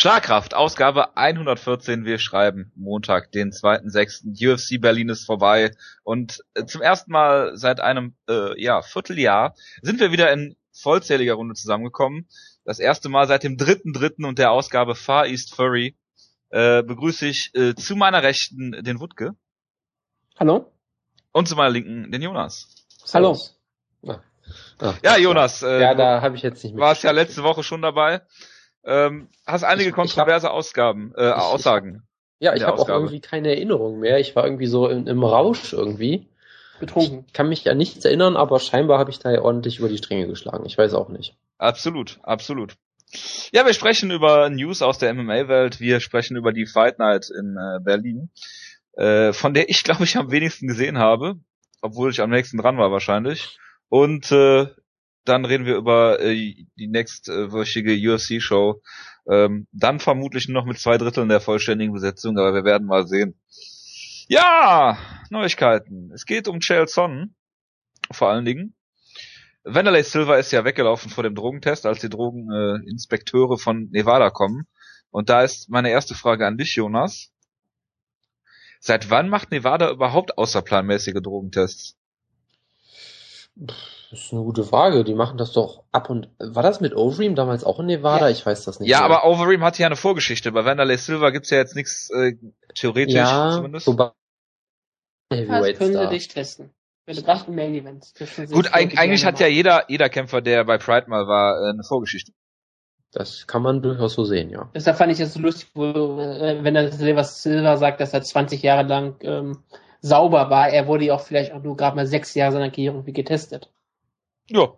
Schlagkraft, Ausgabe 114. Wir schreiben Montag, den 2.6. UFC Berlin ist vorbei und äh, zum ersten Mal seit einem äh, ja, Vierteljahr sind wir wieder in vollzähliger Runde zusammengekommen. Das erste Mal seit dem 3.3. und der Ausgabe Far East Furry äh, begrüße ich äh, zu meiner Rechten den Wutke. Hallo. Und zu meiner Linken den Jonas. Hallo. Ah. Ah, ja, Jonas. Äh, ja, da habe ich jetzt nicht mehr. Warst ja letzte Woche schon dabei. Ähm, hast einige ich, kontroverse ich hab, Ausgaben, äh, ich, Aussagen. ja, ich habe auch irgendwie keine Erinnerung mehr. Ich war irgendwie so im, im Rausch irgendwie. Betrunken. Ich kann mich ja nichts erinnern, aber scheinbar habe ich da ja ordentlich über die Stränge geschlagen. Ich weiß auch nicht. Absolut, absolut. Ja, wir sprechen über News aus der MMA-Welt. Wir sprechen über die Fight Night in äh, Berlin, äh, von der ich glaube ich am wenigsten gesehen habe, obwohl ich am nächsten dran war wahrscheinlich. Und äh, dann reden wir über äh, die nächstwöchige UFC-Show. Ähm, dann vermutlich noch mit zwei Dritteln der vollständigen Besetzung, aber wir werden mal sehen. Ja, Neuigkeiten. Es geht um Chael Sonnen, vor allen Dingen. Wanderlei Silva ist ja weggelaufen vor dem Drogentest, als die Drogeninspekteure äh, von Nevada kommen. Und da ist meine erste Frage an dich, Jonas. Seit wann macht Nevada überhaupt außerplanmäßige Drogentests? Das ist eine gute Frage. Die machen das doch ab und war das mit Overeem damals auch in Nevada? Ja. Ich weiß das nicht. Ja, mehr. aber Overeem hat ja eine Vorgeschichte. Bei Wanderlei Silva gibt's ja jetzt nichts äh, theoretisch ja, zumindest. Wobei das können sie dich testen. Wenn du gerade Main Events. Gut, eigentlich hat ja jeder jeder Kämpfer, der bei Pride mal war, äh, eine Vorgeschichte. Das kann man durchaus so sehen, ja. Deshalb fand ich das so lustig, wo, äh, wenn er Silver Silver sagt, dass er 20 Jahre lang ähm, sauber war. Er wurde ja auch vielleicht auch nur gerade mal sechs Jahre seiner Karriere irgendwie getestet. Ja.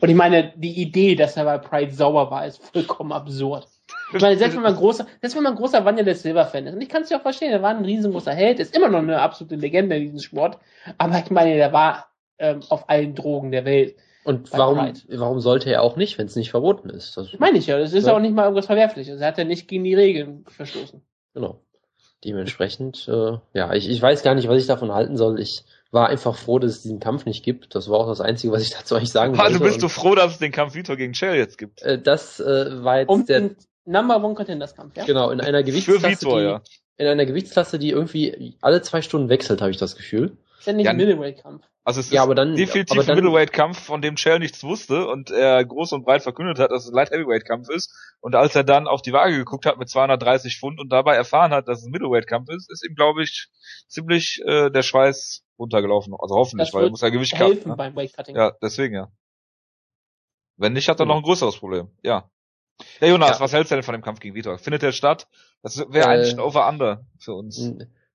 Und ich meine, die Idee, dass er bei Pride sauber war, ist vollkommen absurd. Ich meine, selbst wenn man großer, selbst wenn man großer Wandel Silver-Fan ist, und ich kann es ja auch verstehen, er war ein riesengroßer Held, ist immer noch eine absolute Legende in diesem Sport, aber ich meine, der war ähm, auf allen Drogen der Welt. Und warum, Pride. warum sollte er auch nicht, wenn es nicht verboten ist? Das meine ich ja, das ist ja. auch nicht mal irgendwas Verwerfliches. Er hat ja nicht gegen die Regeln verstoßen. Genau. Dementsprechend, äh, ja, ich, ich weiß gar nicht, was ich davon halten soll. Ich war einfach froh, dass es diesen Kampf nicht gibt. Das war auch das Einzige, was ich dazu eigentlich sagen wollte. Also bist du froh, dass es den Kampf Vitor gegen Shell jetzt gibt? Äh, das äh, war jetzt um der Number One Contenders Kampf, ja? Genau, in einer Gewichtsklasse, Vitor, die, ja. in einer Gewichtsklasse, die irgendwie alle zwei Stunden wechselt, habe ich das Gefühl. Ist ja nicht ein Middleweight-Kampf. Also es ist ja, aber dann, definitiv ein Middleweight-Kampf, von dem Shell nichts wusste und er groß und breit verkündet hat, dass es ein Light Heavyweight-Kampf ist. Und als er dann auf die Waage geguckt hat mit 230 Pfund und dabei erfahren hat, dass es ein Middleweight-Kampf ist, ist ihm, glaube ich, ziemlich äh, der Schweiß runtergelaufen. Also hoffentlich, das weil er muss ja Gewicht helfen ne? beim Weightcutting. Ja, deswegen ja. Wenn nicht, hat er noch ein größeres Problem. Ja. Ja, Jonas, ja. was hältst du denn von dem Kampf gegen Vitor? Findet der statt? Das wäre äh, eigentlich ein Over-Under für uns.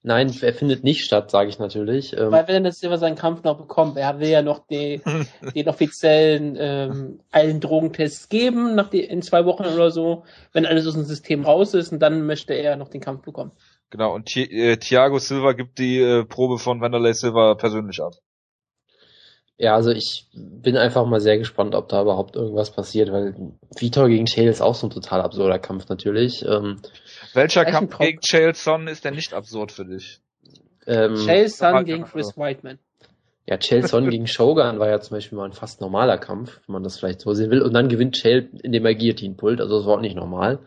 Nein, er findet nicht statt, sage ich natürlich. Ähm, Weil wenn er das immer seinen Kampf noch bekommt, er will ja noch die, den offiziellen ähm, allen Drogentests geben, nach die, in zwei Wochen oder so, wenn alles aus dem System raus ist, und dann möchte er noch den Kampf bekommen. Genau, und äh, Thiago Silva gibt die äh, Probe von Wanderlei Silva persönlich ab. Ja, also ich bin einfach mal sehr gespannt, ob da überhaupt irgendwas passiert, weil Vitor gegen Chael ist auch so ein total absurder Kampf natürlich. Ähm, Welcher Kampf gegen Chael Son ist denn nicht absurd für dich? Ähm, Chael Son gegen Chris Whiteman. Ja, Chael Son gegen Shogun war ja zum Beispiel mal ein fast normaler Kampf, wenn man das vielleicht so sehen will. Und dann gewinnt Chael, indem er Guillotine pullt, also das war auch nicht normal.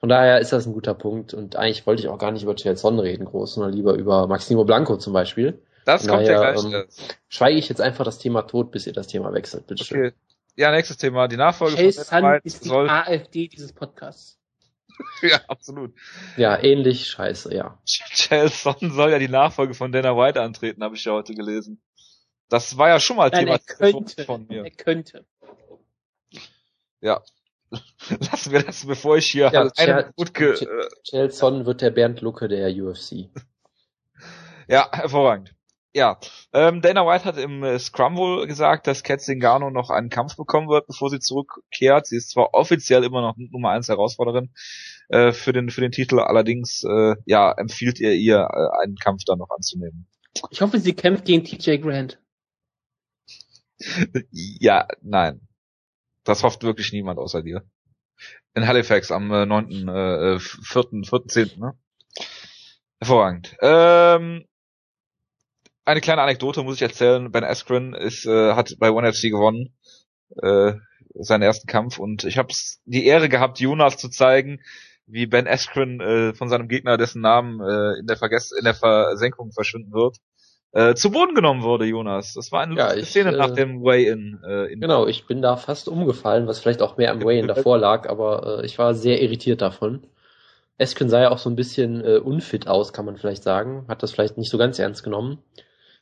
Von daher ist das ein guter Punkt. Und eigentlich wollte ich auch gar nicht über Chael Son reden groß, sondern lieber über Maximo Blanco zum Beispiel. Das kommt daher, ja gleich. Ähm, schweige ich jetzt einfach das Thema tot, bis ihr das Thema wechselt, bitte okay. schön. Ja, nächstes Thema. Die Nachfolge Chase von Sun ist die soll... AfD dieses Podcasts. ja, absolut. Ja, ähnlich scheiße, ja. Chelsea soll ja die Nachfolge von Dana White antreten, habe ich ja heute gelesen. Das war ja schon mal Nein, Thema könnte, von mir. Er könnte. Ja. Lassen wir das, bevor ich hier ja, eine Wutke... Chelsea wird der Bernd Lucke der UFC. ja, hervorragend. Ja, ähm, Dana White hat im äh, Scrum wohl gesagt, dass Kat Zingano noch einen Kampf bekommen wird, bevor sie zurückkehrt. Sie ist zwar offiziell immer noch Nummer 1 Herausforderin äh, für den für den Titel, allerdings äh, ja empfiehlt er ihr äh, einen Kampf dann noch anzunehmen. Ich hoffe, sie kämpft gegen TJ Grant. ja, nein. Das hofft wirklich niemand außer dir. In Halifax am äh, 9. Äh, 4. 4. 10. Ne? Hervorragend. Ähm, eine kleine Anekdote muss ich erzählen. Ben Askren ist, äh, hat bei ONE FC gewonnen, äh, seinen ersten Kampf und ich habe die Ehre gehabt, Jonas zu zeigen, wie Ben Askren äh, von seinem Gegner, dessen Namen äh, in der Vergess in der Versenkung verschwinden wird, äh, zu Boden genommen wurde, Jonas. Das war eine Ja, ich, Szene äh, nach dem Way-In. Äh, in Genau, ich bin da fast umgefallen, was vielleicht auch mehr am Way-In davor lag, aber äh, ich war sehr irritiert davon. Esken sah ja auch so ein bisschen äh, unfit aus, kann man vielleicht sagen. Hat das vielleicht nicht so ganz ernst genommen.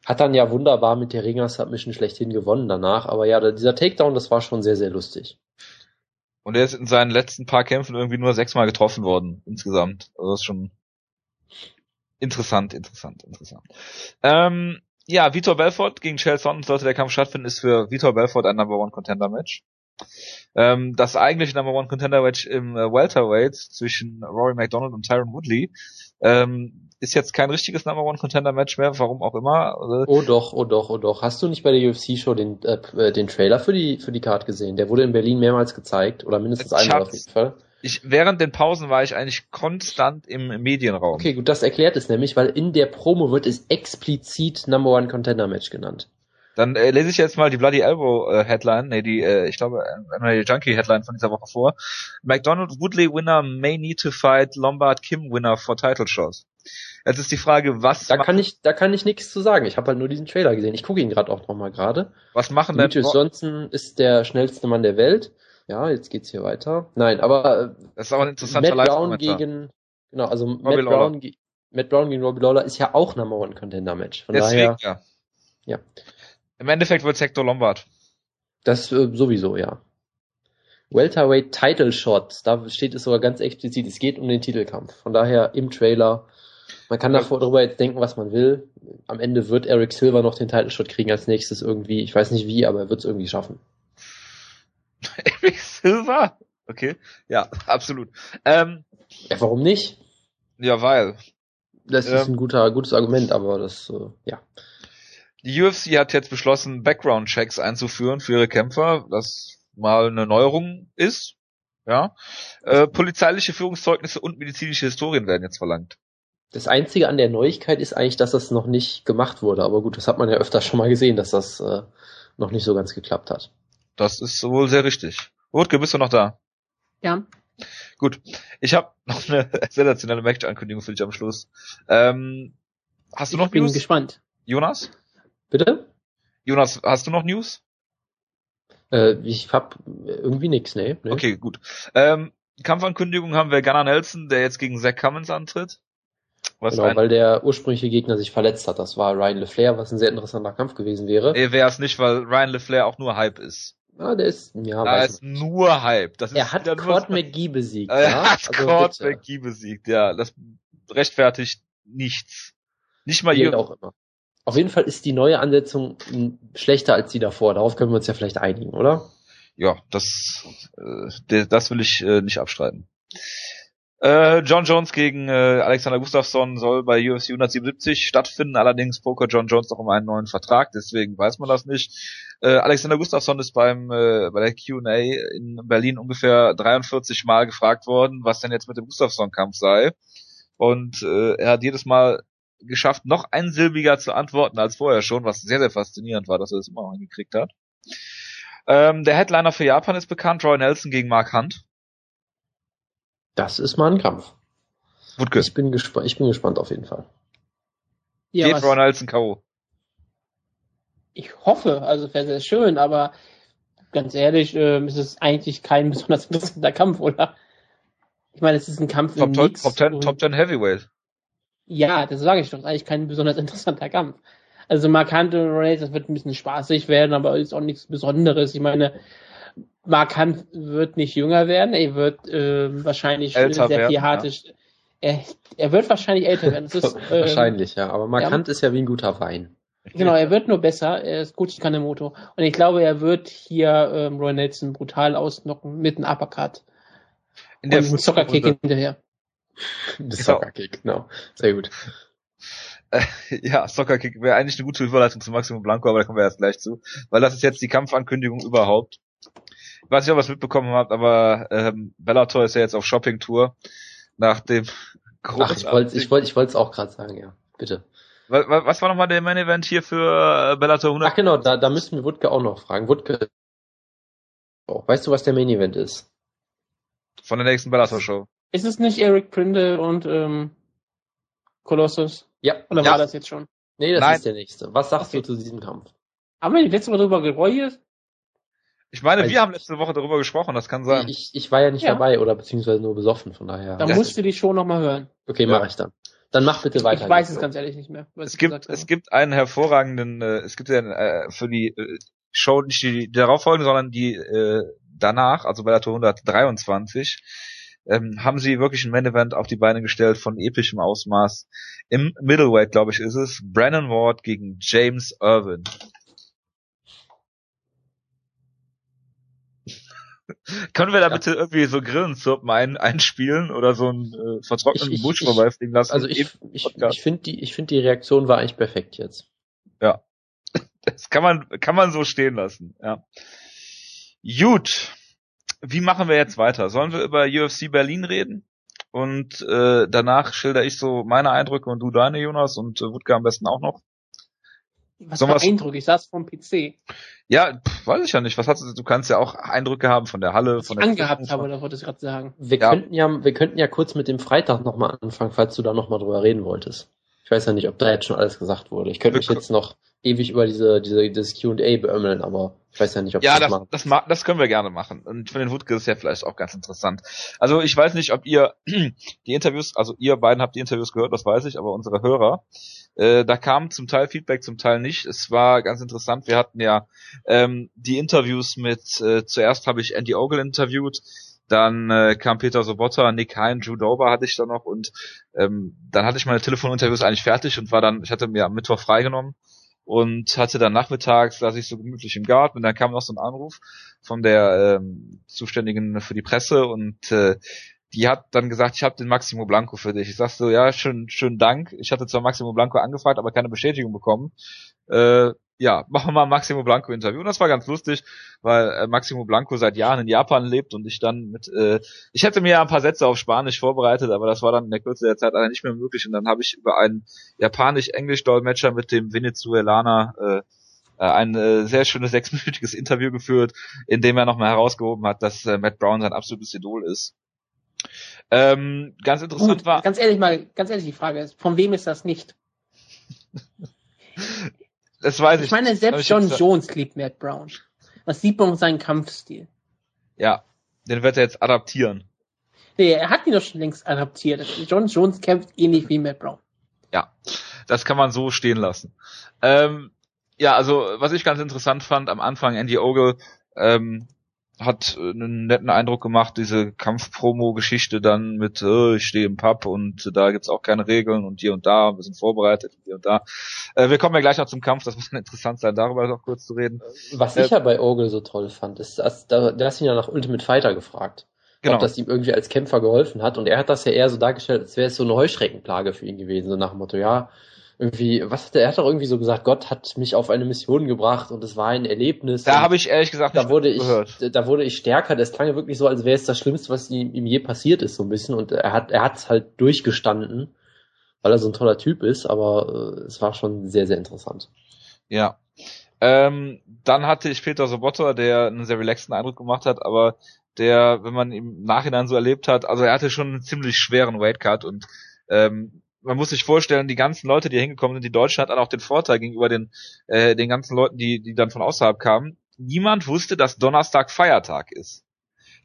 Hat dann ja wunderbar mit der Ringer Submission schlechthin gewonnen danach, aber ja, dieser Takedown, das war schon sehr, sehr lustig. Und er ist in seinen letzten paar Kämpfen irgendwie nur sechsmal getroffen worden, insgesamt. Also das ist schon interessant, interessant, interessant. Ähm, ja, Vitor Belfort gegen Chael Sonnen sollte der Kampf stattfinden, ist für Vitor Belfort ein Number One Contender Match. Ähm, das eigentliche Number One Contender Match im äh, Welterweight zwischen Rory McDonald und Tyron Woodley ähm, ist jetzt kein richtiges Number One Contender Match mehr, warum auch immer. Äh, Oh doch, oh doch, oh doch. Hast du nicht bei der UFC-Show den, äh, den Trailer für die, für die Card gesehen? Der wurde in Berlin mehrmals gezeigt, oder mindestens einmal auf jeden Fall. ich, während den Pausen war ich eigentlich konstant im Medienraum. Okay, gut, das erklärt es nämlich, weil in der Promo wird es explizit Number One Contender Match genannt. Dann äh, lese ich jetzt mal die Bloody Elbow äh, Headline, nee, die, äh, ich glaube, äh, die Junkie Headline von dieser Woche vor. McDonald Woodley Winner may need to fight Lombard Kim Winner for title shot. Jetzt ist die Frage, was, Da kann ich, da kann ich nichts zu sagen. Ich habe halt nur diesen Trailer gesehen. Ich gucke ihn gerade auch nochmal gerade. was machen denn, Demetrius Johnson ist der schnellste Mann der Welt. Ja, jetzt geht's hier weiter. Nein, aber das ist aber ein äh, interessanter Matt Brown gegen, genau, also Matt Lawler. Brown, Matt Brown gegen Robbie Lawler ist ja auch Number One Contender Match. Von Deswegen, daher, ja. ja. Im Endeffekt wird Hector Lombard. das äh, sowieso, ja. Welterweight Title Shot, da steht es sogar ganz explizit, es geht um den Titelkampf. Von daher im Trailer, man kann davor darüber jetzt denken, was man will. Am Ende wird Eric Silver noch den Title Shot kriegen als nächstes irgendwie. Ich weiß nicht wie, aber er wird es irgendwie schaffen. Eric Silver? Okay, ja, absolut. Ähm, Ja, warum nicht? ja, weil Das ist Ähm. ein guter, gutes Argument, aber das, äh, ja. Die UFC hat jetzt beschlossen, Background-Checks einzuführen für ihre Kämpfer, das mal eine Neuerung ist. Ja. Äh, polizeiliche Führungszeugnisse und medizinische Historien werden jetzt verlangt. Das Einzige an der Neuigkeit ist eigentlich, dass das noch nicht gemacht wurde. Aber gut, das hat man ja öfter schon mal gesehen, dass das äh, noch nicht so ganz geklappt hat. Das ist wohl sehr richtig. Wutke, bist du noch da? Ja. Gut. Ich habe noch eine sensationelle Match-Ankündigung für dich am Schluss. Ähm, hast du noch ich bin News? gespannt. Jonas? Bitte? Jonas, hast du noch News? Äh, ich hab irgendwie nix, ne? nee. Okay, gut. Ähm, Kampfankündigung haben wir Gunnar Nelson, der jetzt gegen Zach Cummins antritt. Was Genau, weil der ursprüngliche Gegner sich verletzt hat. Das war Ryan LeFlair, was ein sehr interessanter Kampf gewesen wäre. nee, wäre es nicht, weil Ryan LeFlair auch nur Hype ist. Ah, der ist, ja, Da ist nicht. nur Hype. Das ist Er hat wieder nur- Cord McGee besiegt, Er ja? hat Also Cord. McGee besiegt, ja. Das rechtfertigt nichts. Nicht mal ihr. auch immer. Auf jeden Fall ist die neue Ansetzung m, schlechter als die davor. Darauf können wir uns ja vielleicht einigen, oder? Ja, das, äh, das will ich äh, nicht abstreiten. Äh, John Jones gegen äh, Alexander Gustafsson soll bei UFC 177 stattfinden, allerdings poker John Jones noch um einen neuen Vertrag, deswegen weiß man das nicht. Äh, Alexander Gustafsson ist beim äh, bei der Q&A in Berlin ungefähr 43 Mal gefragt worden, was denn jetzt mit dem Gustafsson-Kampf sei. Und äh, er hat jedes Mal geschafft, noch einsilbiger zu antworten als vorher schon, was sehr, sehr faszinierend war, dass er das immer noch hingekriegt hat. Ähm, der Headliner für Japan ist bekannt, Roy Nelson gegen Mark Hunt. Das ist mal ein Kampf. Wutke, Ich bin gespannt, ich bin gespannt auf jeden Fall. Ja, geht was, Roy Nelson K.O. ich hoffe, also wäre sehr schön, aber ganz ehrlich, ähm, ist es eigentlich kein besonders interessanter Kampf, oder? Ich meine, es ist ein Kampf Top, im Top, Top 10, und- Top 10 Heavyweight. Ja, das sage ich doch. Das ist eigentlich kein besonders interessanter Kampf. Also markante Race, das wird ein bisschen spaßig werden, aber ist auch nichts Besonderes. Ich meine, Markant wird nicht jünger werden, er wird äh, wahrscheinlich Älter sehr werden, viel harte. Er, er wird wahrscheinlich älter werden. Das ist, ähm, Wahrscheinlich, ja. Aber markant ist ja wie ein guter Wein. Genau, er wird nur besser. Er ist gut Kanemoto. Und ich glaube, er wird hier ähm, Roy Nelson brutal ausnocken mit einem Uppercut In und einem Soccer-Kick hinterher. Das Genau. Soccer-Kick, genau. Sehr gut. Ja, Soccer-Kick wäre eigentlich eine gute Überleitung zu Maximo Blanco, aber da kommen wir erst gleich zu. Weil das ist jetzt die Kampfankündigung überhaupt. Ich weiß nicht, ob ihr was mitbekommen habt, aber ähm, Bellator ist ja jetzt auf Shopping-Tour nach dem Ach, ich wollte ich wollte, ich wollte es auch gerade sagen, ja. Bitte. was, was war nochmal der Main-Event hier für äh, Bellator 100? Ach genau, da, da müssen wir Wutke auch noch fragen. Wutke, oh, weißt du, was der Main Event ist? Von der nächsten Bellator-Show. Ist es nicht Eric Prindle und ähm, Colossus? Ja. Oder Ja. war das jetzt schon? Nee, das Nein. ist der nächste. Was sagst Okay. du zu diesem Kampf? Haben wir die letzte Mal drüber gereut? Ich meine, Also- wir haben letzte Woche darüber gesprochen, das kann sein. Ich, ich war ja nicht Ja. dabei oder beziehungsweise nur besoffen, von daher. Dann musst du die Show nochmal hören. Okay, Ja. mache ich dann. Dann mach bitte weiter. ich weiß es Nico. ganz ehrlich nicht mehr. was es gibt, es gibt einen hervorragenden, äh, es gibt ja äh, für die äh, Show nicht die, die darauf folgen, sondern die äh, danach, also bei der Tour 123, ähm, haben sie wirklich ein Main-Event auf die Beine gestellt von epischem Ausmaß. Im Middleweight, glaube ich, ist es Brandon Ward gegen James Irvin. Können wir da Ja. bitte irgendwie so Grillenzirpen ein, einspielen oder so einen äh, vertrockneten Busch vorbeifliegen lassen? Also ich, ich, ich finde die, ich finde die Reaktion war eigentlich perfekt jetzt. Das kann man, kann man so stehen lassen, ja. Gut. Wie machen wir jetzt weiter? Sollen wir über UFC Berlin reden? Und äh, danach schilder ich so meine Eindrücke und du deine, Jonas, und äh, Wutke am besten auch noch. Was Sollen für Eindruck? Ich saß vom PC. Ja, pff, weiß ich ja nicht. Was hast du? Du kannst ja auch Eindrücke haben von der Halle, Was von ich der angehabt habe, oder wollte ich gerade sagen. Wir Ja. könnten ja, wir könnten ja kurz mit dem Freitag nochmal anfangen, falls du da nochmal drüber reden wolltest. Ich weiß ja nicht, ob da jetzt schon alles gesagt wurde. Ich könnte mich jetzt noch ewig über diese, diese, das Q&A beömmeln, aber ich weiß ja nicht, ob Ja, wir das, machen. das, ma- das können wir gerne machen. Und für den Wutke ist ja vielleicht auch ganz interessant. Also ich weiß nicht, ob ihr die Interviews, also ihr beiden habt die Interviews gehört, das weiß ich, aber unsere Hörer, äh, da kam zum Teil Feedback, zum Teil nicht. Es war ganz interessant. Wir hatten ja ähm, die Interviews mit, äh, zuerst habe ich Andy Ogle interviewt, dann äh, kam Peter Sobotta, Nick Hein, Drew Dober hatte ich da noch und ähm, dann hatte ich meine Telefoninterviews eigentlich fertig und war dann, ich hatte mir am Mittwoch freigenommen und hatte dann nachmittags, saß ich so gemütlich im Garten und dann kam noch so ein Anruf von der ähm, Zuständigen für die Presse und äh, die hat dann gesagt, ich habe den Maximo Blanco für dich. Ich sag so, ja, schön, schönen Dank. Ich hatte zwar Maximo Blanco angefragt, aber keine Bestätigung bekommen. Äh, ja, machen wir mal ein Maximo Blanco Interview. Und das war ganz lustig, weil äh, Maximo Blanco seit Jahren in Japan lebt und ich dann mit, äh, ich hätte mir ja ein paar Sätze auf Spanisch vorbereitet, aber das war dann in der Kürze der Zeit leider nicht mehr möglich. Und dann habe ich über einen Japanisch-Englisch-Dolmetscher mit dem Venezuelaner äh, äh, ein äh, sehr schönes sechsminütiges Interview geführt, in dem er nochmal herausgehoben hat, dass äh, Matt Brown sein absolutes Idol ist. Ähm, ganz interessant Gut, war, ganz ehrlich mal, ganz ehrlich, die Frage ist, von wem ist das nicht? das weiß ich. Ich meine, selbst John Jones liebt Matt Brown. Das sieht man auf seinen Kampfstil. Ja, den wird er jetzt adaptieren. Nee, er hat ihn doch schon längst adaptiert. John Jones kämpft ähnlich wie Matt Brown. Ja, das kann man so stehen lassen. Ähm, ja, also was ich ganz interessant fand am Anfang, Andy Ogle ähm, hat äh, einen netten Eindruck gemacht, diese Kampfpromo-Geschichte dann mit, äh, ich stehe im Pub und da gibt's auch keine Regeln und hier und da, wir sind vorbereitet und hier und da. Äh, wir kommen ja gleich noch zum Kampf, das muss dann interessant sein, darüber noch kurz zu reden. Was Äh, ich ja bei Ogle so toll fand, ist, dass, da, da hast ihn ja nach Ultimate Fighter gefragt. Genau. Ob das ihm irgendwie als Kämpfer geholfen hat. Und er hat das ja eher so dargestellt, als wäre es so eine Heuschreckenplage für ihn gewesen. So nach dem Motto, ja, irgendwie, was hat er, er hat doch irgendwie so gesagt, Gott hat mich auf eine Mission gebracht und es war ein Erlebnis. Da habe ich ehrlich gesagt da wurde ich, gehört. da wurde ich stärker. Das klang ja wirklich so, als wäre es das Schlimmste, was ihm, ihm je passiert ist, so ein bisschen. Und er hat, er hat es halt durchgestanden, weil er so ein toller Typ ist. Aber äh, es war schon sehr, sehr interessant. Ja. Ähm, dann hatte ich Peter Sobotta, der einen sehr relaxten Eindruck gemacht hat, aber der, wenn man im Nachhinein so erlebt hat, also er hatte schon einen ziemlich schweren Weightcut und ähm, man muss sich vorstellen, die ganzen Leute, die hingekommen sind, die Deutschen hatten auch den Vorteil gegenüber den, äh, den ganzen Leuten, die, die dann von außerhalb kamen. Niemand wusste, dass Donnerstag Feiertag ist.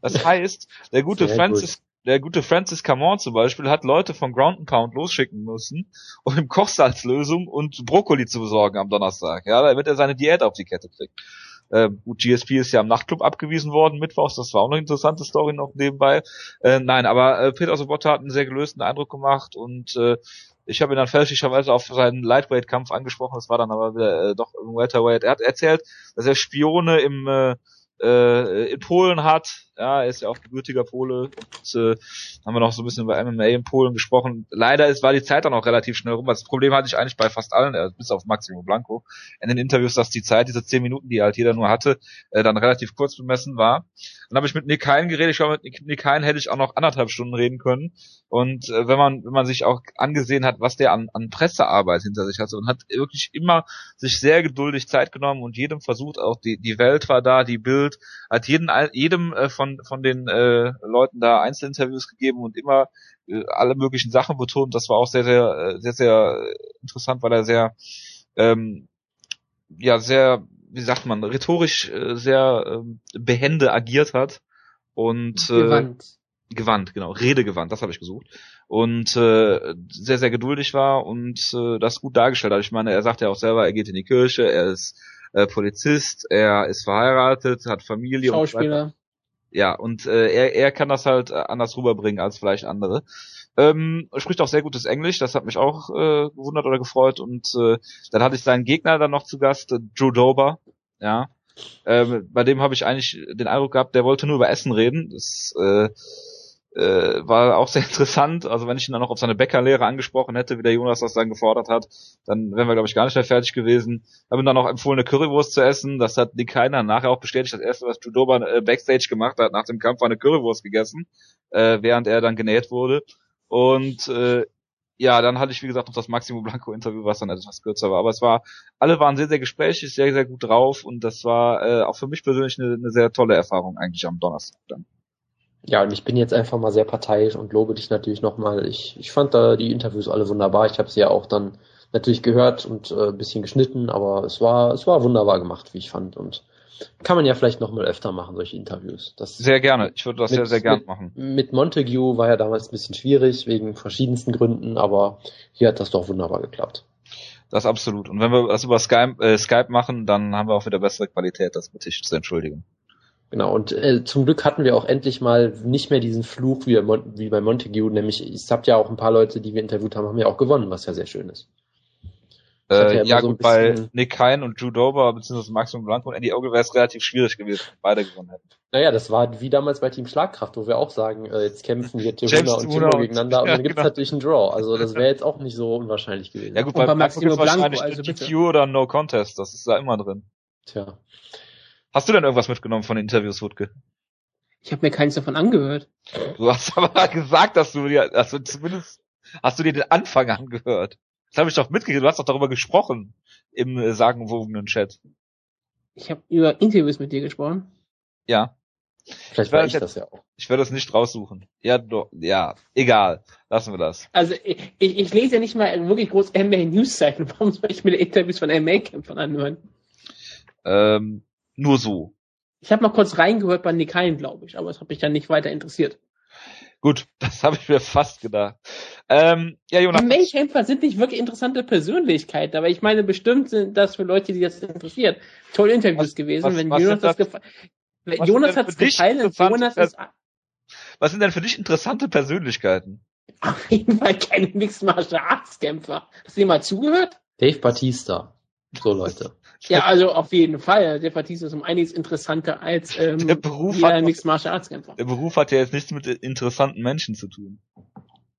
Das heißt, der gute Sehr Francis, der gute Francis Camon zum Beispiel hat Leute von Ground and Pound losschicken müssen, um ihm Kochsalzlösung und Brokkoli zu besorgen am Donnerstag, ja, damit er seine Diät auf die Kette kriegt. Ähm, gut, GSP ist ja am Nachtclub abgewiesen worden, mittwochs, das war auch eine interessante Story noch nebenbei. Äh, nein, aber äh, Peter Sobotta hat einen sehr gelösten Eindruck gemacht und äh, ich habe ihn dann fälschlicherweise auf seinen Lightweight-Kampf angesprochen, das war dann aber wieder äh, doch im Welterweight. Er hat erzählt, dass er Spione im äh, äh, in Polen hat. Ja, er ist ja auch gebürtiger Pole. Und äh, haben wir noch so ein bisschen über MMA in Polen gesprochen. Leider ist, war die Zeit dann auch relativ schnell rum. Das Problem hatte ich eigentlich bei fast allen, äh, bis auf Maximo Blanco, in den Interviews, dass die Zeit, diese zehn Minuten, die halt jeder nur hatte, äh, dann relativ kurz bemessen war. Dann habe ich mit Nick Hein geredet. Ich glaube, mit Nick Hein hätte ich auch noch anderthalb Stunden reden können. Und äh, wenn man wenn man sich auch angesehen hat, was der an, an Pressearbeit hinter sich hatte und hat wirklich immer sich sehr geduldig Zeit genommen und jedem versucht, auch die die Welt war da, die Bild, hat jeden jedem äh, von von, von den äh, Leuten da Einzelinterviews gegeben und immer äh, alle möglichen Sachen betont. Das war auch sehr, sehr, äh, sehr, sehr interessant, weil er sehr, ähm, ja, sehr, wie sagt man, rhetorisch äh, sehr äh, behende agiert hat und äh, Gewandt. gewandt, genau, redegewandt, das habe ich gesucht und äh, sehr, sehr geduldig war und äh, das gut dargestellt hat. Ich meine, er sagt ja auch selber, er geht in die Kirche, er ist äh, Polizist, er ist verheiratet, hat Familie und so weiter. Ja, und äh, er, er kann das halt äh, anders rüberbringen als vielleicht andere. Ähm, spricht auch sehr gutes Englisch, das hat mich auch äh, gewundert oder gefreut. Und äh, dann hatte ich seinen Gegner dann noch zu Gast, äh, Drew Dober. Ja, ähm, bei dem habe ich eigentlich den Eindruck gehabt, der wollte nur über Essen reden. Das äh, äh, war auch sehr interessant. Also wenn ich ihn dann noch auf seine Bäckerlehre angesprochen hätte, wie der Jonas das dann gefordert hat, dann wären wir, glaube ich, gar nicht mehr fertig gewesen. Habe ihm dann auch empfohlen, eine Currywurst zu essen. Das hat Nick Keiner nachher auch bestätigt. Das erste, was Judoba äh, Backstage gemacht hat, nach dem Kampf war eine Currywurst gegessen, äh, während er dann genäht wurde. Und äh, ja, dann hatte ich, wie gesagt, noch das Maximo Blanco Interview, was dann etwas kürzer war. Aber es war, alle waren sehr, sehr gesprächig, sehr, sehr gut drauf und das war äh, auch für mich persönlich eine, eine sehr tolle Erfahrung eigentlich am Donnerstag dann. Ja, und ich bin jetzt einfach mal sehr parteiisch und lobe dich natürlich nochmal. Ich, ich fand da die Interviews alle wunderbar. Ich habe sie ja auch dann natürlich gehört und äh, ein bisschen geschnitten, aber es war, es war wunderbar gemacht, wie ich fand. Und kann man ja vielleicht nochmal öfter machen, solche Interviews. Das Sehr gerne. Ich würde das Mit- sehr, sehr gern mit- machen. Mit Montague war ja damals ein bisschen schwierig, wegen verschiedensten Gründen, aber hier hat das doch wunderbar geklappt. Das absolut. Und wenn wir das über Skype, äh, Skype machen, dann haben wir auch wieder bessere Qualität, das bitte ich zu entschuldigen. Genau, und äh, zum Glück hatten wir auch endlich mal nicht mehr diesen Fluch wie, Mon wie bei Montague, nämlich es habt ja auch ein paar Leute, die wir interviewt haben, haben ja auch gewonnen, was ja sehr schön ist. Ja Äh, immer ja, so gut, bei Nick Hein und Drew Dober, beziehungsweise Maximum Blanco und Andy Ogle wäre es relativ schwierig gewesen, wenn beide gewonnen hätten. Naja, das war wie damals bei Team Schlagkraft, wo wir auch sagen, äh, jetzt kämpfen hier James Tehuna und und- gegeneinander und ja, dann gibt's genau. natürlich einen Draw. Also das wäre jetzt auch nicht so unwahrscheinlich gewesen. Ja gut, Und bei, bei Blanco Maximo gibt's wahrscheinlich Blanco, also. DQ oder No Contest, das ist da immer drin. Tja. Hast du denn irgendwas mitgenommen von den Interviews, Wutke? Ich habe mir keins davon angehört. Du hast aber gesagt, dass du dir, also zumindest hast du dir den Anfang angehört. Das habe ich doch mitgekriegt, du hast doch darüber gesprochen im äh, sagenwogenen Chat. Ich habe über Interviews mit dir gesprochen. Ja, Vielleicht Weil war ich jetzt- das ja auch. ich werde es nicht raussuchen. Ja, doch, ja, egal, lassen wir das. Also ich, ich, ich lese ja nicht mal wirklich groß MMA News Seiten. Warum soll ich mir Interviews von MMA-Kämpfern anhören? Ähm, nur so. Ich habe mal kurz reingehört bei Nick Hein, glaube ich, aber das hat mich dann nicht weiter interessiert. Gut, das habe ich mir fast gedacht. Ähm, ja, Jonas, MMA-Kämpfer sind nicht wirklich interessante Persönlichkeiten, aber ich meine, bestimmt sind das für Leute, die das interessiert, tolle Interviews Was- gewesen. was- wenn was Jonas sind das das- gefallen was Jonas für dich gefallen und interessante Jonas ist was sind denn für dich interessante Persönlichkeiten? auf jeden Fall kein Mixed Martial Arts Kämpfer. Hast du dir mal zugehört? Dave Batista. So Leute. Ja, also auf jeden Fall. Der Batista ist um einiges interessanter als ähm, Der Beruf hat Mixed Martial Arts Kämpfer. Der Beruf hat ja jetzt nichts mit interessanten Menschen zu tun.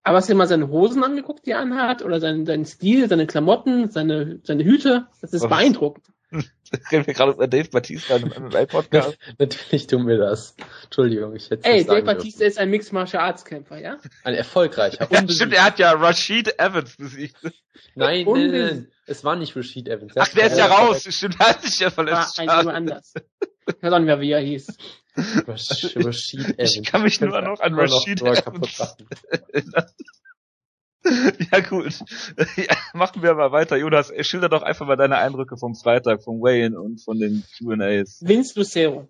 Aber hast du dir mal seine Hosen angeguckt, die er anhat? Oder seinen, seinen Stil, seine Klamotten, seine, seine Hüte? Das ist Was? beeindruckend. Reden wir gerade über Dave Batista in einem MMA-Podcast? Natürlich tun wir das. Entschuldigung, ich hätte es Ey, Dave Batista ist ein Mixed Martial Arts Kämpfer, ja? Ein erfolgreicher. Ja, stimmt, er hat ja Rashid Evans besiegt. Nein, nein, nein. Es war nicht Rashid Evans. Ach, der ist ja raus. Stimmt, er hat sich ja War verletzt. ein jemand anders. Ich weiß auch nicht mehr, wie er hieß. Rash- Rashid Evans. Ich kann mich nur noch an Rashid Evans kaputt machen. Ja, gut. Ja, machen wir mal weiter. Jonas, schilder doch einfach mal deine Eindrücke vom Freitag, vom Wayne und von den Q&As. Vince Lucero.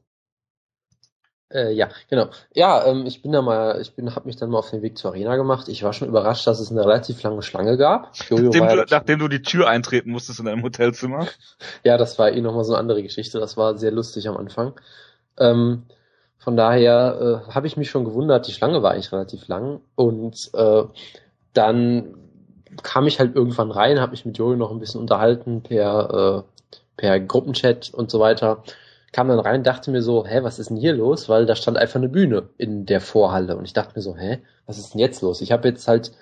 Äh, ja, genau. Ja, ähm, ich bin da mal, ich bin, habe mich dann mal auf den Weg zur Arena gemacht. Ich war schon überrascht, dass es eine relativ lange Schlange gab. Jojo Nachdem du, nachdem du die Tür eintreten musstest in deinem Hotelzimmer. ja, das war eh nochmal so eine andere Geschichte. Das war sehr lustig am Anfang. Ähm, von daher äh, habe ich mich schon gewundert. Die Schlange war eigentlich relativ lang und äh, dann kam ich halt irgendwann rein, habe mich mit Jojo noch ein bisschen unterhalten per äh, per Gruppenchat und so weiter. Kam dann rein, dachte mir so, hä, was ist denn hier los? Weil da stand einfach eine Bühne in der Vorhalle und ich dachte mir so, hä, was ist denn jetzt los? Ich habe jetzt halt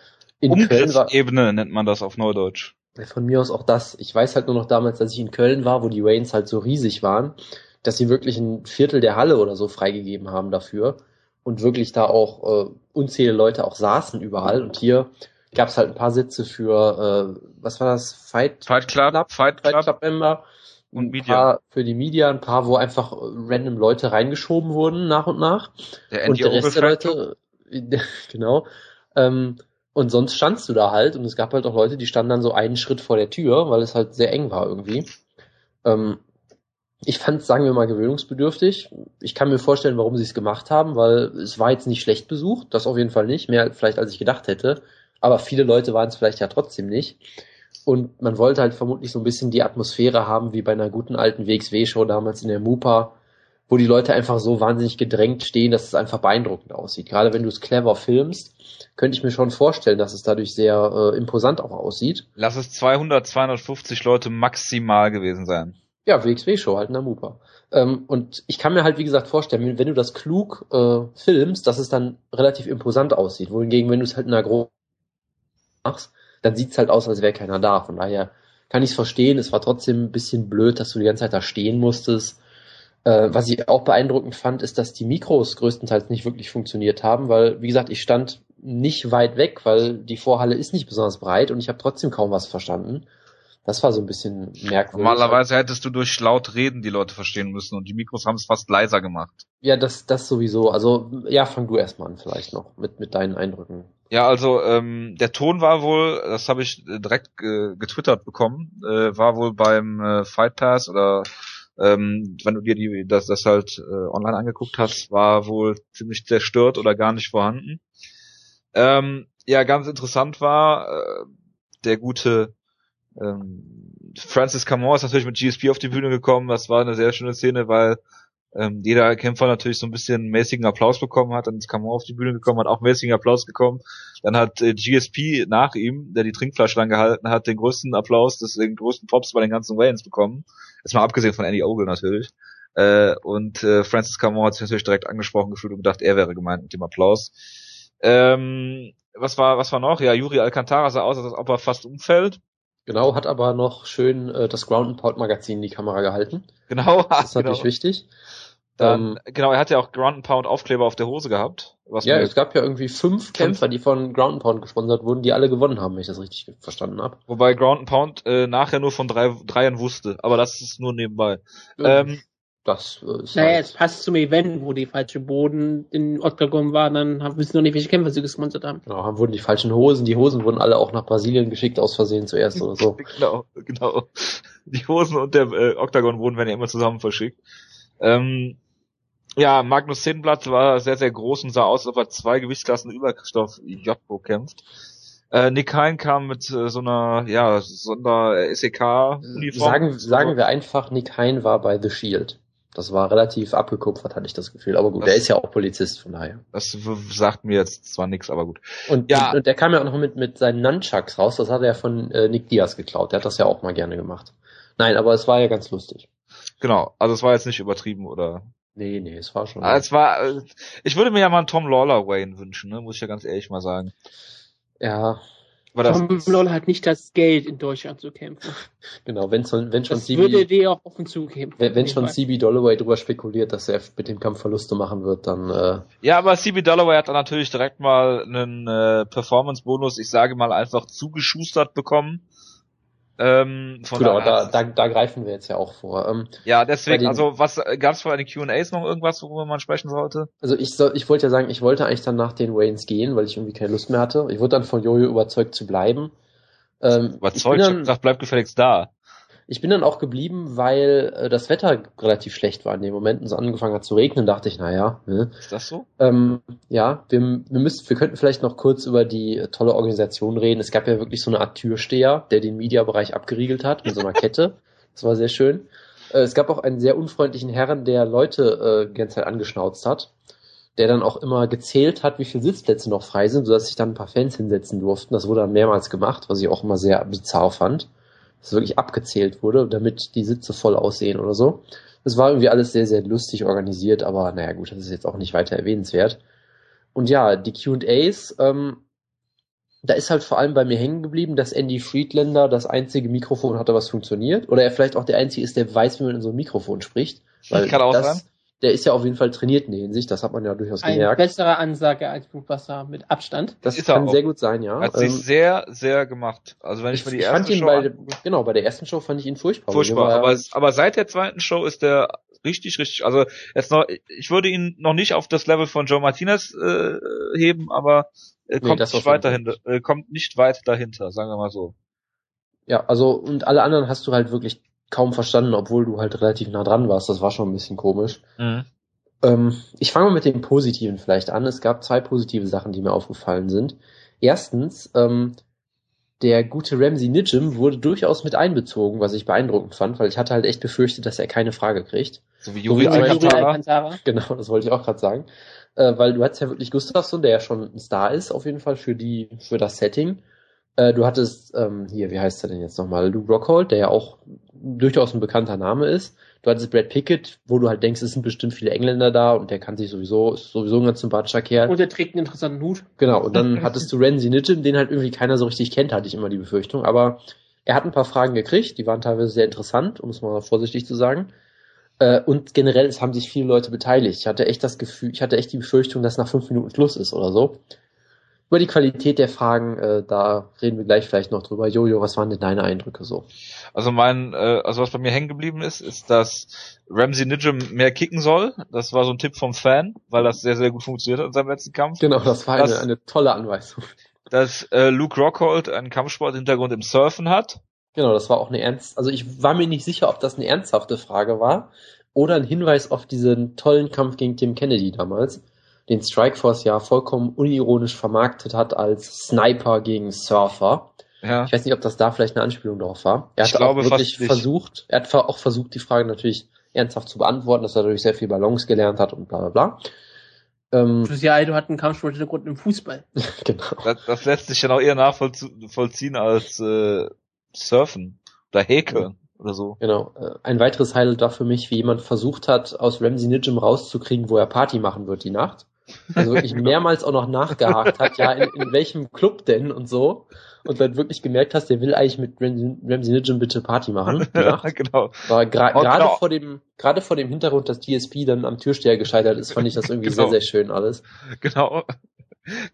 in Umgriffebene nennt man das auf Neudeutsch. von mir aus auch das. Ich weiß halt nur noch damals, dass ich in Köln war, wo die Waynes halt so riesig waren, dass sie wirklich ein Viertel der Halle oder so freigegeben haben dafür und wirklich da auch äh, unzählige Leute auch saßen überall und hier gab es halt ein paar Sitze für, äh, was war das, Fight Fight Club, Fight Fight Club. Club Member Und ein Media. paar für die Media, ein paar, wo einfach äh, random Leute reingeschoben wurden nach und nach. Der und der Rest der. Leute, genau. Ähm, und sonst standst du da halt und es gab halt auch Leute, die standen dann so einen Schritt vor der Tür, weil es halt sehr eng war irgendwie. Ähm, ich fand es, sagen wir mal, gewöhnungsbedürftig. Ich kann mir vorstellen, warum sie es gemacht haben, weil es war jetzt nicht schlecht besucht, das auf jeden Fall nicht, mehr vielleicht als ich gedacht hätte. Aber viele Leute waren es vielleicht ja trotzdem nicht. Und man wollte halt vermutlich so ein bisschen die Atmosphäre haben, wie bei einer guten alten WXW-Show damals in der Mupa, wo die Leute einfach so wahnsinnig gedrängt stehen, dass es einfach beeindruckend aussieht. Gerade wenn du es clever filmst, könnte ich mir schon vorstellen, dass es dadurch sehr äh, imposant auch aussieht. Lass es 200, 250 Leute maximal gewesen sein. Ja, WXW-Show halt in der Mupa. Ähm, und ich kann mir halt, wie gesagt, vorstellen, wenn du das klug äh, filmst, dass es dann relativ imposant aussieht. Wohingegen, wenn du es halt in einer großen machst, dann sieht's halt aus, als wäre keiner da. Von daher kann ich es verstehen. Es war trotzdem ein bisschen blöd, dass du die ganze Zeit da stehen musstest. Äh, was ich auch beeindruckend fand, ist, dass die Mikros größtenteils nicht wirklich funktioniert haben, weil, wie gesagt, ich stand nicht weit weg, weil die Vorhalle ist nicht besonders breit und ich habe trotzdem kaum was verstanden. Das war so ein bisschen merkwürdig. Normalerweise hättest du durch laut Reden die Leute verstehen müssen und die Mikros haben es fast leiser gemacht. Ja, das, das sowieso. Also, ja, fang du erstmal an vielleicht noch mit, mit deinen Eindrücken. Ja, also ähm, der Ton war wohl, das habe ich äh, direkt äh, getwittert bekommen, äh, war wohl beim äh, Fight Pass oder ähm, wenn du dir die das, das halt äh, online angeguckt hast, war wohl ziemlich zerstört oder gar nicht vorhanden. Ähm, ja, ganz interessant war äh, der gute ähm, Francis Camon ist natürlich mit GSP auf die Bühne gekommen. Das war eine sehr schöne Szene, weil ähm, jeder Kämpfer natürlich so ein bisschen mäßigen Applaus bekommen hat, dann ist Camon auf die Bühne gekommen, hat auch mäßigen Applaus bekommen. Dann hat äh, GSP nach ihm, der die Trinkflasche lang gehalten hat, den größten Applaus, das, den größten Props bei den ganzen Wayans bekommen. Jetzt mal abgesehen von Andy Ogle natürlich. Äh, und äh, Francis Camon hat sich natürlich direkt angesprochen gefühlt und gedacht, er wäre gemeint mit dem Applaus. Ähm, was war, was war noch? Ja, Yuri Alcantara sah aus, als ob er fast umfällt. Genau, hat aber noch schön äh, das Ground and Pound Magazin in die Kamera gehalten. Genau, Das ist genau. natürlich wichtig. Dann, Ähm, genau, er hat ja auch Ground and Pound Aufkleber auf der Hose gehabt. Ja, es gab ja irgendwie fünf Kämpfer, die von Ground and Pound gesponsert wurden, die alle gewonnen haben, wenn ich das richtig verstanden habe. wobei Ground and Pound äh, nachher nur von drei Dreiern wusste, aber das ist nur nebenbei. Ähm, das äh, ist Naja, halt, es passt zum Event, wo die falsche Boden in Octagon war, dann haben- wissen wir noch nicht, welche Kämpfer sie gesponsert haben. genau, haben wurden die falschen Hosen, die Hosen wurden alle auch nach Brasilien geschickt aus Versehen zuerst oder so. Genau, genau. Die Hosen und der äh, Octagon wurden werden ja immer zusammen verschickt. Ähm, ja, Magnus Zehlenblatt war sehr, sehr groß und sah aus, als ob er zwei Gewichtsklassen über Christoph Jotko kämpft. Äh, Nick Hein kam mit äh, so einer, ja, Sonder-SEK-Uniform. Sagen, sagen wir einfach, Nick Hein war bei The Shield. Das war relativ abgekupfert, hatte ich das Gefühl. Aber gut, Das- der ist ja auch Polizist, von daher. Das sagt mir jetzt zwar nichts, aber gut. Und, Ja. und, und der kam ja auch noch mit, mit seinen Nunchucks raus. Das hat er von äh, Nick Diaz geklaut. Der hat das ja auch mal gerne gemacht. Nein, aber es war ja ganz lustig. Genau, also es war jetzt nicht übertrieben oder. Nee, nee, es war schon. Ah, Es war, äh, ich würde mir ja mal einen Tom Lawler Wayne wünschen, ne? muss ich ja ganz ehrlich mal sagen. ja, Aber das, Tom Lawler hat nicht das Geld, in Deutschland zu kämpfen. genau. Wenn schon, wenn schon Das würde CB, dir auch offen zugeben. wenn, wenn schon CB Dolloway drüber spekuliert, dass er mit dem Kampf Verluste machen wird, dann äh, ja, aber CB Dalloway hat dann natürlich direkt mal einen äh, Performance-Bonus, ich sage mal einfach zugeschustert bekommen. Ähm, von gut, daher- da, da, da greifen wir jetzt ja auch vor. Ähm, ja, deswegen, den- also was gab es für eine Q&As noch irgendwas, worüber man sprechen sollte? Also ich soll, ich wollte ja sagen, ich wollte eigentlich dann nach den Waynes gehen, weil ich irgendwie keine Lust mehr hatte. Ich wurde dann von Jojo überzeugt zu bleiben. Ähm, ich, Überzeugt, bin ich hab dann, gesagt, bleib gefälligst da. Ich bin dann auch geblieben, weil äh, das Wetter relativ schlecht war in dem Moment und es angefangen hat zu regnen. Dachte ich, naja, ne? Ist das so? Ähm, ja, wir, wir müssen, wir könnten vielleicht noch kurz über die äh, tolle Organisation reden. Es gab ja wirklich so eine Art Türsteher, der den Mediabereich abgeriegelt hat mit so einer Kette. Das war sehr schön. Äh, es gab auch einen sehr unfreundlichen Herrn, der Leute äh, die ganze Zeit angeschnauzt hat, der dann auch immer gezählt hat, wie viele Sitzplätze noch frei sind, sodass sich dann ein paar Fans hinsetzen durften. Das wurde dann mehrmals gemacht, was ich auch immer sehr bizarr fand. Dass wirklich abgezählt wurde, damit die Sitze voll aussehen oder so. Das war irgendwie alles sehr, sehr lustig organisiert, aber naja gut, das ist jetzt auch nicht weiter erwähnenswert. Und ja, die QAs, ähm, da ist halt vor allem bei mir hängen geblieben, dass Andy Friedlander das einzige Mikrofon hatte, was funktioniert. Oder er vielleicht auch der einzige ist, der weiß, wie man in so ein Mikrofon spricht. Weil Kann auch das, sein. Der ist ja auf jeden Fall trainiert in der Hinsicht, das hat man ja durchaus Ein gemerkt. besserer Ansage als Blutwasser mit Abstand. Das Ist er kann sehr gut sein, ja. Hat sich Ähm, sehr, sehr gemacht. Also wenn ich, ich, mir die ich erste fand ihn Show bei, genau, bei der ersten Show fand ich ihn furchtbar. furchtbar. Aber, es- aber seit der zweiten Show ist der richtig, richtig, also jetzt noch, ich würde ihn noch nicht auf das Level von Joe Martinez äh, heben, aber äh, kommt das nicht auf jeden weit dahinter, äh, kommt nicht weit dahinter, sagen wir mal so. Ja, also und alle anderen hast du halt wirklich kaum verstanden, obwohl du halt relativ nah dran warst. Das war schon ein bisschen komisch. Ähm, ich fange mal mit dem Positiven vielleicht an. Es gab zwei positive Sachen, die mir aufgefallen sind. Erstens, ähm, der gute Ramsey Nijim wurde durchaus mit einbezogen, was ich beeindruckend fand, weil ich hatte halt echt befürchtet, dass er keine Frage kriegt. So wie Juri Alcantara. Alcantara. Genau, das wollte ich auch gerade sagen. Äh, weil du hattest ja wirklich Gustafsson, der ja schon ein Star ist, auf jeden Fall für die, für das Setting. Äh, du hattest, ähm, hier, wie heißt er denn jetzt nochmal? Luke Rockhold, der ja auch durchaus ein bekannter Name ist. Du hattest Brad Pickett, wo du halt denkst, es sind bestimmt viele Engländer da und der kann sich sowieso, ist sowieso ein ganz sympathischer Kerl. Und er trägt einen interessanten Hut. Genau, und dann hattest du Ramsey Nijim, den halt irgendwie keiner so richtig kennt, hatte ich immer die Befürchtung. Aber er hat ein paar Fragen gekriegt, die waren teilweise sehr interessant, um es mal vorsichtig zu sagen. Äh, und generell, es haben sich viele Leute beteiligt. Ich hatte echt das Gefühl, ich hatte echt die Befürchtung, dass nach fünf Minuten Schluss ist oder so. Über die Qualität der Fragen, äh, da reden wir gleich vielleicht noch drüber. Jojo, was waren denn deine Eindrücke so? Also mein, äh, also was bei mir hängen geblieben ist, ist, dass Ramsey Nijim mehr kicken soll. Das war so ein Tipp vom Fan, weil das sehr, sehr gut funktioniert hat in seinem letzten Kampf. Genau, das war Das- eine, eine tolle Anweisung. Dass äh, Luke Rockhold einen Kampfsporthintergrund im Surfen hat. Genau, das war auch eine ernst, also ich war mir nicht sicher, ob das eine ernsthafte Frage war oder ein Hinweis auf diesen tollen Kampf gegen Tim Kennedy damals, den Strikeforce ja vollkommen unironisch vermarktet hat als Sniper gegen Surfer. Ja. Ich weiß nicht, ob das da vielleicht eine Anspielung drauf war. Er Ich hat glaube auch wirklich versucht, er hat auch versucht, die Frage natürlich ernsthaft zu beantworten, dass er dadurch sehr viel Balance gelernt hat und bla bla bla. Ähm, Lucia Aido hat einen Kampfsporthintergrund im Fußball. genau. Das, das lässt sich ja noch eher nachvollziehen als äh, Surfen oder Häkeln oder so. Genau. Äh, Ein weiteres Highlight war für mich, wie jemand versucht hat, aus Ramsey Nijim rauszukriegen, wo er Party machen wird die Nacht. Also wirklich mehrmals auch noch nachgehakt hat, ja, in, in welchem Club denn und so. Und dann wirklich gemerkt hast, der will eigentlich mit Ramsey, Nijim bitte Party machen. Nacht. genau. War gra Oh, gerade genau. vor dem, gerade vor dem Hintergrund, dass TSP dann am Türsteher gescheitert ist, fand ich das irgendwie Genau. sehr, sehr schön alles. Genau.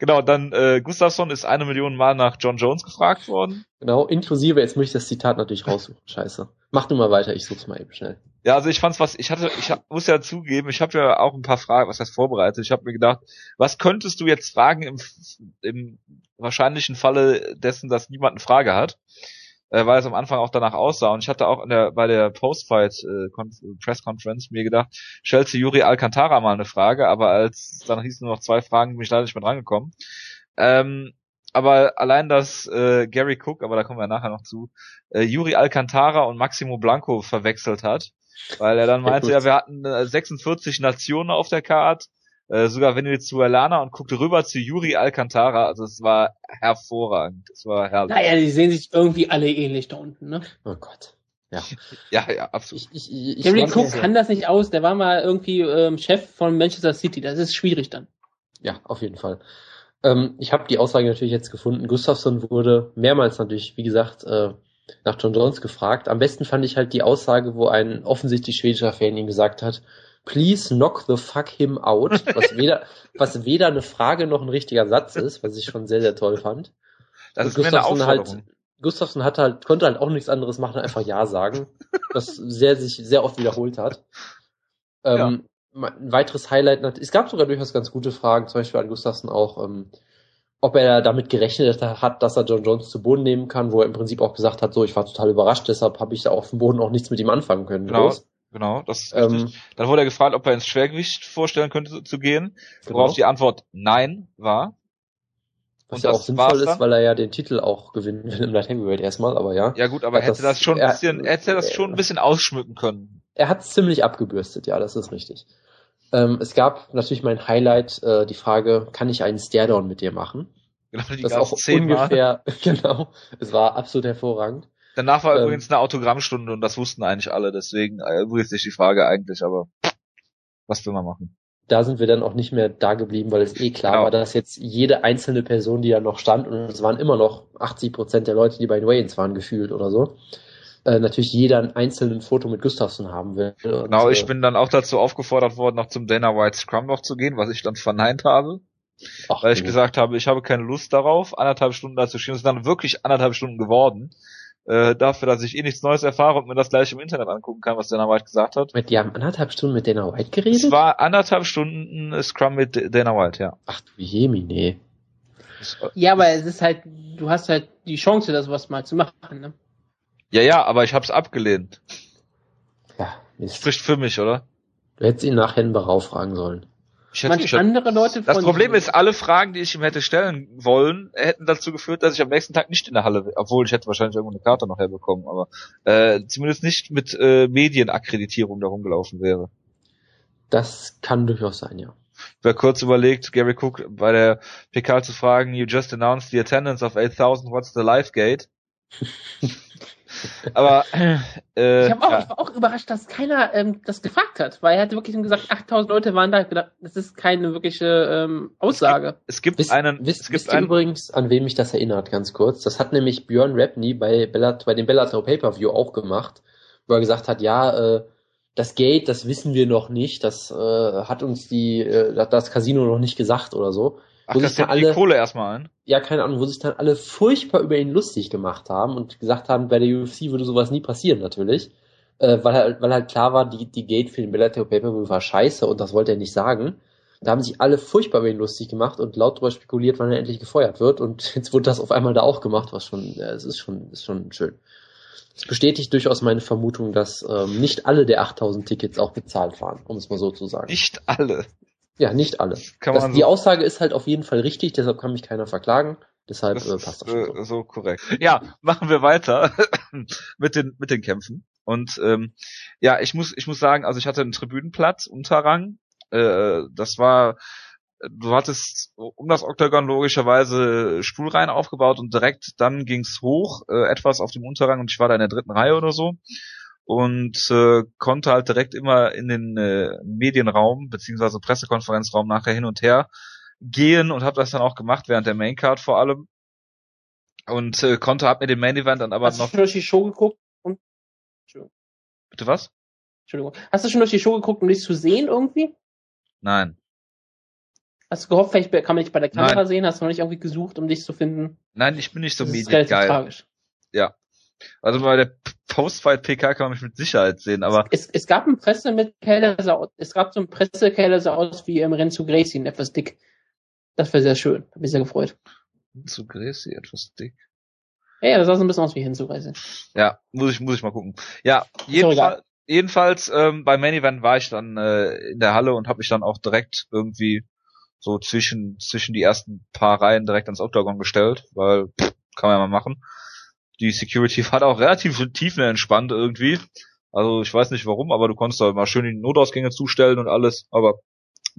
Genau, dann äh, Gustafsson ist eine Million Mal nach John Jones gefragt worden. Genau, inklusive, jetzt muss ich das Zitat natürlich raussuchen. Scheiße. Mach du mal weiter, ich such's mal eben schnell. Ja, also ich fand's was, ich hatte, ich hab, muss ja zugeben, ich habe ja auch ein paar Fragen, was heißt vorbereitet. Ich habe mir gedacht, was könntest du jetzt fragen im, im wahrscheinlichen Falle dessen, dass niemand eine Frage hat, äh, weil es am Anfang auch danach aussah. Und ich hatte auch in der, bei der Postfight äh, Press Conference mir gedacht, stellst du Juri Alcantara mal eine Frage, aber als dann hieß nur noch zwei Fragen, bin ich leider nicht mehr drangekommen. Ähm, aber allein, dass äh, Gary Cook, aber da kommen wir nachher noch zu, äh, Juri Alcantara und Maximo Blanco verwechselt hat, weil er dann meinte, ja, wir hatten äh, 46 Nationen auf der Karte, äh, sogar Venezuelaner und guckte rüber zu Juri Alcantara, also es war hervorragend, es war herrlich. Naja, die sehen sich irgendwie alle ähnlich da unten, ne? Oh Gott. Ja. Ja, ja, absolut. Ich, ich, ich, Gary lass Cook kann das nicht aus, der war mal irgendwie ähm, Chef von Manchester City, das ist schwierig dann. Ja, auf jeden Fall. Ähm, ich habe die Aussage natürlich jetzt gefunden. Gustafsson wurde mehrmals natürlich, wie gesagt, äh, nach John Jones gefragt. Am besten fand ich halt die Aussage, wo ein offensichtlich schwedischer Fan ihm gesagt hat, please knock the fuck him out, was weder, was weder eine Frage noch ein richtiger Satz ist, was ich schon sehr, sehr toll fand. Das Und ist Gustafsson halt, Gustafsson hatte halt, konnte halt auch nichts anderes machen, einfach Ja sagen, was sehr, sich sehr oft wiederholt hat. Ähm, Ein weiteres Highlight, es gab sogar durchaus ganz gute Fragen, zum Beispiel an Gustafsson auch, ähm, ob er damit gerechnet hat, dass er John Jones zu Boden nehmen kann, wo er im Prinzip auch gesagt hat, so, ich war total überrascht, deshalb habe ich da auf dem Boden auch nichts mit ihm anfangen können. Genau, groß. genau, das ist Ähm, richtig. Dann wurde er gefragt, ob er ins Schwergewicht vorstellen könnte zu, gehen, genau. worauf die Antwort Nein war. Was Und ja auch sinnvoll ist, weil er ja den Titel auch gewinnen will im Light Heavyweight erstmal, aber ja. Ja gut, aber Hat hätte das- das, schon ein er- bisschen, hätte er das schon ein bisschen ausschmücken können. Er hat es ziemlich abgebürstet, ja, das ist richtig. Ähm, es gab natürlich mein Highlight, äh, die Frage, kann ich einen Staredown mit dir machen? Genau, die Das auch ungefähr, genau, es war absolut hervorragend. Danach war ähm, übrigens eine Autogrammstunde und das wussten eigentlich alle, deswegen äh, wusste ich die Frage eigentlich, aber was will man machen? Da sind wir dann auch nicht mehr da geblieben, weil es eh klar Genau. war, dass jetzt jede einzelne Person, die da noch stand, und es waren immer noch 80 Prozent der Leute, die bei den Wayans waren, gefühlt oder so, äh, natürlich jeder ein einzelnes Foto mit Gustafsson haben will. Und, genau, ich äh, bin dann auch dazu aufgefordert worden, noch zum Dana White Scrum noch zu gehen, was ich dann verneint habe. Ach, weil ich gesagt habe, ich habe keine Lust darauf, anderthalb Stunden da zu stehen. Es sind dann wirklich anderthalb Stunden geworden. Äh, dafür, dass ich eh nichts Neues erfahre und mir das gleich im Internet angucken kann, was Dana White gesagt hat. Mit, die haben anderthalb Stunden mit Dana White geredet? Es war anderthalb Stunden Scrum mit Dana White, ja. Ach du Jemine. Ja, aber es ist halt, du hast halt die Chance, das was mal zu machen, ne? Ja, ja, aber ich hab's abgelehnt. Ja, Mist. Spricht für mich, oder? Du hättest ihn nach Henberau fragen sollen. Ich hätte, Manche andere Leute Das Problem ist, alle Fragen, die ich ihm hätte stellen wollen, hätten dazu geführt, dass ich am nächsten Tag nicht in der Halle, obwohl ich hätte wahrscheinlich irgendwo eine Karte noch herbekommen, aber äh, zumindest nicht mit äh, Medienakkreditierung da rumgelaufen wäre. Das kann durchaus sein, ja. Wer kurz überlegt, Gary Cook bei der PK zu fragen, you just announced the attendance of 8000, what's the live gate? Aber äh, ich, auch, ja. ich war auch überrascht, dass keiner ähm, das gefragt hat, weil er hat wirklich gesagt, 8000 Leute waren da. Gedacht, das ist keine wirkliche ähm, Aussage. Es gibt, es gibt einen. Wisst, es gibt wisst einen, übrigens, an wem mich das erinnert, ganz kurz. Das hat nämlich Björn Rapney bei, Bellat, bei dem Bellator Pay-per-View auch gemacht, wo er gesagt hat, ja, äh, das Gate, das wissen wir noch nicht, das äh, hat uns die äh, das Casino noch nicht gesagt oder so. Ach, wo sich dann alle, die Kohle erstmal ein? Ja, keine Ahnung, wo sich dann alle furchtbar über ihn lustig gemacht haben und gesagt haben, bei der UFC würde sowas nie passieren natürlich. Äh, weil, halt, weil halt klar war, die, die Gate für den Bellator Paper war scheiße und das wollte er nicht sagen. Da haben sich alle furchtbar über ihn lustig gemacht und laut darüber spekuliert, wann er endlich gefeuert wird. Und jetzt wurde das auf einmal da auch gemacht, was schon, ja, es ist schon, ist schon schön. Es bestätigt durchaus meine Vermutung, dass ähm, nicht alle der 8000 Tickets auch bezahlt waren, um es mal so zu sagen. Nicht alle. Ja, nicht alle. Das, man die Aussage ist halt auf jeden Fall richtig, deshalb kann mich keiner verklagen. Deshalb das äh, passt das schon so. so korrekt. Ja, machen wir weiter mit den mit den Kämpfen. Und ähm, ja, ich muss ich muss sagen, also ich hatte einen Tribünenplatz Unterrang. Äh, das war du hattest um das Oktagon logischerweise Stuhlreihen aufgebaut und direkt dann ging's hoch, äh, etwas auf dem Unterrang und ich war da in der dritten Reihe oder so und äh, konnte halt direkt immer in den äh, Medienraum beziehungsweise Pressekonferenzraum nachher hin und her gehen und habe das dann auch gemacht während der Maincard vor allem und äh, konnte hab mir den Main Event dann aber Hast noch. Hast du schon durch die Show geguckt? Und... Bitte was? Entschuldigung. Hast du schon durch die Show geguckt, um dich zu sehen irgendwie? Nein. Hast du gehofft, vielleicht kann man dich bei der Kamera Nein. sehen? Hast du noch nicht irgendwie gesucht, um dich zu finden? Nein, ich bin nicht so mediengeil. tragisch. Ja. Also bei der Postfight-PK kann man mich mit Sicherheit sehen, aber. Es, es gab ein Presse mit Keller, es gab so ein Pressekeller so aus wie im Rennen zu Gracie, etwas dick. Das wäre sehr schön. Hab mich sehr gefreut. Zu Gracie, etwas dick. Ja, das sah so ein bisschen aus wie Hinzureise. Ja, muss ich, muss ich mal gucken. Ja, jedenfalls, jedenfalls ähm, bei Main Event war ich dann äh, in der Halle und habe mich dann auch direkt irgendwie so zwischen zwischen die ersten paar Reihen direkt ans Octagon gestellt, weil pff, kann man ja mal machen die Security war auch relativ tiefenentspannt irgendwie. Also ich weiß nicht warum, aber du konntest da mal schön die Notausgänge zustellen und alles, aber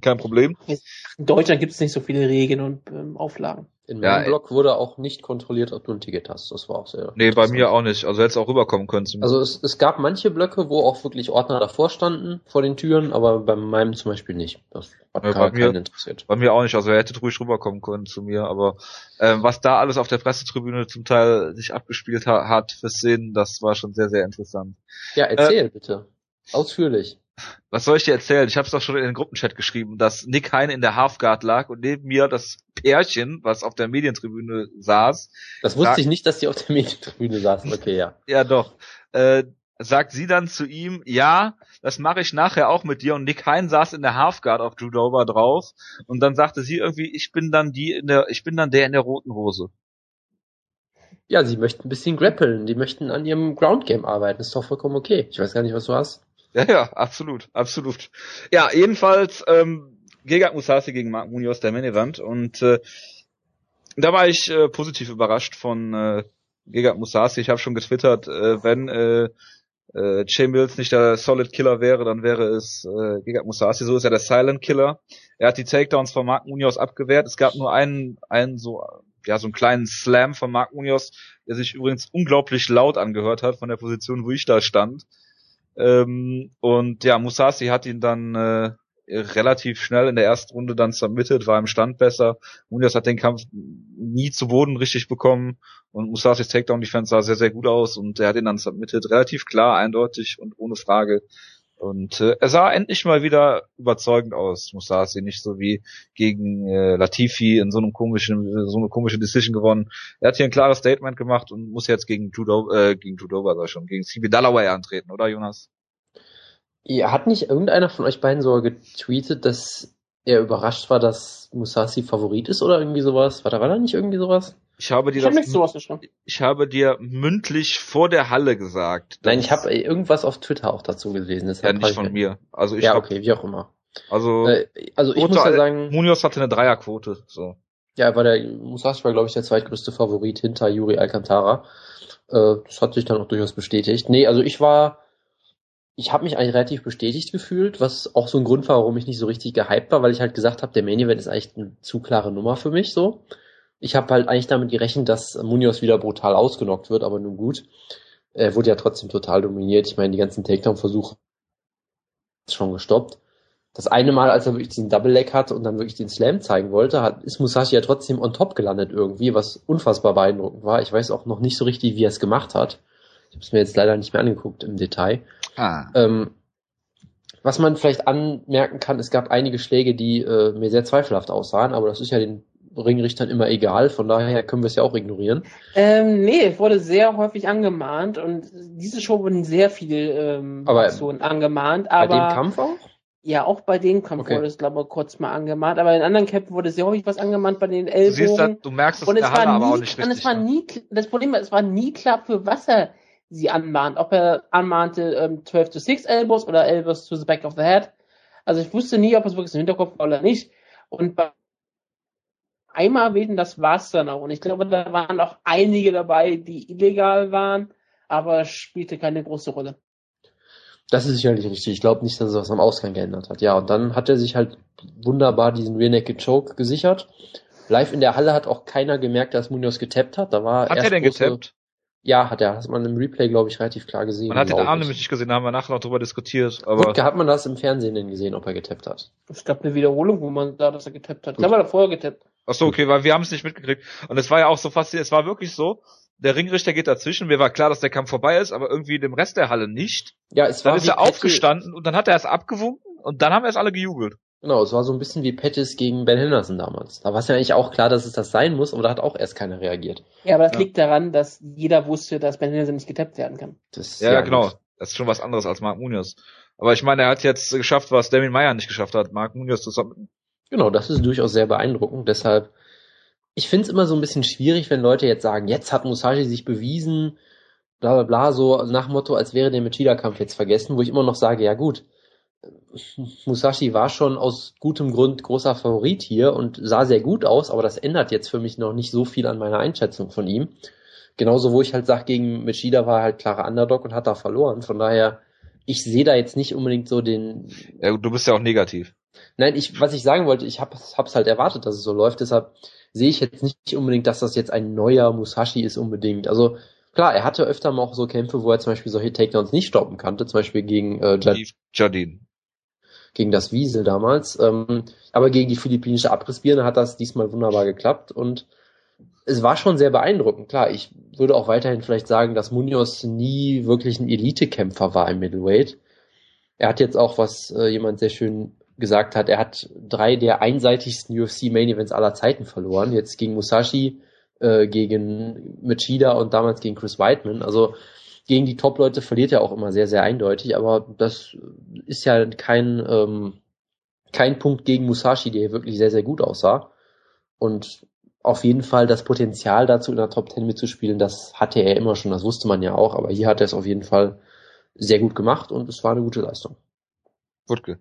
kein Problem. In Deutschland gibt es nicht so viele Regeln und ähm, Auflagen. In meinem ja, Blog wurde auch nicht kontrolliert, ob du ein Ticket hast. Das war auch sehr. Nee, bei mir auch nicht. Also hättest auch rüberkommen können. Also es, es gab manche Blöcke, wo auch wirklich Ordner davor standen vor den Türen, aber bei meinem zum Beispiel nicht. Das hat ja, bei mir, interessiert. Bei mir auch nicht. Also er hätte ruhig rüberkommen können zu mir. Aber ähm, was da alles auf der Pressetribüne zum Teil sich abgespielt ha hat fürs Sehen, das war schon sehr, sehr interessant. Ja, erzähl äh, bitte. Ausführlich was soll ich dir erzählen? Ich habe es doch schon in den Gruppenchat geschrieben, dass Nick Heine in der Halfguard lag und neben mir das Pärchen, was auf der Medientribüne saß. Das wusste sagt, ich nicht, dass die auf der Medientribüne saßen. Okay, ja. ja, doch. Äh, sagt sie dann zu ihm, ja, das mache ich nachher auch mit dir. Und Nick Hein saß in der Halfguard auf Drew Dover drauf. Und dann sagte sie irgendwie, ich bin dann die in der, ich bin dann der in der roten Hose. Ja, sie möchten ein bisschen grappeln. Die möchten an ihrem Ground Game arbeiten. Ist doch vollkommen okay. Ich weiß gar nicht, was du hast. Ja, ja, absolut, absolut. Ja, jedenfalls ähm, Gegard Musasi gegen Mark Munoz der Main Event und äh, da war ich äh, positiv überrascht von äh, Gegard Musasi. Ich habe schon getwittert, äh, wenn äh, äh, Jay Mills nicht der Solid Killer wäre, dann wäre es äh, Gegard Musasi. So ist er der Silent Killer. Er hat die Takedowns von Mark Munoz abgewehrt. Es gab nur einen, einen so ja so einen kleinen Slam von Mark Munoz, der sich übrigens unglaublich laut angehört hat von der Position, wo ich da stand. Ähm, und ja, Musasi hat ihn dann äh, relativ schnell in der ersten Runde dann submitted, war im Stand besser. Munoz hat den Kampf nie zu Boden richtig bekommen und Musasi's Takedown-Defense sah sehr, sehr gut aus und er hat ihn dann submitted. Relativ klar, eindeutig und ohne Frage. Und äh, er sah endlich mal wieder überzeugend aus, Musasi, nicht so wie gegen äh, Latifi in so einem komischen, so eine komische Decision gewonnen. Er hat hier ein klares Statement gemacht und muss jetzt gegen Judo, äh, gegen Judova, sag schon, gegen CB Dalloway antreten, oder Jonas? Ja, hat nicht irgendeiner von euch beiden sogar getweetet, dass er überrascht war, dass Musasi Favorit ist oder irgendwie sowas? War da, war da nicht irgendwie sowas? Ich habe dir Ich habe das, sowas geschrieben. ich habe dir mündlich vor der Halle gesagt. Nein, ich habe irgendwas auf Twitter auch dazu gelesen. ja deshalb nicht hab ich- von mir. Also ich Ja, hab, okay, wie auch immer. also Äh, also ich Quote, muss ja äh, sagen, Munoz hatte eine Dreierquote, so. ja, war der Musashi war glaube ich der zweitgrößte Favorit hinter Yuri Alcantara. Äh, das hat sich dann auch durchaus bestätigt. Nee, also ich war ich habe mich eigentlich relativ bestätigt gefühlt, was auch so ein Grund war, warum ich nicht so richtig gehypt war, weil ich halt gesagt habe, der Main Event ist eigentlich eine zu klare Nummer für mich so. Ich habe halt eigentlich damit gerechnet, dass Munoz wieder brutal ausgenockt wird, aber nun gut. Er wurde ja trotzdem total dominiert. Ich meine, die ganzen Takedown-Versuche schon gestoppt. Das eine Mal, als er wirklich diesen Double Leg hatte und dann wirklich den Slam zeigen wollte, hat, ist Musashi ja trotzdem on top gelandet irgendwie, was unfassbar beeindruckend war. Ich weiß auch noch nicht so richtig, wie er es gemacht hat. Ich habe es mir jetzt leider nicht mehr angeguckt im Detail. Ah. Ähm, was man vielleicht anmerken kann, es gab einige Schläge, die äh, mir sehr zweifelhaft aussahen, aber das ist ja den Ringrichtern immer egal, von daher können wir es ja auch ignorieren. Ähm, nee, es wurde sehr häufig angemahnt und diese Show wurden sehr viele ähm, Aber- Aktionen angemahnt, Bei aber dem Kampf auch? ja, auch bei dem Kampf Okay. wurde es, glaube ich, kurz mal angemahnt, aber in anderen Kämpfen wurde sehr häufig was angemahnt bei den Du siehst, da, Ellbogen. du merkst es Und in es der Halle war aber nie, auch nicht und richtig. es war ne? nie, das Problem war, es war nie klar, für was er sie anmahnt. Ob er anmahnte ähm, 12 to 6 Elbows oder Elbows to the back of the head. Also ich wusste nie, ob es wirklich im Hinterkopf war oder nicht. Und bei einmal erwähnen, das war's dann auch. Und ich glaube, da waren auch einige dabei, die illegal waren, aber spielte keine große Rolle. Das ist sicherlich richtig. Ich glaube nicht, dass es was am Ausgang geändert hat. Ja, und dann hat er sich halt wunderbar diesen Rear Naked Choke gesichert. Live in der Halle hat auch keiner gemerkt, dass Munoz getappt hat. Da war Hat er denn große- getappt? Ja, hat er. Das hat man im Replay, glaube ich, relativ klar gesehen. Man hat den Arm ich. nämlich nicht gesehen, da haben wir nachher noch drüber diskutiert. Aber Wutke, hat man das im Fernsehen denn gesehen, ob er getappt hat? Es gab eine Wiederholung, wo man da, dass er getappt hat. Ich glaube, er hat vorher getappt. ach so, okay, weil wir haben es nicht mitgekriegt. Und es war ja auch so faszinierend, es war wirklich so, der Ringrichter geht dazwischen, mir war klar, dass der Kampf vorbei ist, aber irgendwie dem Rest der Halle nicht. Ja, es Dann war ist wie er aufgestanden und dann hat er es abgewunken und dann haben erst alle gejubelt. Genau, es war so ein bisschen wie Pettis gegen Ben Henderson damals. Da war es ja eigentlich auch klar, dass es das sein muss, aber da hat auch erst keiner reagiert. Ja, aber das Ja. liegt daran, dass jeder wusste, dass Ben Henderson nicht getappt werden kann. Das, Ja, ja, genau. gut. Das ist schon was anderes als Mark Munoz. Aber ich meine, er hat jetzt geschafft, was Damien Meyer nicht geschafft hat, Mark Munoz zu submitten. Genau, das ist durchaus sehr beeindruckend. Deshalb, ich finde es immer so ein bisschen schwierig, wenn Leute jetzt sagen, jetzt hat Musashi sich bewiesen, bla bla bla, so nach Motto, als wäre der Machida-Kampf jetzt vergessen, wo ich immer noch sage, ja gut, Musashi war schon aus gutem Grund großer Favorit hier und sah sehr gut aus, aber das ändert jetzt für mich noch nicht so viel an meiner Einschätzung von ihm. Genauso, wo ich halt sage, gegen Machida war er halt klarer Underdog und hat da verloren. Von daher, ich sehe da jetzt nicht unbedingt so den, Ja, du bist ja auch negativ. Nein, ich, was ich sagen wollte, ich habe hab's halt erwartet, dass es so läuft, deshalb sehe ich jetzt nicht unbedingt, dass das jetzt ein neuer Musashi ist unbedingt. Also klar, er hatte öfter mal auch so Kämpfe, wo er zum Beispiel solche Takedowns nicht stoppen konnte, zum Beispiel gegen, äh, Jad Jardine. Gegen das Wiesel damals. Ähm, aber gegen die philippinische Abrissbirne hat das diesmal wunderbar geklappt und es war schon sehr beeindruckend. Klar, ich würde auch weiterhin vielleicht sagen, dass Munoz nie wirklich ein Elite-Kämpfer war im Middleweight. Er hat jetzt auch, was äh, jemand sehr schön gesagt hat, er hat drei der einseitigsten UFC-Main-Events aller Zeiten verloren. Jetzt gegen Musashi, äh, gegen Machida und damals gegen Chris Weidman. Also gegen die Top-Leute verliert er auch immer sehr, sehr eindeutig, aber das ist ja kein, ähm, kein Punkt gegen Musashi, der wirklich sehr, sehr gut aussah. Und auf jeden Fall das Potenzial dazu in der Top 10 mitzuspielen, das hatte er immer schon, das wusste man ja auch, aber hier hat er es auf jeden Fall sehr gut gemacht und es war eine gute Leistung. Wutke.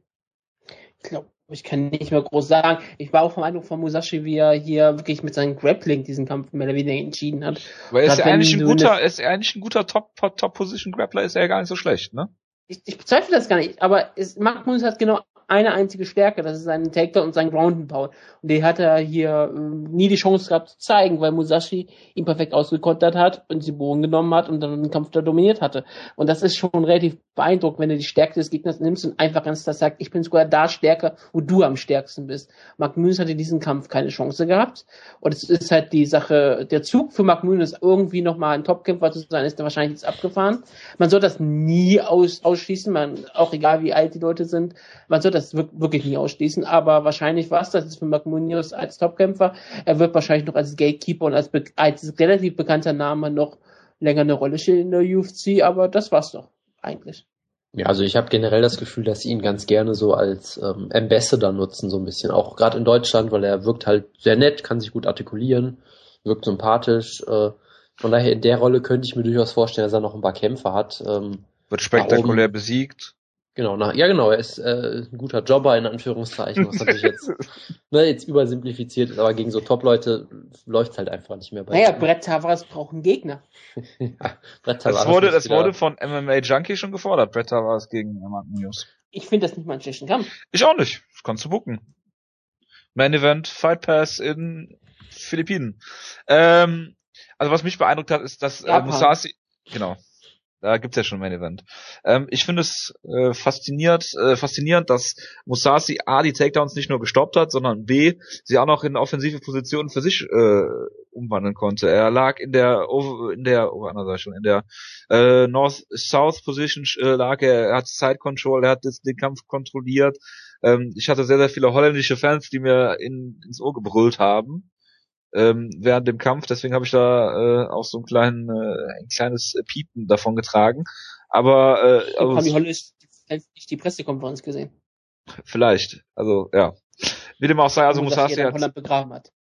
Ich glaube, ich kann nicht mehr groß sagen. Ich war auch vom Eindruck von Musashi, wie er hier wirklich mit seinem Grappling diesen Kampf mehr oder weniger entschieden hat. Weil er ist ja eigentlich ein guter, er ist ja eigentlich ein guter Top, Top Position Grappler, ist er ja gar nicht so schlecht, ne? Ich, ich bezweifle das gar nicht, aber es, Mark Munoz hat genau eine einzige Stärke, das ist sein Takedown und sein Ground and Pound. Und die hat er hier äh, nie die Chance gehabt zu zeigen, weil Musashi ihn perfekt ausgekontert hat und sie Bogen genommen hat und dann den Kampf da dominiert hatte. Und das ist schon relativ beeindruckend, wenn du die Stärke des Gegners nimmst und einfach ganz das sagt, ich bin sogar da stärker, wo du am stärksten bist. Mark Müns hat in diesem Kampf keine Chance gehabt. Und es ist halt die Sache, der Zug für Mark Müns irgendwie nochmal ein Topkämpfer zu sein, ist da wahrscheinlich jetzt abgefahren. Man soll das nie aus, ausschließen, man, auch egal wie alt die Leute sind, man soll das wirklich nie ausschließen, aber wahrscheinlich war es das jetzt für Magmunius als Topkämpfer. Er wird wahrscheinlich noch als Gatekeeper und als, als relativ bekannter Name noch länger eine Rolle spielen in der UFC, aber das war's doch eigentlich. Ja, also ich habe generell das Gefühl, dass sie ihn ganz gerne so als ähm, Ambassador nutzen, so ein bisschen. Auch gerade in Deutschland, weil er wirkt halt sehr nett, kann sich gut artikulieren, wirkt sympathisch. Äh, von daher in der Rolle könnte ich mir durchaus vorstellen, dass er noch ein paar Kämpfe hat. Ähm, Wird spektakulär besiegt. Genau, na, ja genau, er ist äh, ein guter Jobber in Anführungszeichen, was natürlich jetzt, ne, jetzt übersimplifiziert ist, aber gegen so Top-Leute läuft es halt einfach nicht mehr bei Naja, Brett Tavares braucht einen Gegner. ja, Brett Tavares das wurde, das wurde von MMA Junkie schon gefordert, Brett Tavares gegen Martin News. Ich finde das nicht mal einen schlechten Kampf. Ich auch nicht, das kannst du bucken. Main Event, Fight Pass in Philippinen. Ähm, also was mich beeindruckt hat, ist, dass äh, Musashi, genau, da gibt's ja schon Main Event. Ähm, ich finde es äh, fasziniert, äh, faszinierend, dass Musashi A die Takedowns nicht nur gestoppt hat, sondern B sie auch noch in offensive Positionen für sich äh, umwandeln konnte. Er lag in der in der oh, anders schon in der äh, North South Position äh, lag er, er hat Side Control, er hat das, den Kampf kontrolliert. Ähm, ich hatte sehr sehr viele holländische Fans, die mir in, ins Ohr gebrüllt haben ähm, während dem Kampf. Deswegen habe ich da äh, auch so ein, kleinen, äh, ein kleines Piepen davon getragen. Aber äh, also, haben die Holländer nicht die Pressekonferenz gesehen? Vielleicht. Also ja. Wie dem auch sei, also Musashi hat hat.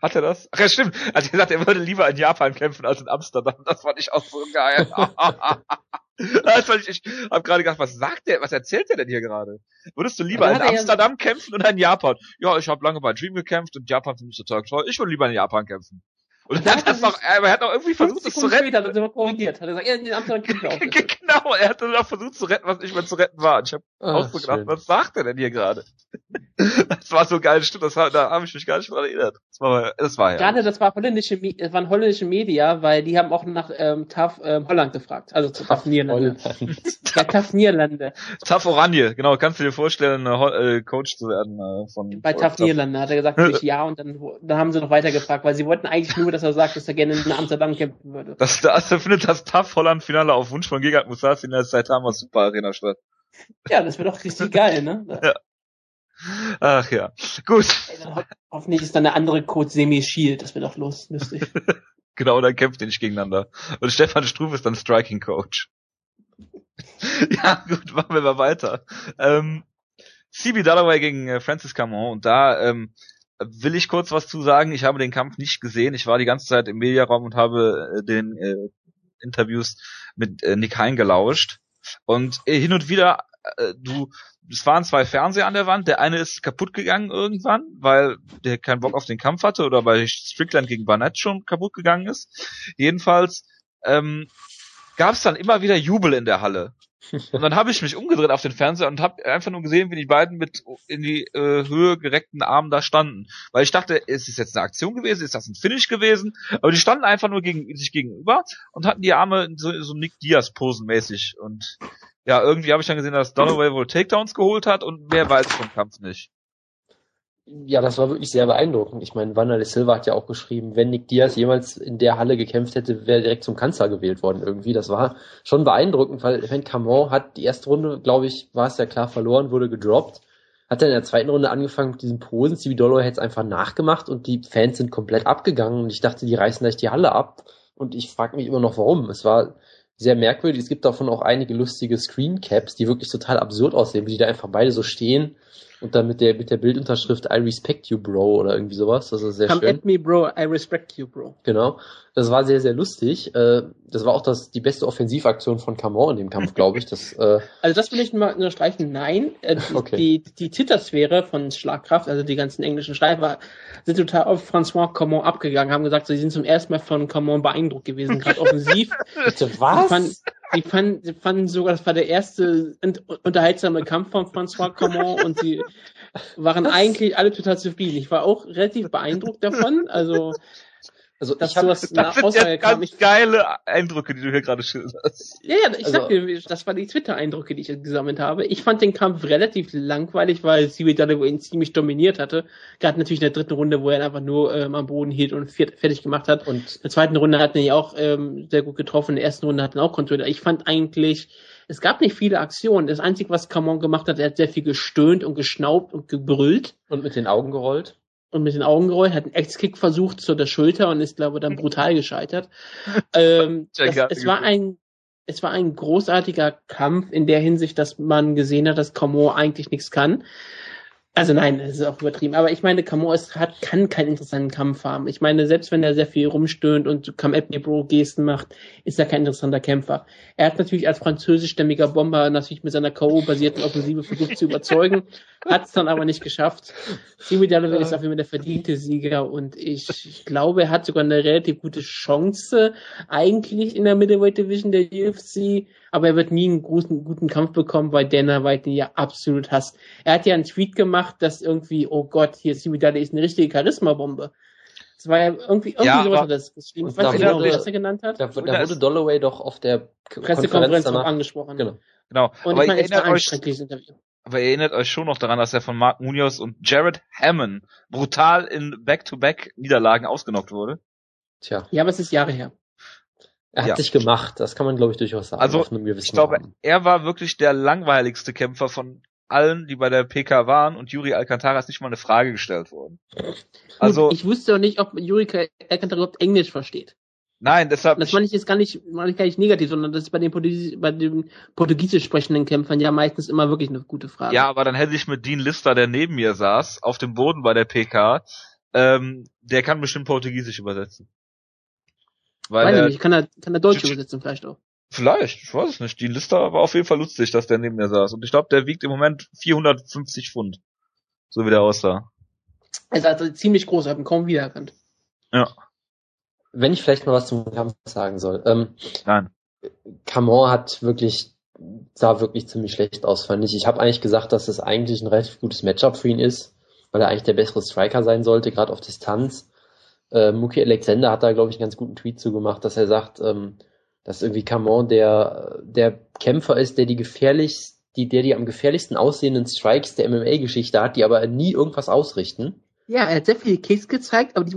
Hat er das? Ach ja, stimmt. Also er gesagt, er würde lieber in Japan kämpfen als in Amsterdam. Das fand ich auch so geil. Also ich, ich habe gerade gedacht, was sagt der, was erzählt der denn hier gerade? Würdest du lieber in Amsterdam ja kämpfen oder in Japan? Ja, ich habe lange bei Dream gekämpft und Japan finde ich total toll. Ich würde lieber in Japan kämpfen. Und dann hat das noch, er hat noch irgendwie versucht, es zu retten. Später hat er korrigiert. Hat er gesagt, ja, in Amsterdam Genau, er hat dann noch versucht zu retten, was nicht mehr zu retten war. Und ich habe oh, auch so gedacht, was sagt er denn hier gerade? das war so geil, stimmt, das, da habe ich mich gar nicht dran erinnert. Das war, das war ja. Gerade das war holländische, das waren holländische Media, weil die haben auch nach ähm, TAF ähm, Holland gefragt, also zu TAF Niederlande. ja, TAF Niederlande. TAF Oranje, genau, kannst du dir vorstellen, äh, Coach zu werden äh, von Bei TAF Niederlande hat er gesagt, natürlich ja, und dann, dann haben sie noch weiter gefragt, weil sie wollten eigentlich nur dass er sagt, dass er gerne in Amsterdam kämpfen würde. Das, das findet das TAF Holland Finale auf Wunsch von Gegard Musasi in der Saitama Super Arena statt. Ja, das wäre doch richtig geil, ne? Ja. Ach ja. Gut. Ey, hoffentlich ist dann eine andere Code Semi Shield, das wäre doch los, lustig. genau, dann kämpft ihr nicht gegeneinander. Und Stefan Struve ist dann Striking Coach. ja, gut, machen wir mal weiter. Ähm, CB Dalloway gegen äh, Francis Camon und da ähm, will ich kurz was zu sagen. Ich habe den Kampf nicht gesehen. Ich war die ganze Zeit im Mediaraum und habe äh, den äh, Interviews mit äh, Nick Hein gelauscht. Und äh, hin und wieder, äh, du, es waren zwei Fernseher an der Wand. Der eine ist kaputt gegangen irgendwann, weil der keinen Bock auf den Kampf hatte oder bei Strickland gegen Barnett schon kaputt gegangen ist. Jedenfalls ähm, gab es dann immer wieder Jubel in der Halle. Und dann habe ich mich umgedreht auf den Fernseher und habe einfach nur gesehen, wie die beiden mit in die äh, Höhe gereckten Armen da standen. Weil ich dachte, ist es jetzt eine Aktion gewesen, ist das ein Finish gewesen? Aber die standen einfach nur gegen, sich gegenüber und hatten die Arme so, so Nick Diaz posenmäßig. Und ja, irgendwie habe ich dann gesehen, dass Donovan wohl Takedowns geholt hat und mehr weiß vom Kampf nicht. Ja, das war wirklich sehr beeindruckend. Ich meine, Wanderlei Silva hat ja auch geschrieben, wenn Nick Diaz jemals in der Halle gekämpft hätte, wäre er direkt zum Kanzler gewählt worden irgendwie. Das war schon beeindruckend, weil wenn Camon hat die erste Runde, glaube ich, war es ja klar verloren, wurde gedroppt. Hat dann in der zweiten Runde angefangen mit diesen Posen. Stevie Dollar hätte es einfach nachgemacht und die Fans sind komplett abgegangen und ich dachte, die reißen gleich die Halle ab. Und ich frage mich immer noch, warum. Es war sehr merkwürdig. Es gibt davon auch einige lustige Screencaps, die wirklich total absurd aussehen, wie die da einfach beide so stehen und dann mit der, mit der Bildunterschrift I respect you, bro, oder irgendwie sowas. Das ist sehr Come schön. at me, bro, I respect you, bro. Genau. Das war sehr, sehr lustig. Äh, das war auch das, die beste Offensivaktion von Camon in dem Kampf, glaube ich. Das, äh also das will ich mal unterstreichen. Nein, äh, okay. die, die Titersphäre von Schlagkraft, also die ganzen englischen Schleifer, sind total auf François Camon abgegangen, haben gesagt, sie sind zum ersten Mal von Camon beeindruckt gewesen, gerade offensiv. Bitte was? Die fanden, fanden sogar, das war der erste unterhaltsame Kampf von François Common und sie waren eigentlich alle total zufrieden. Ich war auch relativ beeindruckt davon. Also Also dass ich sowas Das nach sind Aussage jetzt kam. ganz Ich, geile Eindrücke, die du hier gerade schilderst. ja, ja, ich Also- sag dir, das waren die Twitter-Eindrücke, die ich gesammelt habe. Ich fand den Kampf relativ langweilig, weil CB Dalloway ihn ziemlich dominiert hatte. Gerade natürlich in der dritten Runde, wo er ihn einfach nur ähm, am Boden hielt und fertig gemacht hat. und In der zweiten Runde hat er ihn auch ähm, sehr gut getroffen, in der ersten Runde hat er ihn auch kontrolliert. Ich fand eigentlich, es gab nicht viele Aktionen. Das Einzige, was Camon gemacht hat, er hat sehr viel gestöhnt und geschnaubt und gebrüllt und mit den Augen gerollt. Und mit den Augen gerollt, hat einen Ex-Kick versucht zu der Schulter und ist, glaube ich, dann brutal gescheitert. ähm, das, es war ein es war ein großartiger Kampf in der Hinsicht, dass man gesehen hat, dass Camon eigentlich nichts kann. Also nein, das ist auch übertrieben. Aber ich meine, ist, hat, kann keinen interessanten Kampf haben. Ich meine, selbst wenn er sehr viel rumstöhnt und Cam Epney Bro Gesten macht, ist er kein interessanter Kämpfer. Er hat natürlich als französischstämmiger Bomber natürlich mit seiner K.O.-basierten Offensive versucht zu überzeugen, hat es dann aber nicht geschafft. Simi Dalloway ist auf jeden Fall der verdiente Sieger und ich, ich glaube, er hat sogar eine relativ gute Chance eigentlich in der Middleweight Division der UFC, aber er wird nie einen guten, guten Kampf bekommen, weil Dana White ihn ja absolut hasst. Er hat ja einen Tweet gemacht, dass irgendwie, oh Gott, hier Simi Dalloway ist eine richtige Charisma-Bombe. Das war ja irgendwie, irgendwie Ja, sowas hat er das geschrieben. Ich weiß nicht genau, was er genannt hat. Da, da wurde Dolloway doch auf der Pressekonferenz Konferenz noch danach. angesprochen. Genau. Genau. Und aber, ich meine, es war erinnert ein euch, schreckliches Interview. aber ihr erinnert euch schon noch daran, dass er von Mark Munoz und Jared Hammond brutal in Back-to-Back-Niederlagen ausgenockt wurde. Tja, Ja, aber es ist Jahre her. Er hat Ja. sich gemacht. Das kann man, glaube ich, durchaus sagen. Also, Ich glaube, Rahmen. er war wirklich der langweiligste Kämpfer von allen, die bei der PK waren und Yuri Alcantara ist nicht mal eine Frage gestellt worden. Also, Gut, ich wusste auch nicht, ob Jurika Alcantara überhaupt Englisch versteht. nein, deshalb, das meine ich jetzt gar nicht, meine ich gar nicht negativ, sondern das ist bei den, Portugies bei den portugiesisch sprechenden Kämpfern ja meistens immer wirklich eine gute Frage. ja, aber dann hätte ich mit Dean Lister, der neben mir saß, auf dem Boden bei der PK, ähm, der kann bestimmt Portugiesisch übersetzen. Weil Weiß ich er, nicht, kann er, kann er Deutsch Tsch- übersetzen vielleicht auch. vielleicht, ich weiß es nicht, Dean Lister war auf jeden Fall lustig, dass der neben mir saß. Und ich glaube, der wiegt im Moment 450 Pfund. So wie der aussah. Er ist also ziemlich groß, hat ihn kaum wiedererkannt. Wenn ich vielleicht mal was zum Kampf sagen soll. Ähm, Nein. Camon hat wirklich, sah wirklich ziemlich schlecht aus, fand ich. Ich habe eigentlich gesagt, dass das eigentlich ein relativ gutes Matchup für ihn ist, weil er eigentlich der bessere Striker sein sollte, gerade auf Distanz. Äh, Muki Alexander hat da, glaube ich, einen ganz guten Tweet zugemacht, dass er sagt, ähm, dass irgendwie Camon der, der Kämpfer ist, der die gefährlichst, die, der die am gefährlichsten aussehenden Strikes der MMA-Geschichte hat, die aber nie irgendwas ausrichten. Ja, er hat sehr viele Kicks gezeigt, aber die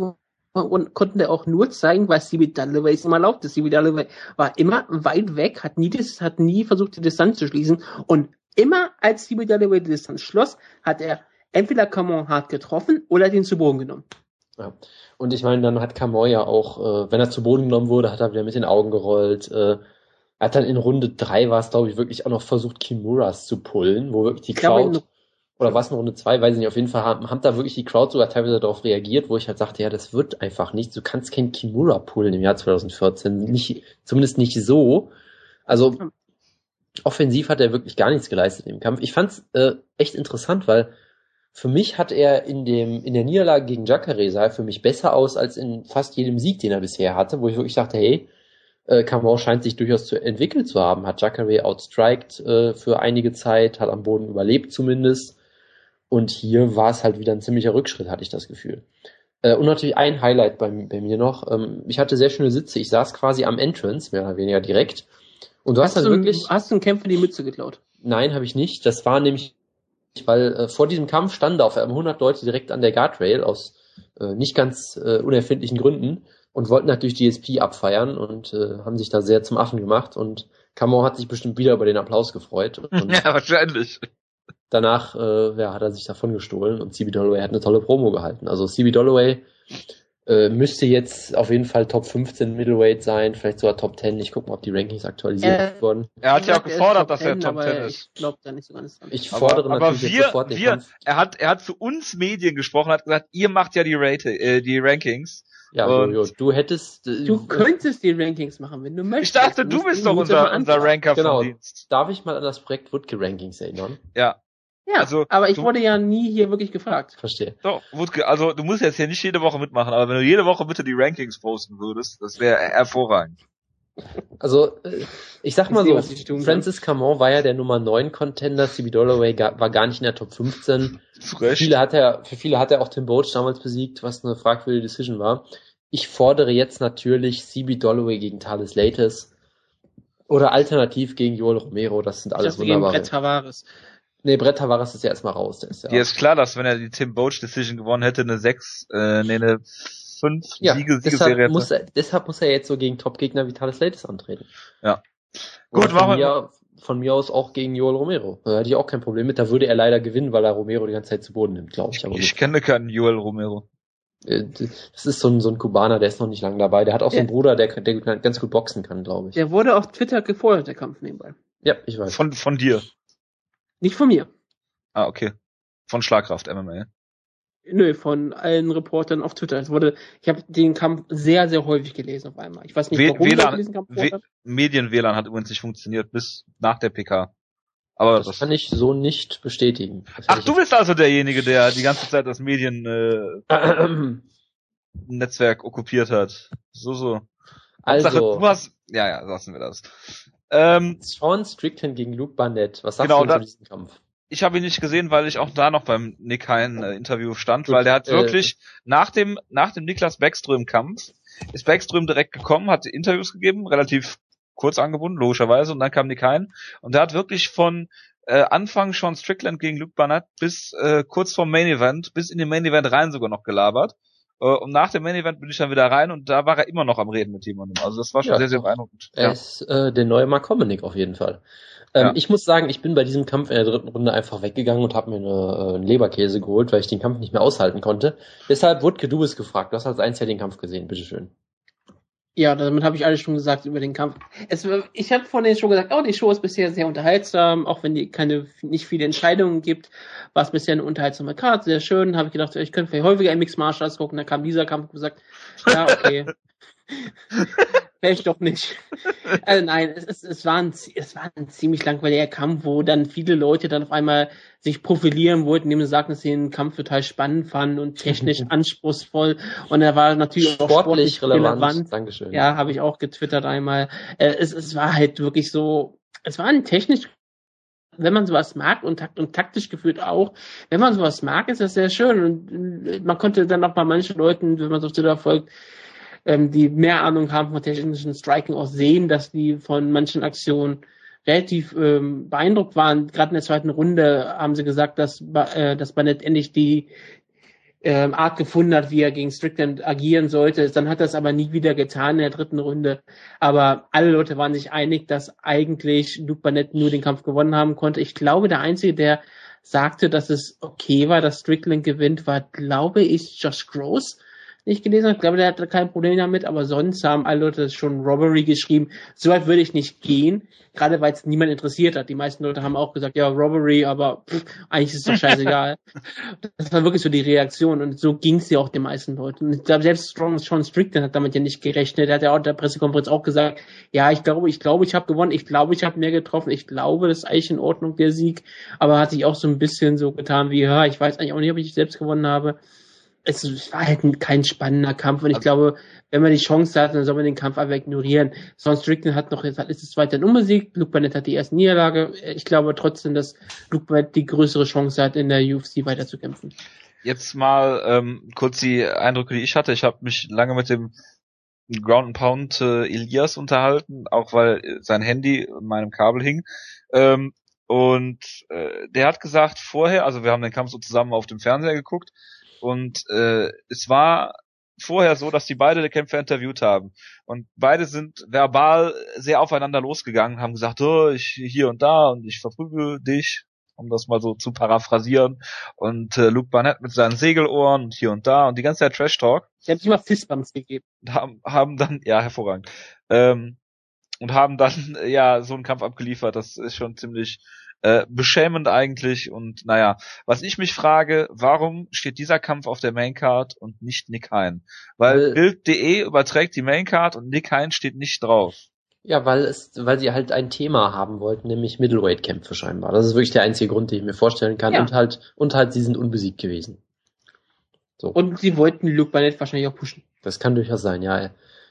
konnten er auch nur zeigen, weil CB Dalloway immer ist. CB Dalloway war immer weit weg, hat nie, das, hat nie versucht, die Distanz zu schließen. Und immer als CB Dalloway die Distanz schloss, hat er entweder Camon hart getroffen oder den zu Boden genommen. Ja. Und ich meine, dann hat Kamoy ja auch, äh, wenn er zu Boden genommen wurde, hat er wieder mit den Augen gerollt. Äh, er hat dann in Runde drei war es, glaube ich, wirklich auch noch versucht, Kimuras zu pullen, wo wirklich die Ich glaube, Crowd, oder was in Runde zwei, weiß ich nicht, auf jeden Fall haben, haben da wirklich die Crowd sogar teilweise darauf reagiert, wo ich halt sagte, ja, das wird einfach nicht. Du kannst kein Kimura pullen im Jahr 2014. Nicht, zumindest nicht so. Also, offensiv hat er wirklich gar nichts geleistet im Kampf. Ich fand's äh, echt interessant, weil für mich hat er in dem in der Niederlage gegen Jacare sah er für mich besser aus als in fast jedem Sieg, den er bisher hatte, wo ich wirklich dachte, hey, äh, Kamau scheint sich durchaus zu entwickelt zu haben, hat Jacare outstriked äh, für einige Zeit, hat am Boden überlebt zumindest. Und hier war es halt wieder ein ziemlicher Rückschritt, hatte ich das Gefühl. Äh, und natürlich ein Highlight bei, bei mir noch. Ähm, ich hatte sehr schöne Sitze. Ich saß quasi am Entrance, mehr oder weniger direkt. Und du hast, hast, dann du, wirklich. hast du einen Kämpfer die Mütze geklaut? Nein, habe ich nicht. Das war nämlich, weil äh, vor diesem Kampf standen da auf einmal 100 Leute direkt an der Guardrail aus äh, nicht ganz äh, unerfindlichen Gründen und wollten natürlich GSP abfeiern und äh, haben sich da sehr zum Affen gemacht. Und Camon hat sich bestimmt wieder über den Applaus gefreut. Ja, wahrscheinlich. danach äh, ja, hat er sich davon gestohlen und CB Dolloway hat eine tolle Promo gehalten. Also CB Dolloway äh, müsste jetzt auf jeden Fall Top 15 Middleweight sein, vielleicht sogar Top 10. Ich gucke mal, ob die Rankings aktualisiert Äh, wurden. Er hat ja auch er gefordert, dass er 10, Top aber 10 ist. Ich glaube da nicht so ganz dran. Ich Aber, fordere aber natürlich jetzt wir, sofort den wir, Kampf. er hat, er hat zu uns Medien gesprochen, hat gesagt, ihr macht ja die Rate, äh, die Rankings. Ja, und- Jojo, du hättest. äh, Du könntest die Rankings machen, wenn du Ich möchtest. dachte, du bist doch unser, unser. Ranker Genau. vom Dienst. Darf ich mal an das Projekt Woodke Rankings erinnern? Ja. Ja, Also, aber ich du- wurde ja nie hier wirklich gefragt. Verstehe. So, Wutke, also du musst jetzt hier nicht jede Woche mitmachen, aber wenn du jede Woche bitte die Rankings posten würdest, das wäre hervorragend. Also, äh, ich sag mal Ich sehe, so. Francis Camon war ja der Nummer 9 Contender, CB Dolloway ga- war gar nicht in der Top 15. Zu Für viele hat er, für viele hat er auch Tim Boach damals besiegt, was eine fragwürdige Decision war. Ich fordere jetzt natürlich CB Dolloway gegen Thales Lates oder alternativ gegen Joel Romero, das sind Ich alles dachte gegen wunderbare. Brett Tavares. Nee, Brett Tavares ist ja erstmal raus, der ist ja. Dir ist klar, dass wenn er die Tim Boach Decision gewonnen hätte, eine 6, äh, nee, eine 5 ja, Siege, deshalb, muss er, deshalb muss er jetzt so gegen Top-Gegner wie Thales Lates antreten. Ja. Gut, Gut, von mir, von mir aus auch gegen Joel Romero. Da hätte ich auch kein Problem mit. Da würde er leider gewinnen, weil er Romero die ganze Zeit zu Boden nimmt, glaube ich. Aber Ich gut. kenne keinen Joel Romero. Äh, das ist so ein, so ein Kubaner, der ist noch nicht lange dabei. Der hat auch so einen Ja. Bruder, der, der ganz gut boxen kann, glaube ich. Der wurde auf Twitter gefordert, der Kampf nebenbei. Ja, ich weiß. Von, von dir. Nicht von mir. Ah, okay. Von Schlagkraft MMA. Nö, von allen Reportern auf Twitter. Es wurde, ich habe den Kampf sehr, sehr häufig gelesen auf einmal. Ich weiß nicht, W- warum WLAN er diesen Kampf W- hat. Medien-WLAN hat übrigens nicht funktioniert bis nach der PK. Aber Das das, kann ich so nicht bestätigen. Das Ach, du bist also derjenige, der die ganze Zeit das Mediennetzwerk äh, ich- Netzwerk okkupiert hat. So, so. Hauptsache, Also, du hast, ja, ja, lassen wir das. Ähm, Sean Strickland gegen Luke Barnett. Was sagst Genau, du da- zu diesem Kampf? ich habe ihn nicht gesehen, weil ich auch da noch beim Nick Hein äh, Interview stand, Gut, weil der hat äh, wirklich nach dem nach dem Niklas Backström Kampf ist Backström direkt gekommen, hat Interviews gegeben, relativ kurz angebunden, logischerweise, und dann kam Nick Hein und der hat wirklich von äh, Anfang Sean Strickland gegen Luke Barnett bis äh, kurz vorm Main Event, bis in den Main Event rein sogar noch gelabert. Äh, und nach dem Main Event bin ich dann wieder rein und da war er immer noch am Reden mit jemandem. Also das war schon Ja. sehr, sehr beeindruckend. Er ist äh, der neue Mark Hominick auf jeden Fall. Ähm, Ja. Ich muss sagen, ich bin bei diesem Kampf in der dritten Runde einfach weggegangen und habe mir eine, äh, einen Leberkäse geholt, weil ich den Kampf nicht mehr aushalten konnte. Deshalb, Wutke, du bist gefragt. Du hast als einziger den Kampf gesehen. Bitteschön. Ja, damit habe ich alles schon gesagt über den Kampf. Es, ich habe der Show gesagt, oh, die Show ist bisher sehr unterhaltsam, auch wenn die keine nicht viele Entscheidungen gibt, war es bisher eine unterhaltsame Karte, sehr schön. Habe ich gedacht, ich könnte vielleicht häufiger Mixed Martial Arts gucken. Dann kam dieser Kampf und gesagt, ja, okay. Vielleicht doch nicht. Also nein, es, es, es, war ein, es war ein ziemlich langweiliger Kampf, wo dann viele Leute dann auf einmal sich profilieren wollten, indem sie sagten, dass sie den Kampf total spannend fanden und technisch anspruchsvoll. Und er war natürlich auch Sportlich relevant. Dankeschön. ja, habe ich auch getwittert einmal. Äh, es, es war halt wirklich so, es war ein technisch, wenn man sowas mag und, takt und taktisch gefühlt auch, wenn man sowas mag, ist das sehr schön. Und äh, man konnte dann auch bei manchen Leuten, wenn man so auf Twitter folgt, ähm, die mehr Ahnung haben von technischen Striking auch sehen, dass die von manchen Aktionen relativ ähm, beeindruckt waren. Gerade in der zweiten Runde haben sie gesagt, dass, äh, dass Barnett endlich die ähm, Art gefunden hat, wie er gegen Strickland agieren sollte. Dann hat er es aber nie wieder getan in der dritten Runde. Aber alle Leute waren sich einig, dass eigentlich Luke Barnett nur den Kampf gewonnen haben konnte. Ich glaube, der Einzige, der sagte, dass es okay war, dass Strickland gewinnt, war, glaube ich, Josh Gross. Nicht gelesen habe. Ich glaube, der hatte kein Problem damit, aber sonst haben alle Leute schon Robbery geschrieben. So weit würde ich nicht gehen, gerade weil es niemand interessiert hat. Die meisten Leute haben auch gesagt, ja, Robbery, aber pff, eigentlich ist es doch scheißegal. das war wirklich so die Reaktion und so ging es ja auch den meisten Leuten. Und ich glaube, selbst Strong Sean Strickland hat damit ja nicht gerechnet. Er hat ja auch in der Pressekonferenz auch gesagt, ja, ich glaube, ich glaube, ich habe gewonnen, ich glaube, ich habe mehr getroffen, ich glaube, das ist eigentlich in Ordnung, der Sieg, aber hat sich auch so ein bisschen so getan wie, ja, ich weiß eigentlich auch nicht, ob ich selbst gewonnen habe. Es war halt ein- kein spannender Kampf und ich Also- glaube, wenn man die Chance hat, dann soll man den Kampf einfach ignorieren. Sean Strickland hat noch jetzt ist es weiterhin unbesiegt, Luke Barnett hat die erste Niederlage. Ich glaube trotzdem, dass Luke Barnett die größere Chance hat, in der UFC weiterzukämpfen. Jetzt mal ähm, kurz die Eindrücke, die ich hatte. Ich habe mich lange mit dem Ground and Pound äh, Elias unterhalten, auch weil äh, sein Handy in meinem Kabel hing. Ähm, und äh, der hat gesagt vorher, also wir haben den Kampf so zusammen auf dem Fernseher geguckt und äh, es war vorher so, dass die beide Kämpfer interviewt haben und beide sind verbal sehr aufeinander losgegangen, haben gesagt, oh, ich hier und da und ich verprügel dich, um das mal so zu paraphrasieren und äh, Luke Barnett mit seinen Segelohren und hier und da und die ganze Zeit Trash Talk Sie haben sich mal Fistbumps gegeben. und haben, haben dann, ja, hervorragend, ähm, und haben dann, ja, so einen Kampf abgeliefert. Das ist schon ziemlich äh, beschämend eigentlich. Und naja, was ich mich frage, warum steht dieser Kampf auf der Maincard und nicht Nick Hein? Weil Weil- Bild.de überträgt die Maincard und Nick Hein steht nicht drauf. Ja, weil es, weil sie halt ein Thema haben wollten, nämlich Middleweight-Kämpfe scheinbar. Das ist wirklich der einzige Grund, den ich mir vorstellen kann. Ja. Und halt, und halt, sie sind unbesiegt gewesen. So. Und sie wollten Luke Barnett wahrscheinlich auch pushen. Das kann durchaus sein, ja.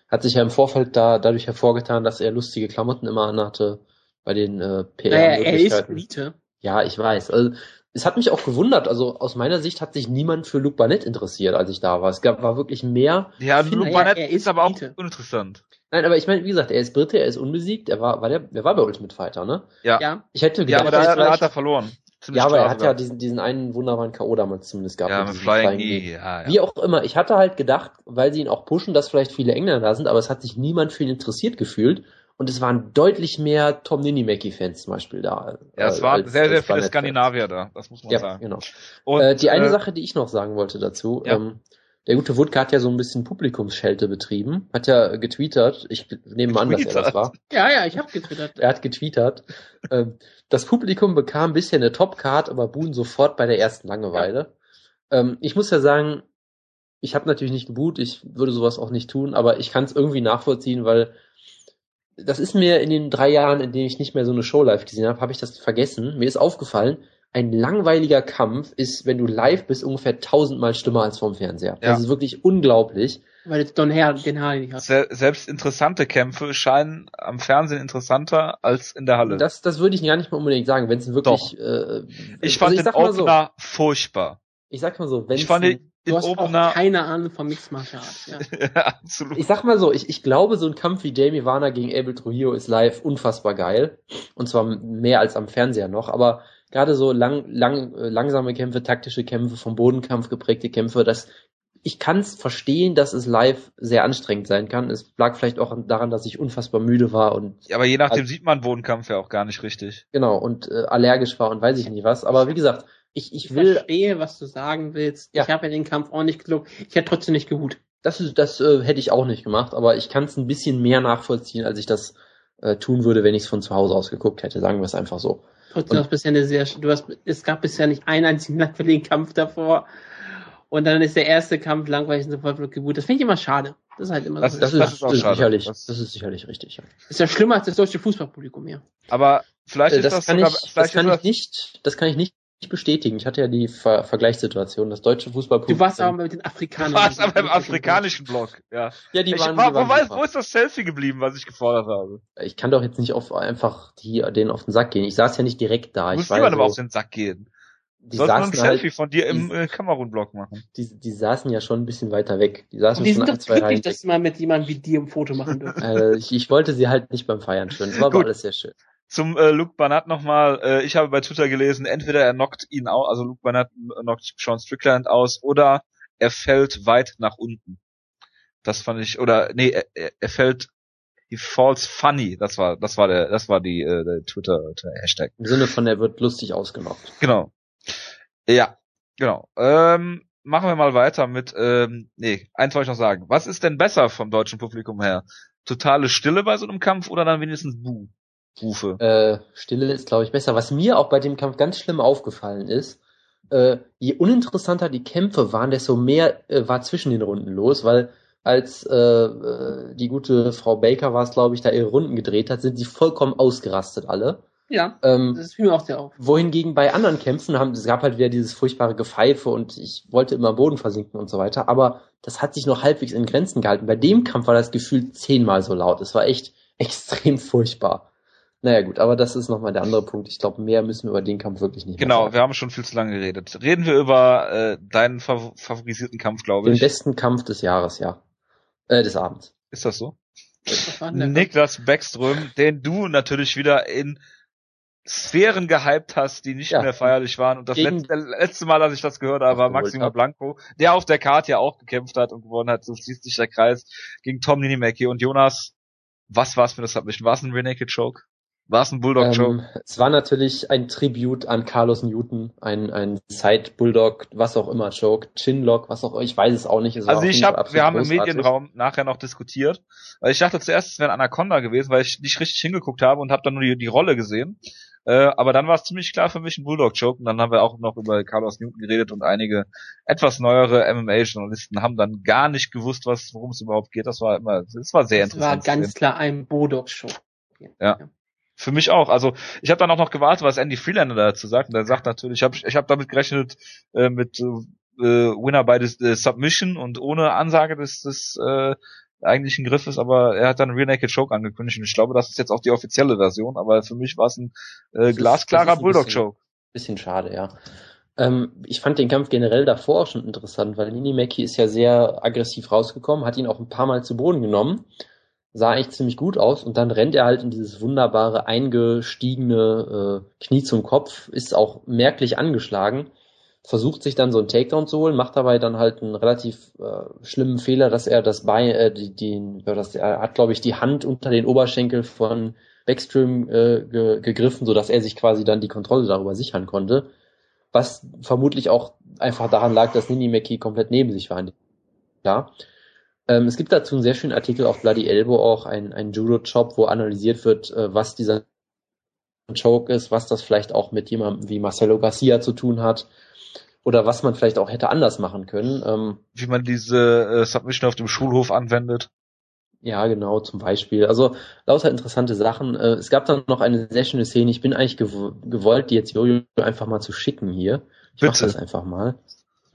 hat sich ja im Vorfeld da dadurch hervorgetan, dass er lustige Klamotten immer anhatte bei den äh, Naja, er ist. Brite. Ja, ich weiß. Also, es hat mich auch gewundert. Also aus meiner Sicht hat sich niemand für Luke Barnett interessiert, als ich da war. Es gab war wirklich mehr. Ja, finde, Luke ja, Barnett er ist ist aber auch Brite. uninteressant. Nein, aber ich meine, wie gesagt, er ist Brite, er ist unbesiegt. Er war, war der, er war bei Ultimate Fighter, ne? Ja. Ja. Ich hätte Ja, gedacht, aber da, hat er verloren. Ziemlich ja, aber er hat ja diesen, diesen einen wunderbaren K.O. damals zumindest gehabt. ja, mit Flying. E, ja, ja. Wie auch immer, ich hatte halt gedacht, weil sie ihn auch pushen, dass vielleicht viele Engländer da sind, aber es hat sich niemand für ihn interessiert gefühlt. Und es waren deutlich mehr Tom Ninimaki-Fans zum Beispiel da. Ja, es äh, waren als- sehr, sehr viele. Skandinavier da, das muss man Ja, sagen. genau. Und, äh, die eine äh, Sache, die ich noch sagen wollte dazu, Ja. ähm, der gute Wutke hat ja so ein bisschen Publikumsschelte betrieben, hat ja getweetert, ich nehme mal an, dass er das war. Ja, ja, ich habe getwittert. Er hat getweetert. ähm, das Publikum bekam bisher eine Top-Card, aber buhen sofort bei der ersten Langeweile. Ähm, ich muss ja sagen, ich habe natürlich nicht geboot, ich würde sowas auch nicht tun, aber ich kann es irgendwie nachvollziehen, weil das ist mir in den drei Jahren, in denen ich nicht mehr so eine Show live gesehen habe, habe ich das vergessen. Mir ist aufgefallen, ein langweiliger Kampf ist, wenn du live bist, ungefähr tausendmal schlimmer als vorm Fernseher. Ja. Das ist wirklich unglaublich. Weil jetzt Don Herr den Harley nicht hat. se selbst interessante Kämpfe scheinen am Fernsehen interessanter als in der Halle. Das, das würde ich gar nicht mal unbedingt sagen, wenn es wirklich. Äh, ich also fand ich den sag mal so, Opener furchtbar. ich sag mal so, wenn Ich fand den, den Du hast Opener auch keine Ahnung von Mixed Martial Arts. Ja. absolut. Ich sag mal so, ich, ich glaube, so ein Kampf wie Jamie Warner gegen Abel Trujillo ist live unfassbar geil. Und zwar mehr als am Fernseher noch. Aber gerade so lang, lang, äh, langsame Kämpfe, taktische Kämpfe, vom Bodenkampf geprägte Kämpfe, das, ich kann es verstehen, dass es live sehr anstrengend sein kann. Es lag vielleicht auch daran, dass ich unfassbar müde war und Ja, aber je nachdem sieht man Bodenkampf ja auch gar nicht richtig. genau und äh, allergisch war und weiß ich nicht was. Aber wie gesagt, ich, ich Ich will, verstehe, was du sagen willst. Ja. Ich habe ja den Kampf auch nicht gelobt. Ich hätte trotzdem nicht gehut. das, ist, das äh, hätte ich auch nicht gemacht, aber ich kann es ein bisschen mehr nachvollziehen, als ich das äh, tun würde, wenn ich es von zu Hause aus geguckt hätte. Sagen wir es einfach so. Trotzdem Und- hast bisher eine sehr, du hast, es gab bisher nicht einen einzigen langweiligen Kampf davor. Und dann ist der erste Kampf langweilig und sofort wird geboot. Das finde ich immer schade. Das ist halt immer Das so. Das, Das ist, das ist schade. sicherlich, Das- das, ist sicherlich richtig. Ja. ist ja schlimmer als das deutsche Fußballpublikum hier. Aber vielleicht Äh, ist das, das, kann sogar, ich, das kann ist ich nicht, das kann ich nicht bestätigen. Ich hatte ja die Ver Vergleichssituation, das deutsche Fußballpublikum. Du warst aber mit den Du Afrikanern. warst aber im afrikanischen Block, ja. ja, die Ich, waren, war, die wo, waren weiß, super. wo ist das Selfie geblieben, was ich gefordert habe? Ich kann doch jetzt nicht auf einfach die, denen auf den Sack gehen. Ich saß ja nicht direkt da. Du Ich musst niemandem ja auf so, den Sack gehen. die Du sollst nur ein saßen Selfie halt, von dir im äh, Kamerun-Block machen. die, die saßen ja schon ein bisschen weiter weg. Die saßen Und die schon sind ein, doch zwei Reihen glücklich, dass sie mal mit jemandem wie dir ein Foto machen dürfen. Äh, ich, ich wollte sie halt nicht beim Feiern stören. Es war aber alles sehr schön. Zum äh, Luke Barnett nochmal, äh, ich habe bei Twitter gelesen, entweder er knockt ihn aus, also Luke Barnett knockt Sean Strickland aus, oder er fällt weit nach unten. Das fand ich, oder nee, er, er- fällt, he falls funny, das war, das war der, das war die, äh, der Twitter Hashtag. Im Sinne von, er wird lustig ausgenockt. Genau. Ja, genau. Ähm, machen wir mal weiter mit, ähm, nee, eins wollte ich noch sagen. Was ist denn besser vom deutschen Publikum her? Totale Stille bei so einem Kampf oder dann wenigstens Buh? Rufe. Äh, Stille ist, glaube ich, besser. Was mir auch bei dem Kampf ganz schlimm aufgefallen ist, äh, je uninteressanter die Kämpfe waren, desto mehr äh, war zwischen den Runden los, weil als äh, äh, die gute Frau Baker war es, glaube ich, da ihre Runden gedreht hat, sind sie vollkommen ausgerastet alle. Ja, Ähm, das fiel mir auch sehr auf. wohingegen bei anderen Kämpfen haben, es gab halt wieder dieses furchtbare Gepfeife und ich wollte immer am Boden versinken und so weiter, aber das hat sich noch halbwegs in Grenzen gehalten. Bei dem Kampf war das Gefühl zehnmal so laut. Es war echt extrem furchtbar. Naja gut, aber das ist nochmal der andere Punkt. Ich glaube, mehr müssen wir über den Kampf wirklich nicht Genau, sagen. wir haben schon viel zu lange geredet. Reden wir über äh, deinen fav favorisierten Kampf, glaube Den ich. besten Kampf des Jahres, ja. Äh, des Abends. Ist das so? Niklas Beckström, den du natürlich wieder in Sphären gehypt hast, die nicht Ja. mehr feierlich waren. Und das Gegen- letzte, letzte Mal, als ich das gehört habe, war hab. Blanco, der auf der Karte ja auch gekämpft hat und gewonnen hat. So schließt sich der Kreis gegen Tom Ninimaki und Jonas. Was war's für das Submission? War es ein Rear Naked Choke? War es ein Bulldog Choke? Ähm, es war natürlich ein Tribut an Carlos Newton, ein, ein Side Bulldog, was auch immer, Choke, Chinlock, was auch immer, ich weiß es auch nicht. Es war Also ich habe, absolut wir haben im großartig. Medienraum nachher noch diskutiert, weil ich dachte zuerst, es wäre ein Anaconda gewesen, weil ich nicht richtig hingeguckt habe und habe dann nur die, die Rolle gesehen. Äh, aber dann war es ziemlich klar für mich ein Bulldog-Choke und dann haben wir auch noch über Carlos Newton geredet und einige etwas neuere MMA-Journalisten haben dann gar nicht gewusst, was worum es überhaupt geht. Das war immer, das war sehr Das war interessant. zu sehen. ganz klar ein Bodog-Show. Ja. Für mich auch. Also ich habe dann auch noch gewartet, was Andy Freelander dazu sagt. Und er sagt natürlich, ich habe ich hab damit gerechnet äh, mit äh, Winner by the, äh, Submission und ohne Ansage des, des äh, eigentlich ein Griff ist, aber er hat dann Rear Naked Choke angekündigt und ich glaube, das ist jetzt auch die offizielle Version, aber für mich war es ein äh, glasklarer Bulldog Choke. Bisschen schade, ja. Ähm, ich fand den Kampf generell davor auch schon interessant, weil Nini Mackie ist ja sehr aggressiv rausgekommen, hat ihn auch ein paar Mal zu Boden genommen, sah echt ziemlich gut aus und dann rennt er halt in dieses wunderbare eingestiegene äh, Knie zum Kopf, ist auch merklich angeschlagen, versucht sich dann so einen Takedown zu holen, macht dabei dann halt einen relativ äh, schlimmen Fehler, dass er das Bein, äh, die, die, das, er hat glaube ich die Hand unter den Oberschenkel von Backstream äh, ge gegriffen, so dass er sich quasi dann die Kontrolle darüber sichern konnte was vermutlich auch einfach daran lag, dass Nini Mackie komplett neben sich war. Ja. Ähm, es gibt dazu einen sehr schönen Artikel auf Bloody Elbow auch, ein, ein Judo-Job, wo analysiert wird, äh, was dieser Choke ist, was das vielleicht auch mit jemandem wie Marcelo Garcia zu tun hat oder was man vielleicht auch hätte anders machen können. Ähm, wie man diese äh, Submission auf dem Schulhof anwendet. Ja, genau, zum Beispiel. Also lauter interessante Sachen. Äh, es gab dann noch eine sehr schöne Szene. Ich bin eigentlich gew gewollt, die jetzt Jojo einfach mal zu schicken hier. Ich Bitte. mach das einfach mal.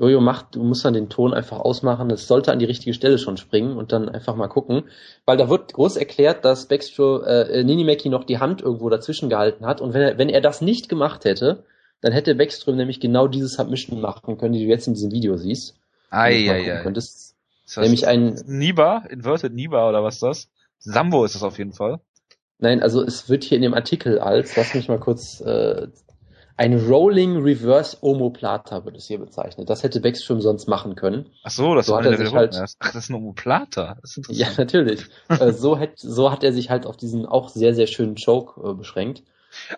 Jojo macht, du musst dann den Ton einfach ausmachen. Das sollte an die richtige Stelle schon springen und dann einfach mal gucken. Weil da wird groß erklärt, dass Backstro, äh, Ninimeki noch die Hand irgendwo dazwischen gehalten hat. Und wenn er, wenn er das nicht gemacht hätte, dann hätte Backstrom nämlich genau dieses Submission machen können, die du jetzt in diesem Video siehst. Ei, ei, ei. Könntest. Nämlich ein Niba, Inverted Niba oder was ist das? Sambo ist das auf jeden Fall. Nein, also es wird hier in dem Artikel als, lass mich mal kurz, äh, ein Rolling Reverse Omoplata wird es hier bezeichnet. Das hätte Backstrom sonst machen können. Ach so, das so hat er sich halt. Ach, das ist ein Omoplata. Das ist ja, natürlich. äh, so, hat, so hat er sich halt auf diesen auch sehr, sehr schönen Choke äh, beschränkt.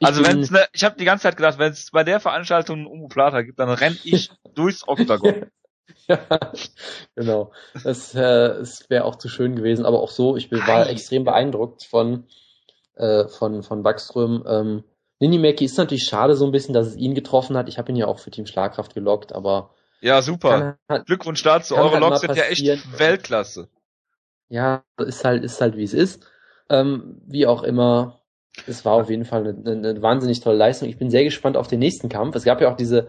Ich also wenn ne, ich habe die ganze Zeit gedacht, wenn es bei der Veranstaltung ein Omoplata gibt, dann renn ich durchs Oktagon. ja, genau. Das, äh, das wäre auch zu schön gewesen, aber auch so, ich war extrem beeindruckt von, äh, von, von Backström. Ähm, Ninimaki ist natürlich schade so ein bisschen, dass es ihn getroffen hat. Ich habe ihn ja auch für Team Schlagkraft gelockt, aber. Ja, super. Halt, Glückwunsch dazu. Eure halt Logs sind ja echt Weltklasse. Ja, ist halt, ist halt wie es ist. Ähm, wie auch immer, es war auf jeden Fall eine, eine, eine wahnsinnig tolle Leistung. Ich bin sehr gespannt auf den nächsten Kampf. Es gab ja auch diese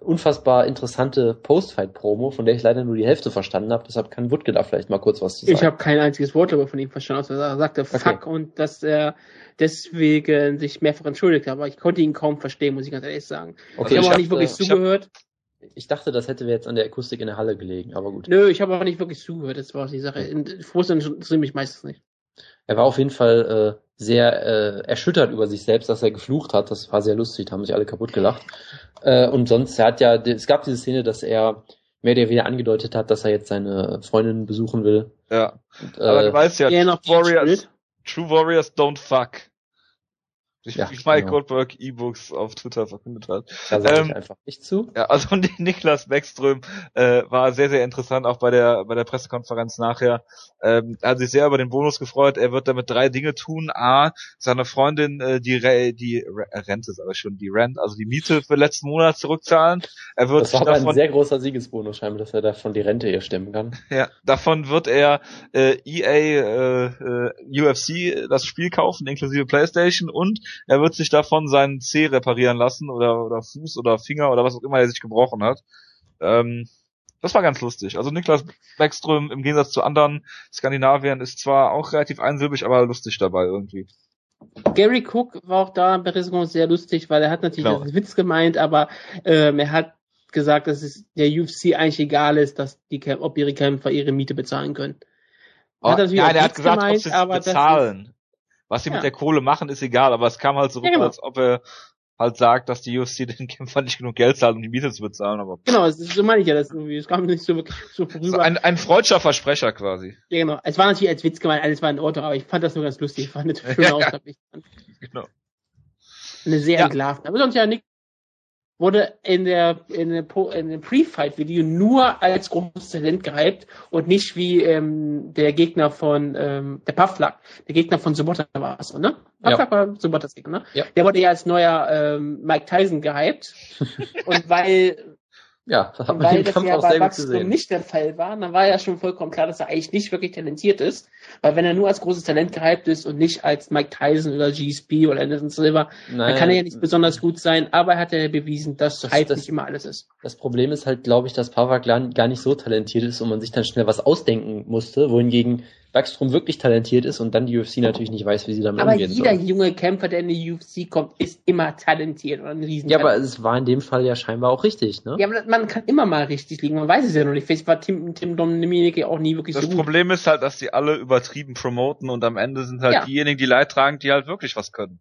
unfassbar interessante Postfight-Promo, von der ich leider nur die Hälfte verstanden habe. Deshalb kann Wutke da vielleicht mal kurz was zu sagen. Ich habe kein einziges Wort aber von ihm verstanden, außer er sagte okay. Fuck und dass er deswegen sich mehrfach entschuldigt hat. Aber ich konnte ihn kaum verstehen, muss ich ganz ehrlich sagen. Okay, ich habe auch nicht wirklich zugehört. Ich dachte, das hätte wir jetzt an der Akustik in der Halle gelegen, aber gut. Nö, ich habe auch nicht wirklich zugehört. Das war die Sache. Frust interessiert mich meistens nicht. Er war auf jeden Fall äh, sehr äh, erschüttert über sich selbst, dass er geflucht hat. Das war sehr lustig, da haben sich alle kaputt gelacht. Äh, und sonst, er hat ja, es gab diese Szene, dass er mehr oder weniger angedeutet hat, dass er jetzt seine Freundin besuchen will. Ja. Und, äh, Aber du weißt ja, True Warriors, True Warriors don't fuck wie ja, Mike genau. Goldberg E-Books auf Twitter verkündet hat. Da sage ähm, ich einfach nicht zu. Ja, also Niklas Beckström äh, war sehr, sehr interessant, auch bei der bei der Pressekonferenz nachher. Ähm, er hat sich sehr über den Bonus gefreut. Er wird damit drei Dinge tun. A, seine Freundin äh, die Re die Re Rente, sage ich schon, die Rent, also die Miete für letzten Monat zurückzahlen. Er wird das war davon, ein sehr großer Siegesbonus scheinbar, dass er davon die Rente hier stemmen kann. Ja, davon wird er äh, EA äh, äh, UFC das Spiel kaufen, inklusive PlayStation und er wird sich davon seinen Zeh reparieren lassen oder, oder Fuß oder Finger oder was auch immer er sich gebrochen hat. Ähm, das war ganz lustig. Also Niklas Beckström im Gegensatz zu anderen Skandinaviern ist zwar auch relativ einsilbig, aber lustig dabei irgendwie. Gary Cook war auch da bei Resonance sehr lustig, weil er hat natürlich genau. einen Witz gemeint, aber ähm, er hat gesagt, dass es der UFC eigentlich egal ist, dass die ob ihre Kämpfer ihre Miete bezahlen können. Oh, nein, er hat gesagt, gemeint, ob sie bezahlen. Was sie ja. mit der Kohle machen, ist egal, aber es kam halt so rüber, ja, genau. als ob er halt sagt, dass die UFC den Kämpfern nicht genug Geld zahlt, um die Miete zu bezahlen. Aber genau, so meine ich ja das irgendwie. Es kam nicht so wirklich so rüber. Ein, ein freudscher Versprecher quasi. Ja, genau. Es war natürlich als Witz gemeint, alles war in Ordnung, aber ich fand das nur ganz lustig. Ich fand das schön ja, aus. Ja. Genau. Eine sehr ja. entlarvende. Aber sonst ja nicht wurde in der in der, in dem Pre-Fight-Video nur als großes Talent gehypt und nicht wie ähm, der Gegner von ähm, der Puffluck, der Gegner von Subota war es, ne? Puffluck ja. war Subotas Gegner, ne? Ja. Der wurde ja als neuer ähm, Mike Tyson gehypt und weil Ja, das hat man weil das Kampf ja auch bei Wachstum nicht der Fall war, dann war ja schon vollkommen klar, dass er eigentlich nicht wirklich talentiert ist. Weil wenn er nur als großes Talent gehypt ist und nicht als Mike Tyson oder GSP oder Anderson Silva, dann kann er ja nicht besonders gut sein, aber er hat ja bewiesen, dass Das- Hype das- nicht immer alles ist. Das Problem ist halt, glaube ich, dass Pavak gar nicht so talentiert ist und man sich dann schnell was ausdenken musste, wohingegen Backstrom wirklich talentiert ist und dann die UFC natürlich nicht weiß, wie sie damit Aber umgehen jeder soll. junge Kämpfer, der in die UFC kommt, ist immer talentiert oder ein Riesen. Ja, aber es war in dem Fall ja scheinbar auch richtig, ne? ja, aber man kann immer mal richtig liegen, man weiß es ja noch nicht. Vielleicht war Tim, Tim Dominique auch nie wirklich Das so gut. Problem ist halt, dass die alle übertrieben promoten und am Ende sind halt Ja. diejenigen, die Leid tragen, die halt wirklich was können.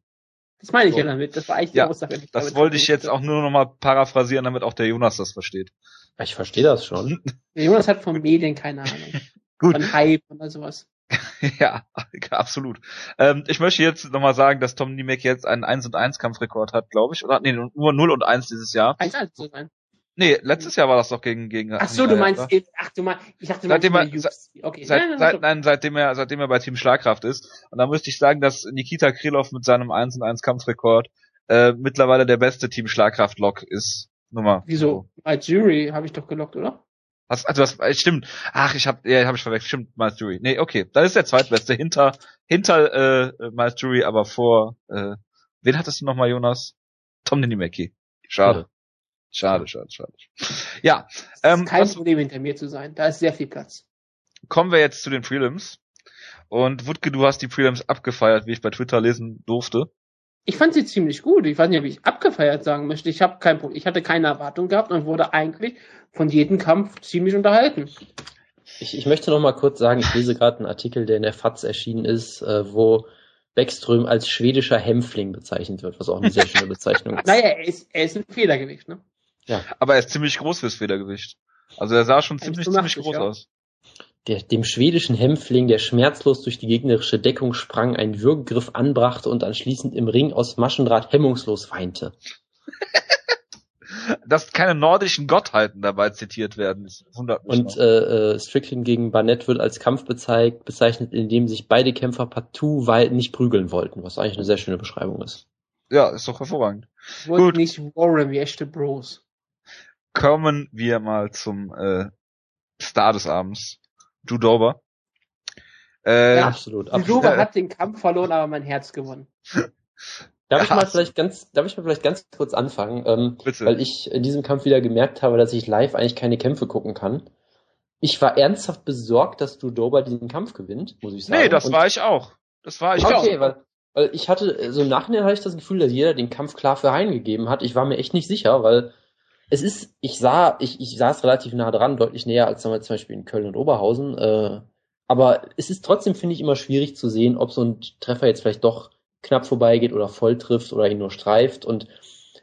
Das meine ich So. ja damit. Das war eigentlich die Ja, Aussage. die ich Das wollte ich jetzt auch nur noch mal paraphrasieren, damit auch der Jonas das versteht. Ich verstehe das schon. Der Jonas hat von Medien keine Ahnung. Gut. Von Hype oder sowas. ja, absolut. Ähm, ich möchte jetzt nochmal sagen, dass Tom Niemek jetzt einen 1 und 1 Kampfrekord hat, glaube ich. Oder nee, nur 0 und 1 dieses Jahr. 1-1 zu sein. Nee, letztes Jahr war das doch gegen gegen Ach so, du Ajax, meinst, oder? ach du meinst, ich dachte, du Seitdem meinst er-. Okay. Seit, Nein, nein, seit, nein, seitdem er, seitdem er bei Team Schlagkraft ist. Und da müsste ich sagen, dass Nikita Krylov mit seinem 1 und 1 Kampfrekord äh, mittlerweile der beste Team Schlagkraft Lock ist. Nummer. Wieso? Als Jury habe ich doch gelockt, oder? Was, also was, äh, stimmt. Ach, ich habe, ja, habe ich verwechselt. Stimmt, Miles Jury. Nee, okay. Das ist der zweitbeste hinter hinter äh, Miles Jury, aber vor. Äh, wen hattest du noch mal, Jonas? Tom Ninimeki. Schade. Schade, schade, schade. Ja, ähm, kein was, Problem, hinter mir zu sein. Da ist sehr viel Platz. kommen wir jetzt zu den Prelims. Und Wutke, du hast die Prelims abgefeiert, wie ich bei Twitter lesen durfte. Ich fand sie ziemlich gut. Ich weiß nicht, ob ich abgefeiert sagen möchte. Ich habe kein Problem. Ich hatte keine Erwartung gehabt und wurde eigentlich von jedem Kampf ziemlich unterhalten. Ich, ich möchte noch mal kurz sagen, ich lese gerade einen Artikel, der in der FAZ erschienen ist, äh, wo Beckström als schwedischer Hämpfling bezeichnet wird, was auch eine sehr schöne Bezeichnung ist. Naja, er ist, er ist ein Federgewicht, ne? Aber er ist ziemlich groß fürs Federgewicht. Also er sah schon ziemlich, ziemlich 1,85, groß ja. aus. Der, dem schwedischen Hämpfling, der schmerzlos durch die gegnerische Deckung sprang, einen Würgegriff anbrachte und anschließend im Ring aus Maschendraht hemmungslos weinte. Dass keine nordischen Gottheiten dabei zitiert werden, das wundert mich. Und äh, äh, Strickland gegen Barnett wird als Kampf bezeigt, bezeichnet, in dem sich beide Kämpfer partout weit nicht prügeln wollten, was eigentlich eine sehr schöne Beschreibung ist. ja, ist doch hervorragend. Wollte Gut. nicht warren wie echte Bros. Kommen wir mal zum äh, Star des Abends. Drew Dober. Äh, Ja. absolut. Absolut. Dober hat den Kampf verloren, aber mein Herz gewonnen. Darf ich mal vielleicht ganz, darf ich mal vielleicht ganz kurz anfangen, ähm, Bitte. weil ich in diesem Kampf wieder gemerkt habe, dass ich live eigentlich keine Kämpfe gucken kann. Ich war ernsthaft besorgt, dass Drew Dober diesen Kampf gewinnt, muss ich sagen. nee, das Und- war ich auch. Das war ich okay, auch. weil, weil ich hatte, so im Nachhinein hatte ich das Gefühl, dass jeder den Kampf klar für Hein gegeben hat. Ich war mir echt nicht sicher, weil es ist, ich sah, ich, ich saß relativ nah dran, deutlich näher als damals zum Beispiel in Köln und Oberhausen. Äh, aber es ist trotzdem, finde ich, immer schwierig zu sehen, ob so ein Treffer jetzt vielleicht doch knapp vorbeigeht oder voll trifft oder ihn nur streift. Und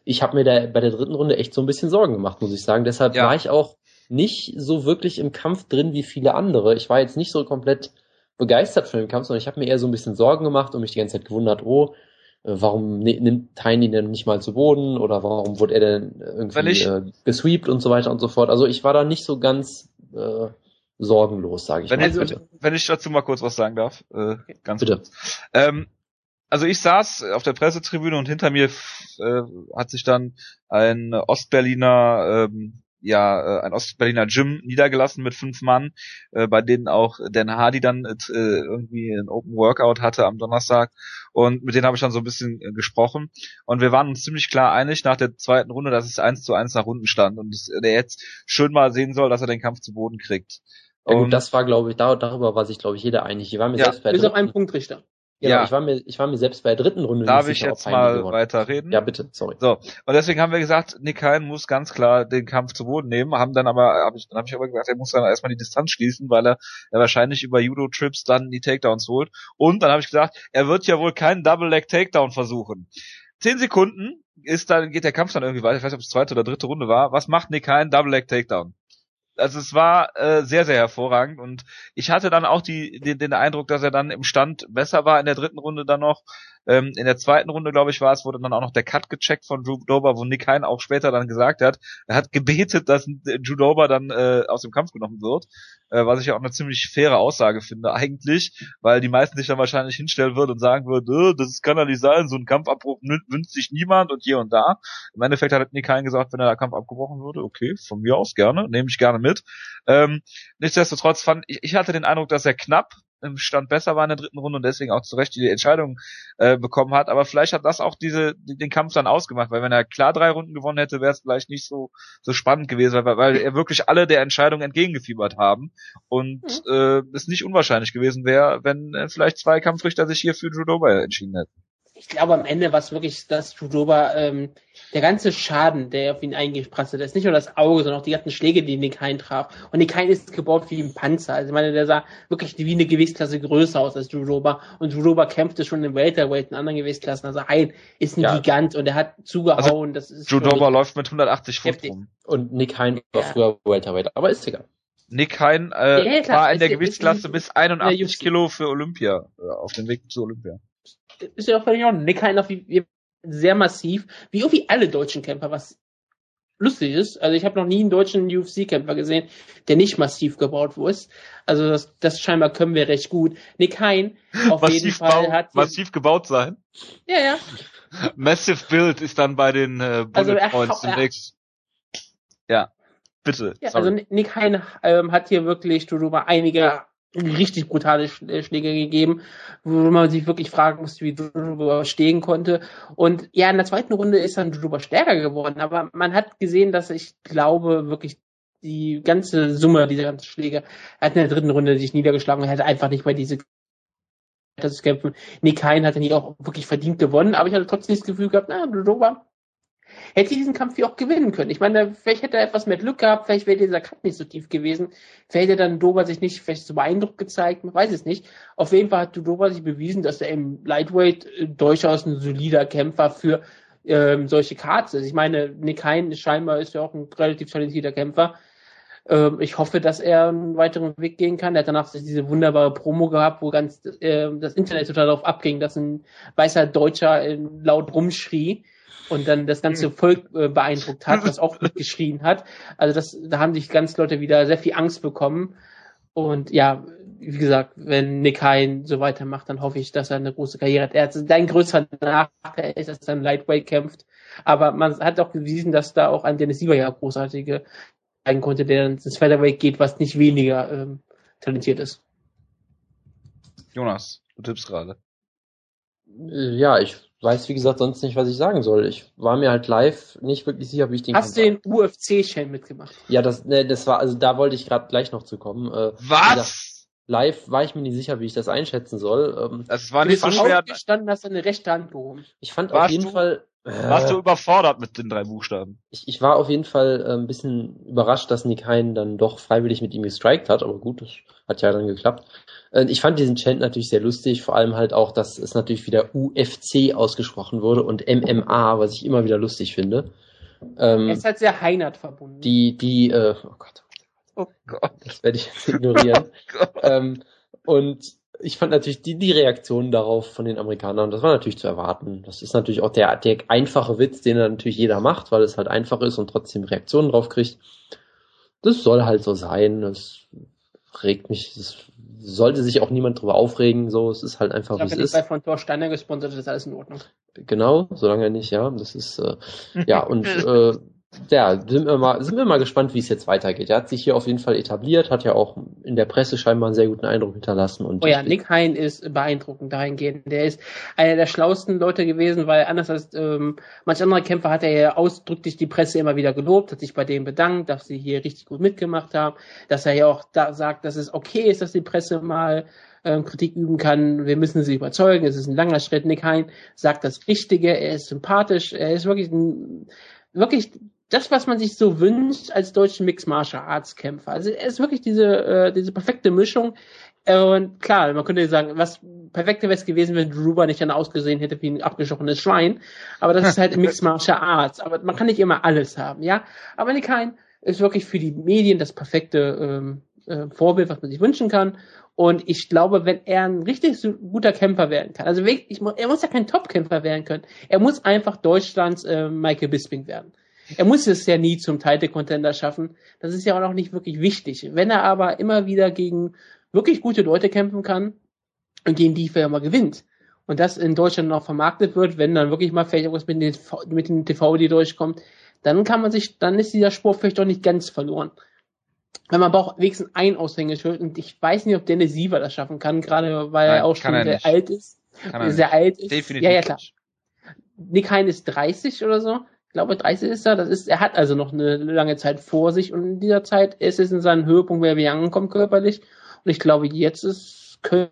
ich habe mir da bei der dritten Runde echt so ein bisschen Sorgen gemacht, muss ich sagen. Deshalb Ja. war ich auch nicht so wirklich im Kampf drin wie viele andere. Ich war jetzt nicht so komplett begeistert von dem Kampf, sondern ich habe mir eher so ein bisschen Sorgen gemacht und mich die ganze Zeit gewundert, oh, warum ni- nimmt ihn denn nicht mal zu Boden oder warum wurde er denn irgendwie ich- äh, gesweept und so weiter und so fort. Also ich war da nicht so ganz äh, sorgenlos, sage ich Wenn, mal. ich, wenn ich dazu mal kurz was sagen darf, äh, ganz Bitte. kurz. Ähm, also ich saß auf der Pressetribüne und hinter mir äh, hat sich dann ein Ostberliner, ähm, ja, äh, ein Ostberliner Gym niedergelassen mit fünf Mann, äh, bei denen auch Dan Hardy dann äh, irgendwie ein Open Workout hatte am Donnerstag und mit denen habe ich dann so ein bisschen äh, gesprochen und wir waren uns ziemlich klar einig nach der zweiten Runde, dass es eins zu eins nach unten stand und dass der jetzt schön mal sehen soll, dass er den Kampf zu Boden kriegt. ja, gut, Und- das war, glaube ich, da, darüber war sich, glaube ich, jeder einig. Ich war mir Ja, selbst bei Bis auf einen dritten, Punktrichter. Genau, Ja. ich war mir, ich war mir selbst bei der dritten Runde Darf nicht ich jetzt mal weiterreden? Ja, bitte, sorry. So, und deswegen haben wir gesagt, Nick Hein muss ganz klar den Kampf zu Boden nehmen, haben dann aber, hab ich, dann habe ich aber gesagt, er muss dann erstmal die Distanz schließen, weil er, er wahrscheinlich über Judo-Trips dann die Takedowns holt. Und dann habe ich gesagt, er wird ja wohl keinen Double-Leg-Takedown versuchen. Zehn Sekunden ist dann, geht der Kampf dann irgendwie weiter, ich weiß nicht, ob es zweite oder dritte Runde war. Was macht Nick Hein? Double-Leg-Takedown. Also es war äh, sehr, sehr hervorragend und ich hatte dann auch die, den, den Eindruck, dass er dann im Stand besser war in der dritten Runde dann noch. Ähm, in der zweiten Runde, glaube ich, war es, wurde dann auch noch der Cut gecheckt von Drew Dober, wo Nick Hein auch später dann gesagt hat, er hat gebetet, dass Drew Dober dann äh, aus dem Kampf genommen wird, äh, was ich ja auch eine ziemlich faire Aussage finde eigentlich, weil die meisten sich dann wahrscheinlich hinstellen würden und sagen würden, äh, das kann ja nicht sein, so ein Kampfabbruch wünscht sich niemand und hier und da. Im Endeffekt hat Nick Hein gesagt, wenn der Kampf abgebrochen würde, okay, von mir aus gerne, nehme ich gerne mit. Ähm, nichtsdestotrotz fand ich, ich hatte den Eindruck, dass er knapp im Stand besser war in der dritten Runde und deswegen auch zu Recht die Entscheidung äh, bekommen hat. Aber vielleicht hat das auch diese den Kampf dann ausgemacht, weil wenn er klar drei Runden gewonnen hätte, wäre es vielleicht nicht so so spannend gewesen, weil, weil er wirklich alle der Entscheidung entgegengefiebert haben und mhm. äh, es nicht unwahrscheinlich gewesen wäre, wenn äh, vielleicht zwei Kampfrichter sich hier für Judoba entschieden hätten ich glaube am Ende war es wirklich, dass Judoba, ähm, der ganze Schaden, der auf ihn eingeprasselt ist, nicht nur das Auge, sondern auch die ganzen Schläge, die Nick Hein traf. Und Nick Hein ist gebaut wie ein Panzer. Also ich meine, der sah wirklich wie eine Gewichtsklasse größer aus als Judoba. Und Judoba kämpfte schon im Welterweight in anderen Gewichtsklassen. Also Hein ist ein ja. Gigant und er hat zugehauen. Also, das ist Judoba läuft mit 180 Pfund rum. Und Nick Hein war ja. früher Welterweight, aber ist egal. Nick Hein äh, ja, war in der Gewichtsklasse bis 81 Kilo für Olympia, äh, auf dem Weg zu Olympia ist ja auch völlig ordentlich. Nick Hein wie, sehr massiv, wie irgendwie alle deutschen Kämpfer, was lustig ist. Also ich habe noch nie einen deutschen UFC-Kämpfer gesehen, der nicht massiv gebaut wurde. Also das, das scheinbar können wir recht gut. Nick Hein auf massiv jeden Fall hat massiv gebaut sein. Ja, ja. Massive Build ist dann bei den äh, Bullet also er, Points demnächst. Ja, bitte. Ja, also Nick Hein ähm, hat hier wirklich darüber einige richtig brutale äh, Schläge gegeben, wo man sich wirklich fragen musste, wie Druber stehen konnte. Und ja, in der zweiten Runde ist dann Druber stärker geworden, aber man hat gesehen, dass ich glaube, wirklich die ganze Summe dieser ganzen Schläge, hat in der dritten Runde sich niedergeschlagen und hätte einfach nicht mehr diese das Kämpfen. Nick Hein hat dann hier auch wirklich verdient gewonnen, aber ich hatte trotzdem das Gefühl gehabt, na, Druber hätte diesen Kampf hier auch gewinnen können. Ich meine, vielleicht hätte er etwas mehr Glück gehabt, vielleicht wäre dieser Kampf nicht so tief gewesen. Vielleicht hätte dann Dober sich nicht vielleicht so beeindruckt gezeigt, man weiß es nicht. Auf jeden Fall hat Dober sich bewiesen, dass er im Lightweight äh, durchaus ein solider Kämpfer für ähm, solche Cards ist. Ich meine, Nick Hein scheinbar ist ja auch ein relativ talentierter Kämpfer. Ähm, ich hoffe, dass er einen weiteren Weg gehen kann. Er hat danach diese wunderbare Promo gehabt, wo ganz äh, das Internet total darauf abging, dass ein weißer Deutscher äh, laut rumschrie und dann das ganze Volk äh, beeindruckt hat, was auch mitgeschrien hat. Also das, da haben sich ganz Leute wieder sehr viel Angst bekommen. Und ja, wie gesagt, wenn Nick Hein so weitermacht, dann hoffe ich, dass er eine große Karriere hat. Er hat dein größter Nachteil ist, dass er im Lightweight kämpft. Aber man hat auch bewiesen, dass da auch ein Dennis Sieber ja großartige zeigen konnte, der ins Featherweight geht, was nicht weniger ähm, talentiert ist. Jonas, du tippst gerade. Ja, ich weiß, wie gesagt, sonst nicht, was ich sagen soll. Ich war mir halt live nicht wirklich sicher, wie ich den Hast du den UFC-Chain mitgemacht? Ja, das, ne, das war, also da wollte ich gerade gleich noch zu kommen. Äh, was? Live war ich mir nicht sicher, wie ich das einschätzen soll. Ähm, das war nicht so schwer. Gestanden, hast du eine rechte Hand gehoben. Ich fand warst auf jeden du, Fall. Äh, warst du überfordert mit den drei Buchstaben? Ich, ich war auf jeden Fall äh, ein bisschen überrascht, dass Nick Hein dann doch freiwillig mit ihm gestrikt hat, aber gut, das hat ja dann geklappt. Äh, ich fand diesen Chant natürlich sehr lustig, vor allem halt auch, dass es natürlich wieder UFC ausgesprochen wurde und MMA, was ich immer wieder lustig finde. Ähm, es hat sehr Heinert verbunden. Die, die, äh, oh Gott. Oh Gott. Das werde ich jetzt ignorieren. oh ähm, und ich fand natürlich die, die Reaktion darauf von den Amerikanern, das war natürlich zu erwarten. Das ist natürlich auch der, der einfache Witz, den dann natürlich jeder macht, weil es halt einfach ist und trotzdem Reaktionen drauf kriegt. Das soll halt so sein. Das regt mich, das sollte sich auch niemand drüber aufregen, so, es ist halt einfach, wie es ist. Wenn von Thor Steiner gesponsert ist, alles in Ordnung. Genau, solange nicht, ja, das ist, äh, ja, und, äh, ja, sind wir mal, sind wir mal gespannt, wie es jetzt weitergeht. Er hat sich hier auf jeden Fall etabliert, hat ja auch in der Presse scheinbar einen sehr guten Eindruck hinterlassen. Und oh ja, Nick Hein ist beeindruckend dahingehend. Der ist einer der schlauesten Leute gewesen, weil anders als ähm, manch andere Kämpfer hat er ja ausdrücklich die Presse immer wieder gelobt, hat sich bei denen bedankt, dass sie hier richtig gut mitgemacht haben, dass er ja auch da sagt, dass es okay ist, dass die Presse mal ähm, Kritik üben kann. Wir müssen sie überzeugen. Es ist ein langer Schritt. Nick Hein sagt das Richtige. Er ist sympathisch. Er ist wirklich ein, wirklich das, was man sich so wünscht als deutschen Mixed Martial Arts Kämpfer. Also er ist wirklich diese, äh, diese perfekte Mischung. Und klar, man könnte sagen, was perfekte wäre es gewesen, wenn Druber nicht dann ausgesehen hätte wie ein abgestochenes Schwein. Aber das ist halt Mixed Martial Arts. Aber man kann nicht immer alles haben, ja. Aber Nikain ist wirklich für die Medien das perfekte ähm, äh, Vorbild, was man sich wünschen kann. Und ich glaube, wenn er ein richtig guter Kämpfer werden kann, also wirklich, ich, er muss ja kein Top-Kämpfer werden können, er muss einfach Deutschlands äh, Michael Bisping werden. Er muss es ja nie zum Title-Contender schaffen. Das ist ja auch noch nicht wirklich wichtig. Wenn er aber immer wieder gegen wirklich gute Leute kämpfen kann und gegen die Firma gewinnt, und das in Deutschland noch vermarktet wird, wenn dann wirklich mal vielleicht irgendwas mit den, mit den TV, die durchkommt, dann kann man sich, dann ist dieser Sport vielleicht doch nicht ganz verloren. Wenn man braucht wenigstens ein Aushängeschild und ich weiß nicht, ob Dennis Siever das schaffen kann, gerade weil Nein, er auch schon er sehr nicht. alt ist. Kann er sehr nicht. alt ist. Definitiv ja, ja, klar. Nick Hein ist 30 oder so. Ich glaube, 30 ist er. Das ist, er hat also noch eine lange Zeit vor sich und in dieser Zeit ist es in seinen Höhepunkt, wer wie angekommen körperlich. Und ich glaube, jetzt ist Köln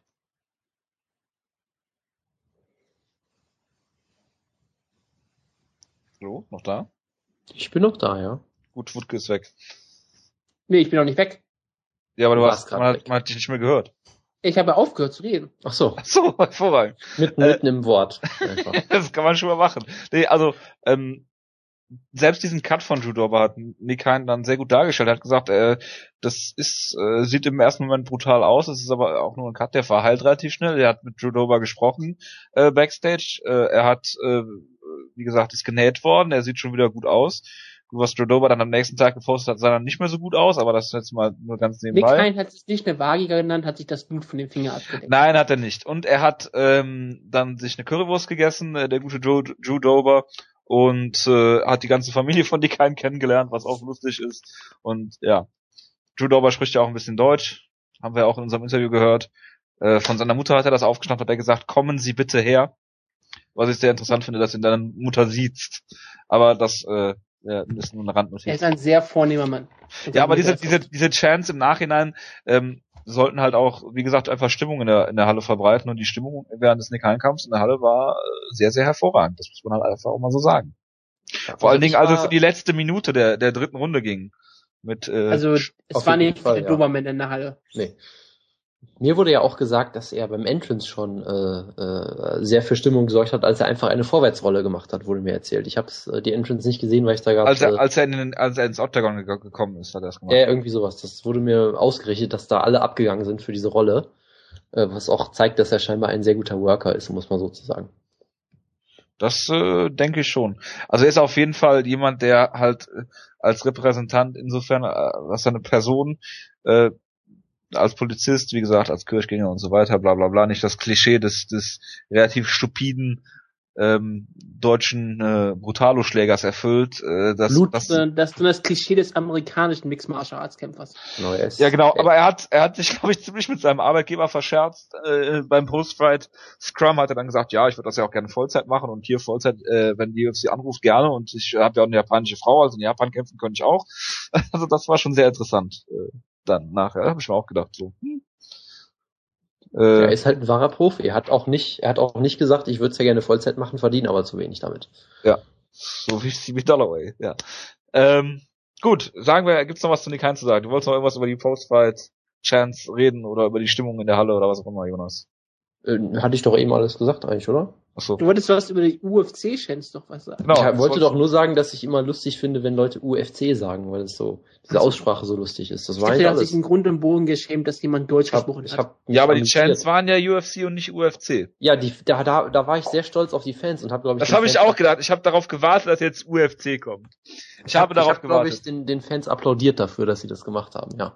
So, noch da? Ich bin noch da, ja. Gut, Wutke ist weg. Nee, ich bin noch nicht weg. Ja, aber du, Du warst, man, hat, man hat dich nicht mehr gehört. Ich habe aufgehört zu reden. Ach so, Ach so, hervorragend. mitten, Äh. mitten im Wort. Das kann man schon mal machen. Nee, also, ähm, selbst diesen Cut von Judoba hat Nick Hein dann sehr gut dargestellt. Er hat gesagt, äh, das ist, äh, sieht im ersten Moment brutal aus, es ist aber auch nur ein Cut, der verheilt relativ schnell. Er hat mit Judoba gesprochen äh, backstage. Äh, er hat, äh, wie gesagt, ist genäht worden, er sieht schon wieder gut aus. Was Judoba dann am nächsten Tag gepostet hat, sah dann nicht mehr so gut aus, aber das ist jetzt mal nur ganz Nick nebenbei. Hein hat sich nicht eine Vagiger genannt, hat sich das Blut von dem Finger abgedeckt. Nein, hat er nicht. Und er hat ähm, dann sich eine Currywurst gegessen, äh, der gute Joe, Drew Dober, und äh, hat die ganze Familie von Dick Hein kennengelernt, was auch lustig ist. Und ja, Drew Dober spricht ja auch ein bisschen Deutsch, haben wir auch in unserem Interview gehört. Äh, von seiner Mutter hat er das aufgeschnappt, hat er gesagt, kommen Sie bitte her. Was ich sehr interessant finde, dass ihn deine Mutter sieht. Aber das äh, ja, ist nur eine Er Randnotiz. ist ein sehr vornehmer Mann. Ja, aber diese, diese, diese Chants im Nachhinein ähm, sollten halt auch, wie gesagt, einfach Stimmung in der, in der Halle verbreiten und die Stimmung während des Nick Kampfs in der Halle war äh, sehr, sehr hervorragend. Das muss man halt einfach auch mal so sagen. Vor allen Dingen, ich als war- es in die letzte Minute der, der dritten Runde ging. Mit, äh, Also es war nicht Fall, der ja. Dobermann in der Halle. Nee. Mir wurde ja auch gesagt, dass er beim Entrance schon äh, äh, sehr für Stimmung gesorgt hat, als er einfach eine Vorwärtsrolle gemacht hat, wurde mir erzählt. Ich habe äh, die Entrance nicht gesehen, weil ich da gerade als, er, äh, als, er in den, als er ins Octagon ge- gekommen ist, hat er das gemacht. ja, irgendwie sowas. Das wurde mir ausgerichtet, dass da alle abgegangen sind für diese Rolle, äh, was auch zeigt, dass er scheinbar ein sehr guter Worker ist, muss man sozusagen. Das äh, denke ich schon. Also er ist auf jeden Fall jemand, der halt äh, als Repräsentant insofern, äh, was seine Person äh, als Polizist, wie gesagt, als Kirchgänger und so weiter, bla bla bla, nicht das Klischee des, des relativ stupiden ähm, deutschen äh, Brutalo-Schlägers erfüllt. Äh, das, Blut, das, äh, das ist das Klischee des amerikanischen Mixed Martial Arts Kämpfers. Ist, ja genau, er, aber er hat, er hat sich, glaube ich, ziemlich mit seinem Arbeitgeber verscherzt. Äh, beim Post-Fight Scrum hat er dann gesagt, ja, ich würde das ja auch gerne Vollzeit machen und hier Vollzeit, äh, wenn die UFC anruft, gerne und ich habe ja auch eine japanische Frau, also in Japan kämpfen könnte ich auch. Also das war schon sehr interessant. Äh, dann nachher, habe ich mir auch gedacht, so. Hm. er Äh, ist halt ein wahrer Profi. Er hat auch nicht, er hat auch nicht gesagt, ich würde es ja gerne Vollzeit machen, verdiene aber zu wenig damit. so wie Stevie Dollaway, ja. Ähm, gut, sagen wir, gibt's noch was zu Nick Hein zu sagen? Du wolltest noch irgendwas über die Post-Fight Chance reden oder über die Stimmung in der Halle oder was auch immer, Jonas? Äh, hatte ich doch eben alles gesagt eigentlich, oder? Achso. Du wolltest was über die UFC-Chance noch was sagen. Genau, ich wollte wollte- doch nur sagen, dass ich immer lustig finde, wenn Leute UFC sagen, weil es so, diese Aussprache so lustig ist. Das war Ich hat sich im Grund und Boden geschämt, dass jemand Deutsch Ich hab, gesprochen ich hat. hab Ja, aber die. Chants waren ja UFC und nicht UFC. Ja, die, da, da, da war ich sehr stolz auf die Fans und habe, glaube ich, Das habe ich auch gedacht. Ich habe darauf gewartet, dass jetzt UFC kommt. Ich habe darauf ich hab, glaube ich, gewartet. den, den Fans applaudiert dafür, dass sie das gemacht haben, ja.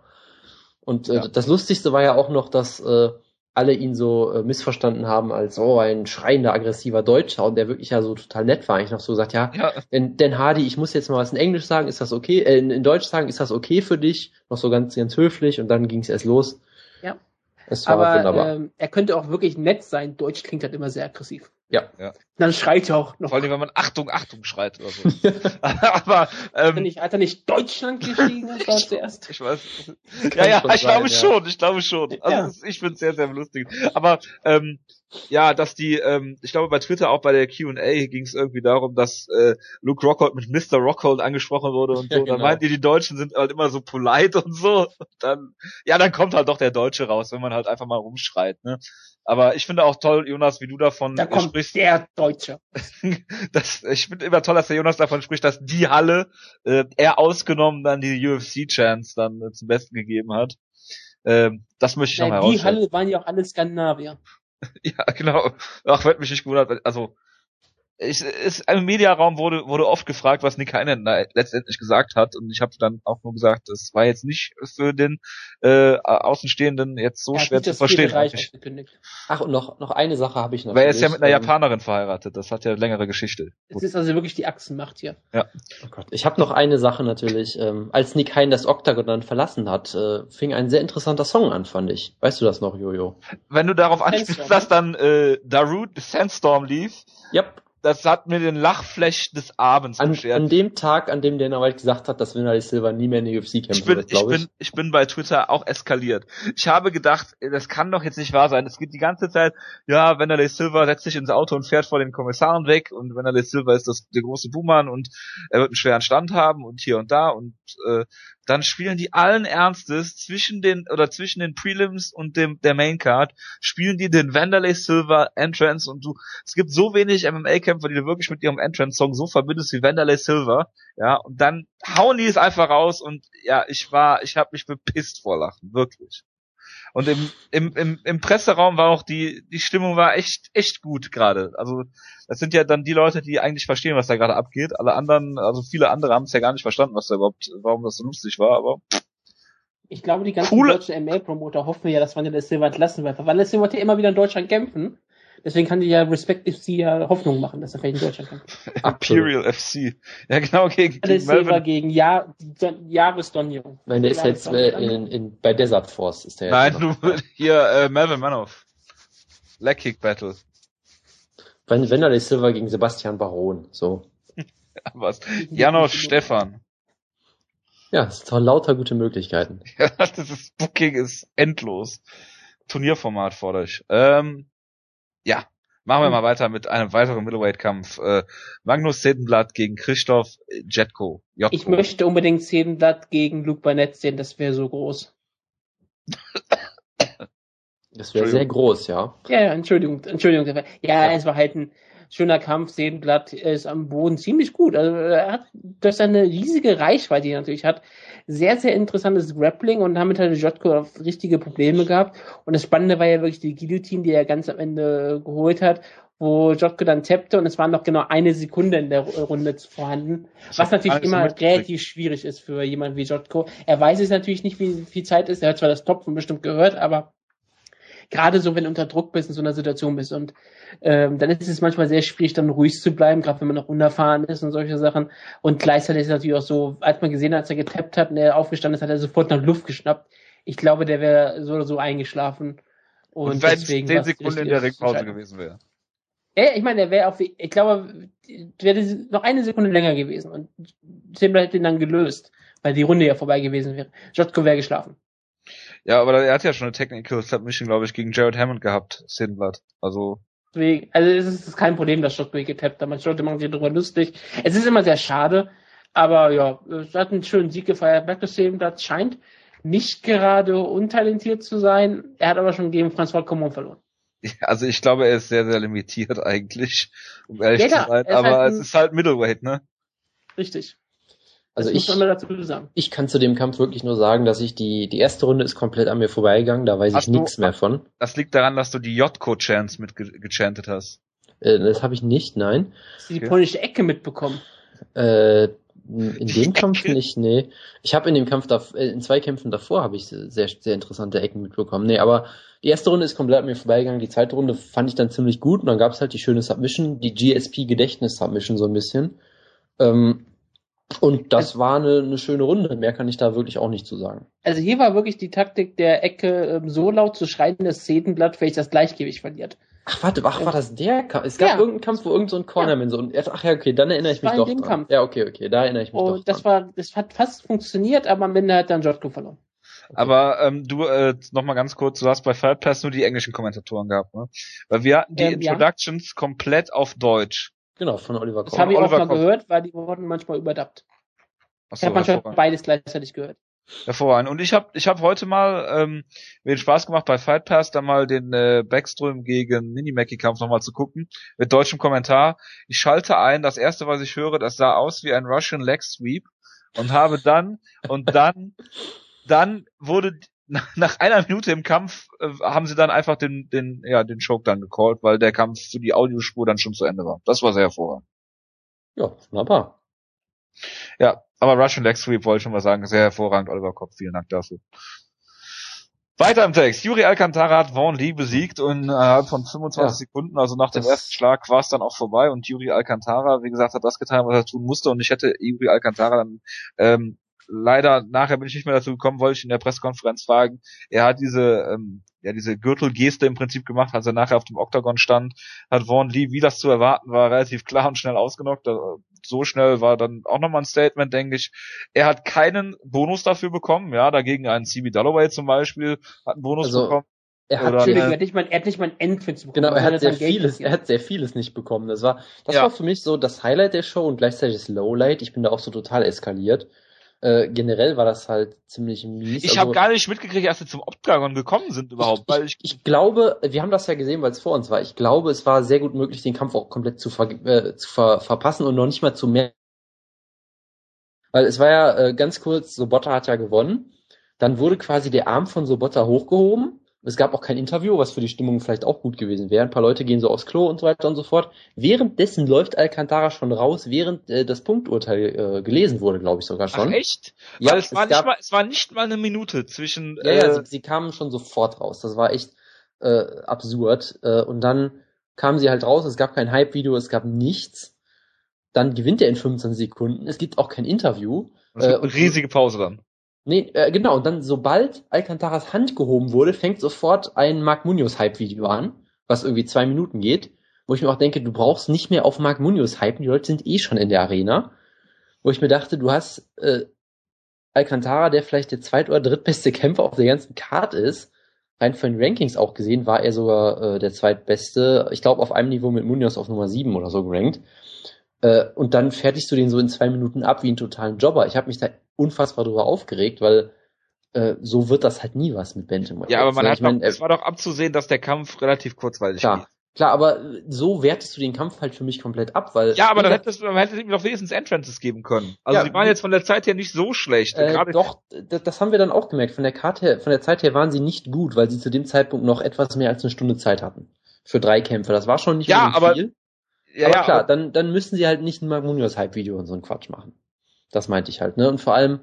Und äh, Ja. das Lustigste war ja auch noch, dass äh, alle ihn so äh, missverstanden haben als oh ein schreiender aggressiver Deutscher und der wirklich ja so total nett war. Ich noch so gesagt, ja, Ja, denn, denn Hardy, ich muss jetzt mal was in Englisch sagen, ist das okay? Äh, in, in Deutsch sagen, ist das okay für dich? Noch so ganz ganz höflich und dann ging es erst los. Ja. Es war Aber wunderbar. ähm, er könnte auch wirklich nett sein. Deutsch klingt halt immer sehr aggressiv. Ja. Ja. Dann schreit er auch noch. vor allem, wenn man Achtung, Achtung schreit oder so. Aber, Hat er ähm, nicht, hat er nicht Deutschland geschrieben? War zuerst. ich weiß. Kann Ja, ja, schon ich glaube sein, ja. schon, ich glaube schon. Also Ja. ich finde es sehr, sehr lustig. Aber ähm, ja, dass die, ähm, ich glaube bei Twitter auch bei der Q&A ging es irgendwie darum, dass äh, Luke Rockhold mit Mr. Rockhold angesprochen wurde und so. Ja, Und dann genau. meint ihr, die Deutschen sind halt immer so polite und so. Und dann, ja, dann kommt halt doch der Deutsche raus, wenn man halt einfach mal rumschreit. Ne? Aber ich finde auch toll, Jonas, wie du davon Da äh, kommt sprichst. der Deutsche. das, ich finde immer toll, dass der Jonas davon spricht, dass die Halle, äh, er ausgenommen dann die UFC-Chance dann äh, zum Besten gegeben hat. Ähm, das möchte ich noch Ja, mal die herausstellen. Halle waren ja auch alle Skandinavier. Ja, genau. Ach, wird mich nicht gewundert. Also, ich, ist, im Mediaraum wurde, wurde oft gefragt, was Nick Heinen da letztendlich gesagt hat. Und ich habe dann auch nur gesagt, das war jetzt nicht für den äh, Außenstehenden jetzt so Er hat schwer zu verstehen. Ach, und noch, noch eine Sache habe ich noch. Weil er ist ja mit einer Ähm, Japanerin verheiratet. Das hat ja längere Geschichte. Es ist also wirklich die Achsenmacht hier. Oh Gott. Ich habe noch eine Sache natürlich. Ähm, als Nick Hein das Octagon dann verlassen hat, äh, fing ein sehr interessanter Song an, fand ich. Weißt du das noch, Jojo? Wenn du darauf anspielst, dass dann äh, Darude Sandstorm lief, Yep. Das hat mir den Lachflash des Abends An, beschert. an dem Tag, an dem Dana White gesagt hat, dass Vinali Silva nie mehr in die UFC kämpfen ich bin, wird, glaube ich. bin, ich bin bei Twitter auch eskaliert. Ich habe gedacht, das kann doch jetzt nicht wahr sein. Es geht die ganze Zeit, ja, Wanderlei Silva setzt sich ins Auto und fährt vor den Kommissaren weg und Wanderlei Silva ist das der große Buhmann und er wird einen schweren Stand haben und hier und da und äh, dann spielen die allen Ernstes zwischen den oder zwischen den Prelims und dem der Maincard spielen die den Wanderlei Silva Entrance und du es gibt so wenig MMA-Kämpfer, die du wirklich mit ihrem Entrance-Song so verbindest wie Wanderlei Silva, ja, und dann hauen die es einfach raus und ja, ich war, ich habe mich bepisst vor Lachen, wirklich. Und im, im, im, im Presseraum war auch die, die Stimmung war echt, echt gut gerade. Also das sind ja dann die Leute, die eigentlich verstehen, was da gerade abgeht. Alle anderen, also viele andere haben es ja gar nicht verstanden, was da überhaupt, warum das so lustig war, aber Ich glaube, die ganzen Coole- deutschen ML-Promoter hoffen ja, dass Wanderlei Silva entlassen wird. Weil Wanderlei Silva wird ja immer wieder in Deutschland kämpfen. Deswegen kann die ja Respective sie ja Hoffnung machen, dass er vielleicht in Deutschland kämpft. Imperial FC. Ja, genau, gegen, Silva Melvin. gegen ja Don, Jahres Donjon. Nein, der ist jetzt äh, Donjon. in, in, bei Desert Force. Ist der Nein, du, hier, äh, Melvin Manoff. Leg Kick Battle. Wenn Vinali Silva gegen Sebastian Baron. So. Was? Janosch Stefan. Ja, es sind lauter gute Möglichkeiten. Ja, das ist, Booking ist endlos. Turnierformat fordere ich. Ähm, ja, machen wir mal weiter mit einem weiteren Middleweight-Kampf. Äh, Magnus Sedenblatt gegen Christoph Jetko. Jotko. Ich möchte unbedingt Zehnblatt gegen Luke Barnett sehen, das wäre so groß. Das wäre sehr groß, ja. Ja, ja, Entschuldigung, Entschuldigung. Ja, es war halt ein schöner Kampf. Sedenblatt ist am Boden ziemlich gut. Also er hat durch seine riesige Reichweite, die er natürlich hat, sehr, sehr interessantes Grappling und damit hat Jotko richtige Probleme gehabt. Und das Spannende war ja wirklich die Guillotine, die er ganz am Ende geholt hat, wo Jotko dann tappte und es war noch genau eine Sekunde in der Runde vorhanden. Was natürlich immer mitgekriegt. relativ schwierig ist für jemanden wie Jotko. Er weiß es natürlich nicht, wie viel Zeit ist. Er hat zwar das Topfen bestimmt gehört, aber gerade so, wenn du unter Druck bist, in so einer Situation bist und ähm, dann ist es manchmal sehr schwierig, dann ruhig zu bleiben, gerade wenn man noch unerfahren ist und solche Sachen. Und gleichzeitig ist es natürlich auch so, als man gesehen hat, als er getappt hat und er aufgestanden ist, hat er sofort nach Luft geschnappt. Ich glaube, der wäre so oder so eingeschlafen. Und, Und wenn es deswegen 10 war's Sekunden in der Ringpause gewesen wäre. Ja, ich meine, er wäre auf, ich glaube, wäre noch eine Sekunde länger gewesen und Zimbler hätte ihn dann gelöst, weil die Runde ja vorbei gewesen wäre. Jotko wäre geschlafen. Ja, aber er hat ja schon eine Technical Submission, glaube ich, gegen Jared Hammond gehabt, Sedenblatt. Also, Deswegen, also es ist kein Problem, dass Jotko getappt hat. Manche Leute machen sich darüber lustig. Es ist immer sehr schade, aber ja, es hat einen schönen Sieg gefeiert. Magnus Sebenblatt scheint nicht gerade untalentiert zu sein. Er hat aber schon gegen François Common verloren. also ich glaube, er ist sehr, sehr limitiert eigentlich, um ehrlich Ja, zu sein. er Aber halt es ist halt Middleweight, ne? Richtig. Also ich, ich kann zu dem Kampf wirklich nur sagen, dass ich die, die erste Runde ist komplett an mir vorbeigegangen, da weiß Hast ich nichts mehr von. Das liegt daran, dass du die Jotko-Chance mitgechantet hast. Äh, das habe ich nicht, nein. Hast du die Okay. polnische Ecke mitbekommen? Äh, in dem Kampf nicht, nee. Ich habe in dem Kampf, dav- äh, in zwei Kämpfen davor habe ich sehr, sehr interessante Ecken mitbekommen. Nee, aber die erste Runde ist komplett an mir vorbeigegangen. Die zweite Runde fand ich dann ziemlich gut und dann gab es halt die schöne Submission, die GSP-Gedächtnis-Submission so ein bisschen. Ähm, und das war eine, eine schöne Runde. Mehr kann ich da wirklich auch nicht zu sagen. Also hier war wirklich die Taktik der Ecke, ähm, so laut zu schreien, dass Zetenblatt vielleicht das Gleichgewicht verliert. Ach, warte, ach, war das der Kampf? Es gab Ja. irgendeinen Kampf, wo irgend so ein Cornerman so und ach ja, okay, dann erinnere ich mich war in doch dem dran. Kampf. Ja, okay, okay, da erinnere ich mich doch Und das dran. war, das hat fast funktioniert, aber am Ende hat dann Jotko verloren. Aber ähm, du, äh, noch mal ganz kurz, du hast bei Fight Pass nur die englischen Kommentatoren gehabt, ne? Weil wir hatten die Ähm, ja. Introductions komplett auf Deutsch. Genau, von Oliver Das Koch. habe ich auch Oliver mal Koch. gehört, weil die wurden manchmal überdappt. Ich habe manchmal beides gleichzeitig gehört. hervorragend. Und ich habe ich hab heute mal ähm, mir den Spaß gemacht bei Fight Pass da mal den äh, Backström gegen Minimaki Kampf nochmal zu gucken mit deutschem Kommentar. Ich schalte ein, das erste, was ich höre, das sah aus wie ein Russian Leg Sweep und habe dann und dann dann wurde nach, einer Minute im Kampf äh, haben sie dann einfach den, den, ja, den Choke dann gecallt, weil der Kampf für die Audiospur dann schon zu Ende war. Das war sehr hervorragend. Ja, wunderbar. Ja, aber Russian Leg Sweep wollte ich schon mal sagen, sehr hervorragend, Oliver Kopf, vielen Dank dafür. Weiter im Text. Yuri Alcantara hat Vaughn Lee besiegt und innerhalb von 25 Ja. Sekunden, also nach dem Das- ersten Schlag, war es dann auch vorbei und Yuri Alcantara, wie gesagt, hat das getan, was er tun musste und ich hätte Yuri Alcantara dann ähm, leider nachher bin ich nicht mehr dazu gekommen, wollte ich in der Pressekonferenz fragen. Er hat diese ähm, ja diese Gürtelgeste im Prinzip gemacht, als er nachher auf dem Oktagon stand, hat Vaughn Lee, wie das zu erwarten war, relativ klar und schnell ausgenockt. So schnell war dann auch nochmal ein Statement, denke ich. Er hat keinen Bonus dafür bekommen, ja, dagegen ein CB Dalloway zum Beispiel hat einen Bonus Also, bekommen. Er hat, äh, er hat nicht mal, er hat nicht mal einen Endfins bekommen. genau, er hat sehr vieles, er hat sehr vieles nicht bekommen. Das war, das Ja. war für mich so das Highlight der Show und gleichzeitig das Lowlight. Ich bin da auch so total eskaliert. Äh, generell war das halt ziemlich mies. Ich Also- habe gar nicht mitgekriegt, als sie zum Oktagon gekommen sind überhaupt, weil ich, ich glaube, wir haben das ja gesehen, weil es vor uns war. Ich glaube, es war sehr gut möglich, den Kampf auch komplett zu, ver äh, zu ver verpassen und noch nicht mal zu mehr. Weil es war ja äh, ganz kurz, Sobotta hat ja gewonnen. Dann wurde quasi der Arm von Sobotta hochgehoben. Es gab auch kein Interview, was für die Stimmung vielleicht auch gut gewesen wäre. Ein paar Leute gehen so aufs Klo und so weiter und so fort. Währenddessen läuft Alcantara schon raus, während äh, das Punkturteil äh, gelesen wurde, glaube ich sogar ach schon. echt? Ja, weil es, war es nicht gab- mal, es war nicht mal eine Minute zwischen, Ja, ja, äh, sie, sie kamen schon sofort raus. Das war echt äh, absurd. Äh, und dann kamen sie halt raus, es gab kein Hype-Video, es gab nichts. Dann gewinnt er in 25 Sekunden. Es gibt auch kein Interview. es wird äh, eine und- riesige Pause dann. Nee, äh, genau. Und dann, sobald Alcantaras Hand gehoben wurde, fängt sofort ein Mark Munoz Hype-Video an, was irgendwie zwei Minuten geht, wo ich mir auch denke, du brauchst nicht mehr auf Mark Munoz hypen, die Leute sind eh schon in der Arena. Wo ich mir dachte, du hast äh, Alcantara, der vielleicht der zweit- oder drittbeste Kämpfer auf der ganzen Card ist, rein von den Rankings auch gesehen, war er sogar äh, der zweitbeste. Ich glaube, auf einem Niveau mit Munoz auf Nummer 7 oder so gerankt. Äh, und dann fertigst du den so in zwei Minuten ab wie einen totalen Jobber. Ich habe mich da unfassbar drüber aufgeregt, weil äh, so wird das halt nie was mit Bantamweight. Ja, aber man hat ich mein, doch, es war doch abzusehen, dass der Kampf relativ kurzweilig klar, geht. klar, aber äh, so wertest du den Kampf halt für mich komplett ab, weil Ja, aber dann hättest du, man hätte ihm doch wenigstens Entrances geben können. Also Ja, die waren jetzt von der Zeit her nicht so schlecht. Äh, doch, das, haben wir dann auch gemerkt. Von der Karte her, von der Zeit her waren sie nicht gut, weil sie zu dem Zeitpunkt noch etwas mehr als eine Stunde Zeit hatten. Für drei Kämpfe. Das war schon nicht Ja, aber- viel. Ja, aber ja, klar, dann, dann müssen sie halt nicht ein Mark Munoz Hype-Video und so einen Quatsch machen. Das meinte ich halt, ne? Und vor allem,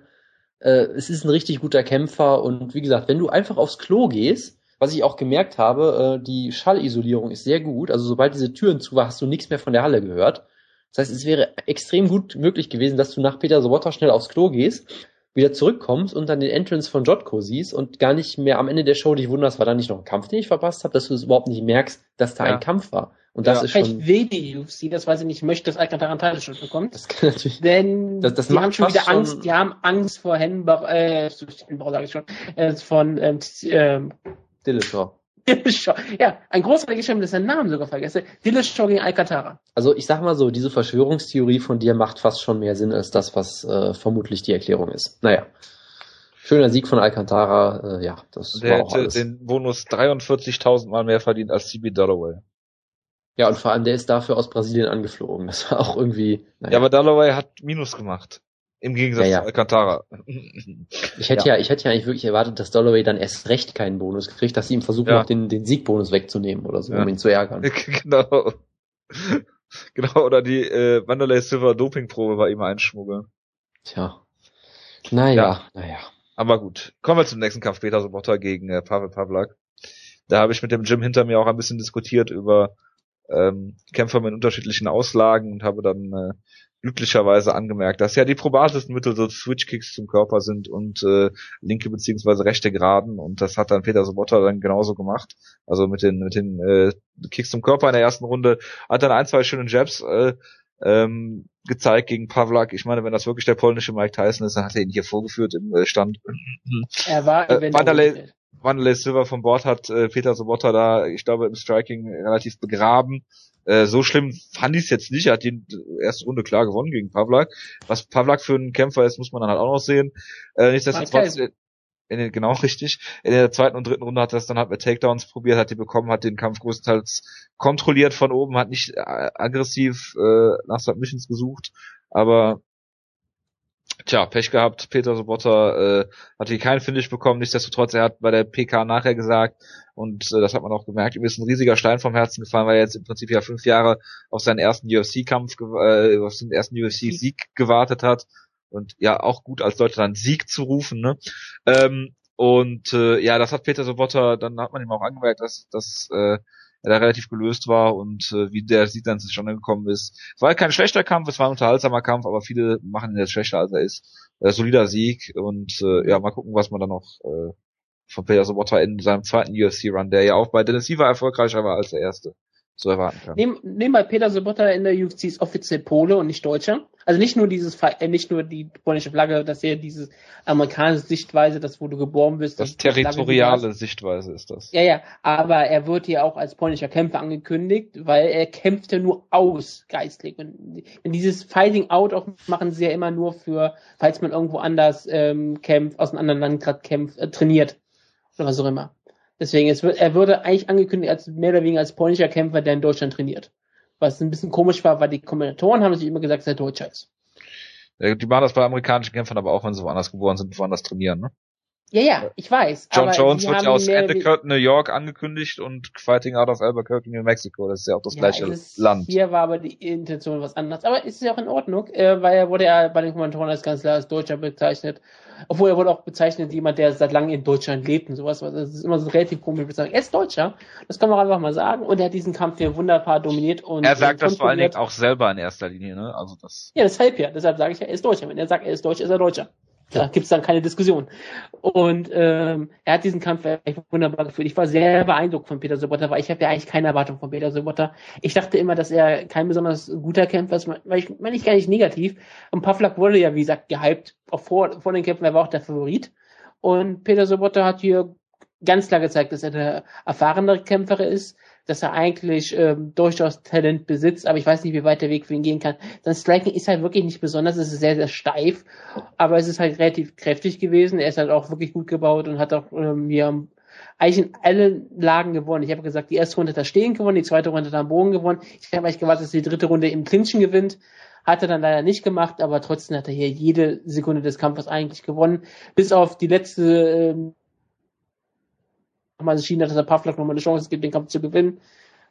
äh, es ist ein richtig guter Kämpfer und wie gesagt, wenn du einfach aufs Klo gehst, was ich auch gemerkt habe, äh, die Schallisolierung ist sehr gut. Also sobald diese Türen zu war, hast du nichts mehr von der Halle gehört. Das heißt, es wäre extrem gut möglich gewesen, dass du nach Peter Sobotta schnell aufs Klo gehst, wieder zurückkommst und dann den Entrance von Jotko siehst und gar nicht mehr am Ende der Show dich wunderst, war da nicht noch ein Kampf, den ich verpasst habe, dass du es überhaupt nicht merkst, dass da Ja. ein Kampf war. Und das Ja. ist schon, Vielleicht will die UFC das, weil sie nicht möchte, dass Alcantara einen Titelshot bekommt. das kann natürlich, Denn Das- das die macht haben schon wieder schon- Angst, die haben Angst vor Hennenbach, äh, Hennenbach sage ich schon, äh, von ähm, ähm, Dillashaw. Dillashaw. Ja, ein großartiges Film, das seinen Namen sogar vergesse. Dillashaw gegen Alcantara. Also ich sag mal so, diese Verschwörungstheorie von dir macht fast schon mehr Sinn als das, was äh, vermutlich die Erklärung ist. Naja. Schöner Sieg von Alcantara, äh, ja, das der war auch hätte alles. den Bonus 43.000 Mal mehr verdient als CB Dalloway. Ja, und vor allem, der ist dafür aus Brasilien angeflogen. Das war auch irgendwie, naja. Ja, aber Dalloway hat Minus gemacht. Im Gegensatz Ja, ja. zu Alcantara. ich hätte ja. ich hätte ja eigentlich wirklich erwartet, dass Dolloway dann erst recht keinen Bonus kriegt, dass sie ihm versuchen, Ja. noch den, den Siegbonus wegzunehmen oder so, Ja. um ihn zu ärgern. genau. Genau, oder die äh, Wanderlei Silver Dopingprobe bei ihm einschmuggeln. Tja. Naja, naja. Aber gut, kommen wir zum nächsten Kampf. Peter Sobotta gegen äh, Pavel Pavlak. Da habe ich mit dem Jim hinter mir auch ein bisschen diskutiert über ähm, Kämpfer mit unterschiedlichen Auslagen und habe dann äh, glücklicherweise angemerkt, dass ja die probatesten Mittel so Switch-Kicks zum Körper sind und äh, linke beziehungsweise rechte Geraden und das hat dann Peter Sobotta dann genauso gemacht. Also mit den mit den äh, Kicks zum Körper in der ersten Runde hat dann ein, zwei schöne Jabs äh, ähm, gezeigt gegen Pavlak. Ich meine, wenn das wirklich der polnische Mike Tyson ist, dann hat er ihn hier vorgeführt im äh, Stand. Er war Äh, eventuell Wanderlei-. Wanderlei Silver vom Bord hat äh, Peter Sobotta da, ich glaube, im Striking relativ begraben. Äh, so schlimm fand ich es jetzt nicht. Er hat die erste Runde klar gewonnen gegen Pavlak. Was Pavlak für ein Kämpfer ist, muss man dann halt auch noch sehen. Äh, nichtsdestotrotz, in den, genau richtig. In der zweiten und dritten Runde hat er es dann halt mit Takedowns probiert, hat die bekommen, hat den Kampf größtenteils kontrolliert von oben, hat nicht äh, aggressiv äh, nach Submissions gesucht, aber Tja, Pech gehabt. Peter Sobotta äh, hat hier keinen Finish bekommen. Nichtsdestotrotz, er hat bei der PK nachher gesagt, und äh, das hat man auch gemerkt, ihm ist ein riesiger Stein vom Herzen gefallen, weil er jetzt im Prinzip ja fünf Jahre auf seinen ersten UFC-Kampf, äh, auf seinen ersten UFC-Sieg gewartet hat. Und ja, auch gut als Deutschland Sieg zu rufen, ne? Ähm, und äh, ja, das hat Peter Sobotta, dann hat man ihm auch angemerkt, dass, dass äh, er da relativ gelöst war und äh, wie der Sieg dann zustande gekommen ist. Es war kein schlechter Kampf, es war ein unterhaltsamer Kampf, aber viele machen ihn jetzt schlechter, als er ist. Äh, solider Sieg und äh, ja, mal gucken, was man dann noch äh, von Peter Sobotta in seinem zweiten UFC-Run, der ja auch bei Dennis Siever erfolgreicher war als der erste, so erwarten kann. Nehmen, nehmen bei Peter Sobotta in der UFC ist offiziell Pole und nicht Deutscher. Also nicht nur dieses, äh, nicht nur die polnische Flagge, dass er diese amerikanische Sichtweise, das wo du geboren bist. Das territoriale Sichtweise ist das. Ja, ja, aber er wird hier auch als polnischer Kämpfer angekündigt, weil er kämpft ja nur aus geistlich. Und dieses Fighting Out auch machen sie ja immer nur für, falls man irgendwo anders ähm, kämpft, aus einem anderen Land gerade kämpft, äh, trainiert oder was auch immer. Deswegen, es wird, er würde eigentlich angekündigt als mehr oder weniger als polnischer Kämpfer, der in Deutschland trainiert. Was ein bisschen komisch war, weil die Kommentatoren haben sich immer gesagt, dass er Deutscher ist. Die machen das bei amerikanischen Kämpfern aber auch, wenn sie woanders geboren sind, woanders trainieren, ne? Ja, ja, ich weiß. John Jones wird ja aus Endicott, New York angekündigt und Fighting Out of Albuquerque, New Mexico. Das ist ja auch das ja, gleiche Land. Hier war aber die Intention was anderes. Aber ist ja auch in Ordnung, äh, weil er wurde ja bei den Kommentatoren als ganz klar als Deutscher bezeichnet. Obwohl er wurde auch bezeichnet, jemand, der seit langem in Deutschland lebt und sowas. Das ist immer so relativ komisch bezeichnet. Er ist Deutscher, das kann man einfach mal sagen. Und er hat diesen Kampf hier wunderbar dominiert und. Er sagt das vor allen Dingen auch selber in erster Linie, ne? Also das. Ja, deshalb ja. Deshalb sage ich ja, er ist Deutscher. Wenn er sagt, er ist Deutscher, ist er Deutscher. Da gibt's dann keine Diskussion. Und ähm, er hat diesen Kampf echt wunderbar geführt. Ich war sehr beeindruckt von Peter Sobotta, weil ich habe ja eigentlich keine Erwartung von Peter Sobotta. Ich dachte immer, dass er kein besonders guter Kämpfer ist, weil ich meine ich gar nicht negativ. Und Pavlak wurde ja, wie gesagt, gehypt, auch vor, vor den Kämpfen, er war auch der Favorit. Und Peter Sobotta hat hier ganz klar gezeigt, dass er der erfahrenere Kämpfer ist, dass er eigentlich ähm, durchaus Talent besitzt, aber ich weiß nicht, wie weit der Weg für ihn gehen kann. Sein Striking ist halt wirklich nicht besonders, es ist sehr, sehr steif, aber es ist halt relativ kräftig gewesen. Er ist halt auch wirklich gut gebaut und hat auch ähm, ja, eigentlich in allen Lagen gewonnen. Ich habe gesagt, die erste Runde hat er stehen gewonnen, die zweite Runde hat er am Bogen gewonnen. Ich habe eigentlich gewartet, dass er die dritte Runde im Clinchen gewinnt. Hat er dann leider nicht gemacht, aber trotzdem hat er hier jede Sekunde des Kampfes eigentlich gewonnen. Bis auf die letzte ähm, nochmal entschieden hat, dass er Pavlak nochmal eine Chance gibt, den Kampf zu gewinnen,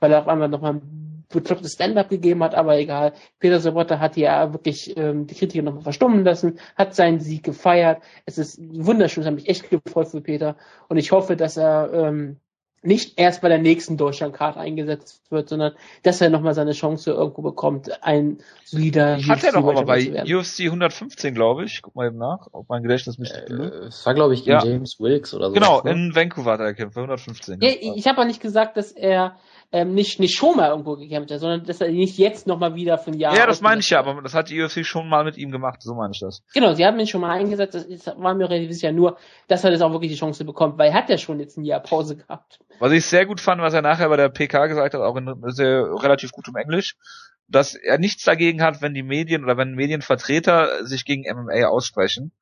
weil er auf einmal nochmal ein beklopptes Stand-up gegeben hat, aber egal. Peter Sobotta hat ja wirklich ähm, die Kritiker nochmal verstummen lassen, hat seinen Sieg gefeiert. Es ist wunderschön, es hat mich echt gefreut für Peter und ich hoffe, dass er ähm, nicht erst bei der nächsten Deutschlandkarte eingesetzt wird, sondern dass er nochmal seine Chance irgendwo bekommt, ein solider Hat er doch aber bei UFC 115, glaube ich. Guck mal eben nach, ob mein Gedächtnis mich äh, Es war, glaube ich, gegen ja. James Wilkes oder so. Genau, ne? in Vancouver hat er gekämpft, 115. Ja, ich habe auch nicht gesagt, dass er ähm, nicht, nicht schon mal irgendwo gekämpft hat, sondern dass er nicht jetzt nochmal wieder von Jahren. Ja, das meine ich ja, aber das hat die UFC schon mal mit ihm gemacht, so meine ich das. Genau, sie haben ihn schon mal eingesetzt, das ist, war mir relativ sicher nur, dass er das auch wirklich die Chance bekommt, weil er hat ja schon jetzt ein Jahr Pause gehabt. Was ich sehr gut fand, was er nachher bei der PK gesagt hat, auch in sehr relativ gutem Englisch, dass er nichts dagegen hat, wenn die Medien oder wenn Medienvertreter sich gegen MMA aussprechen.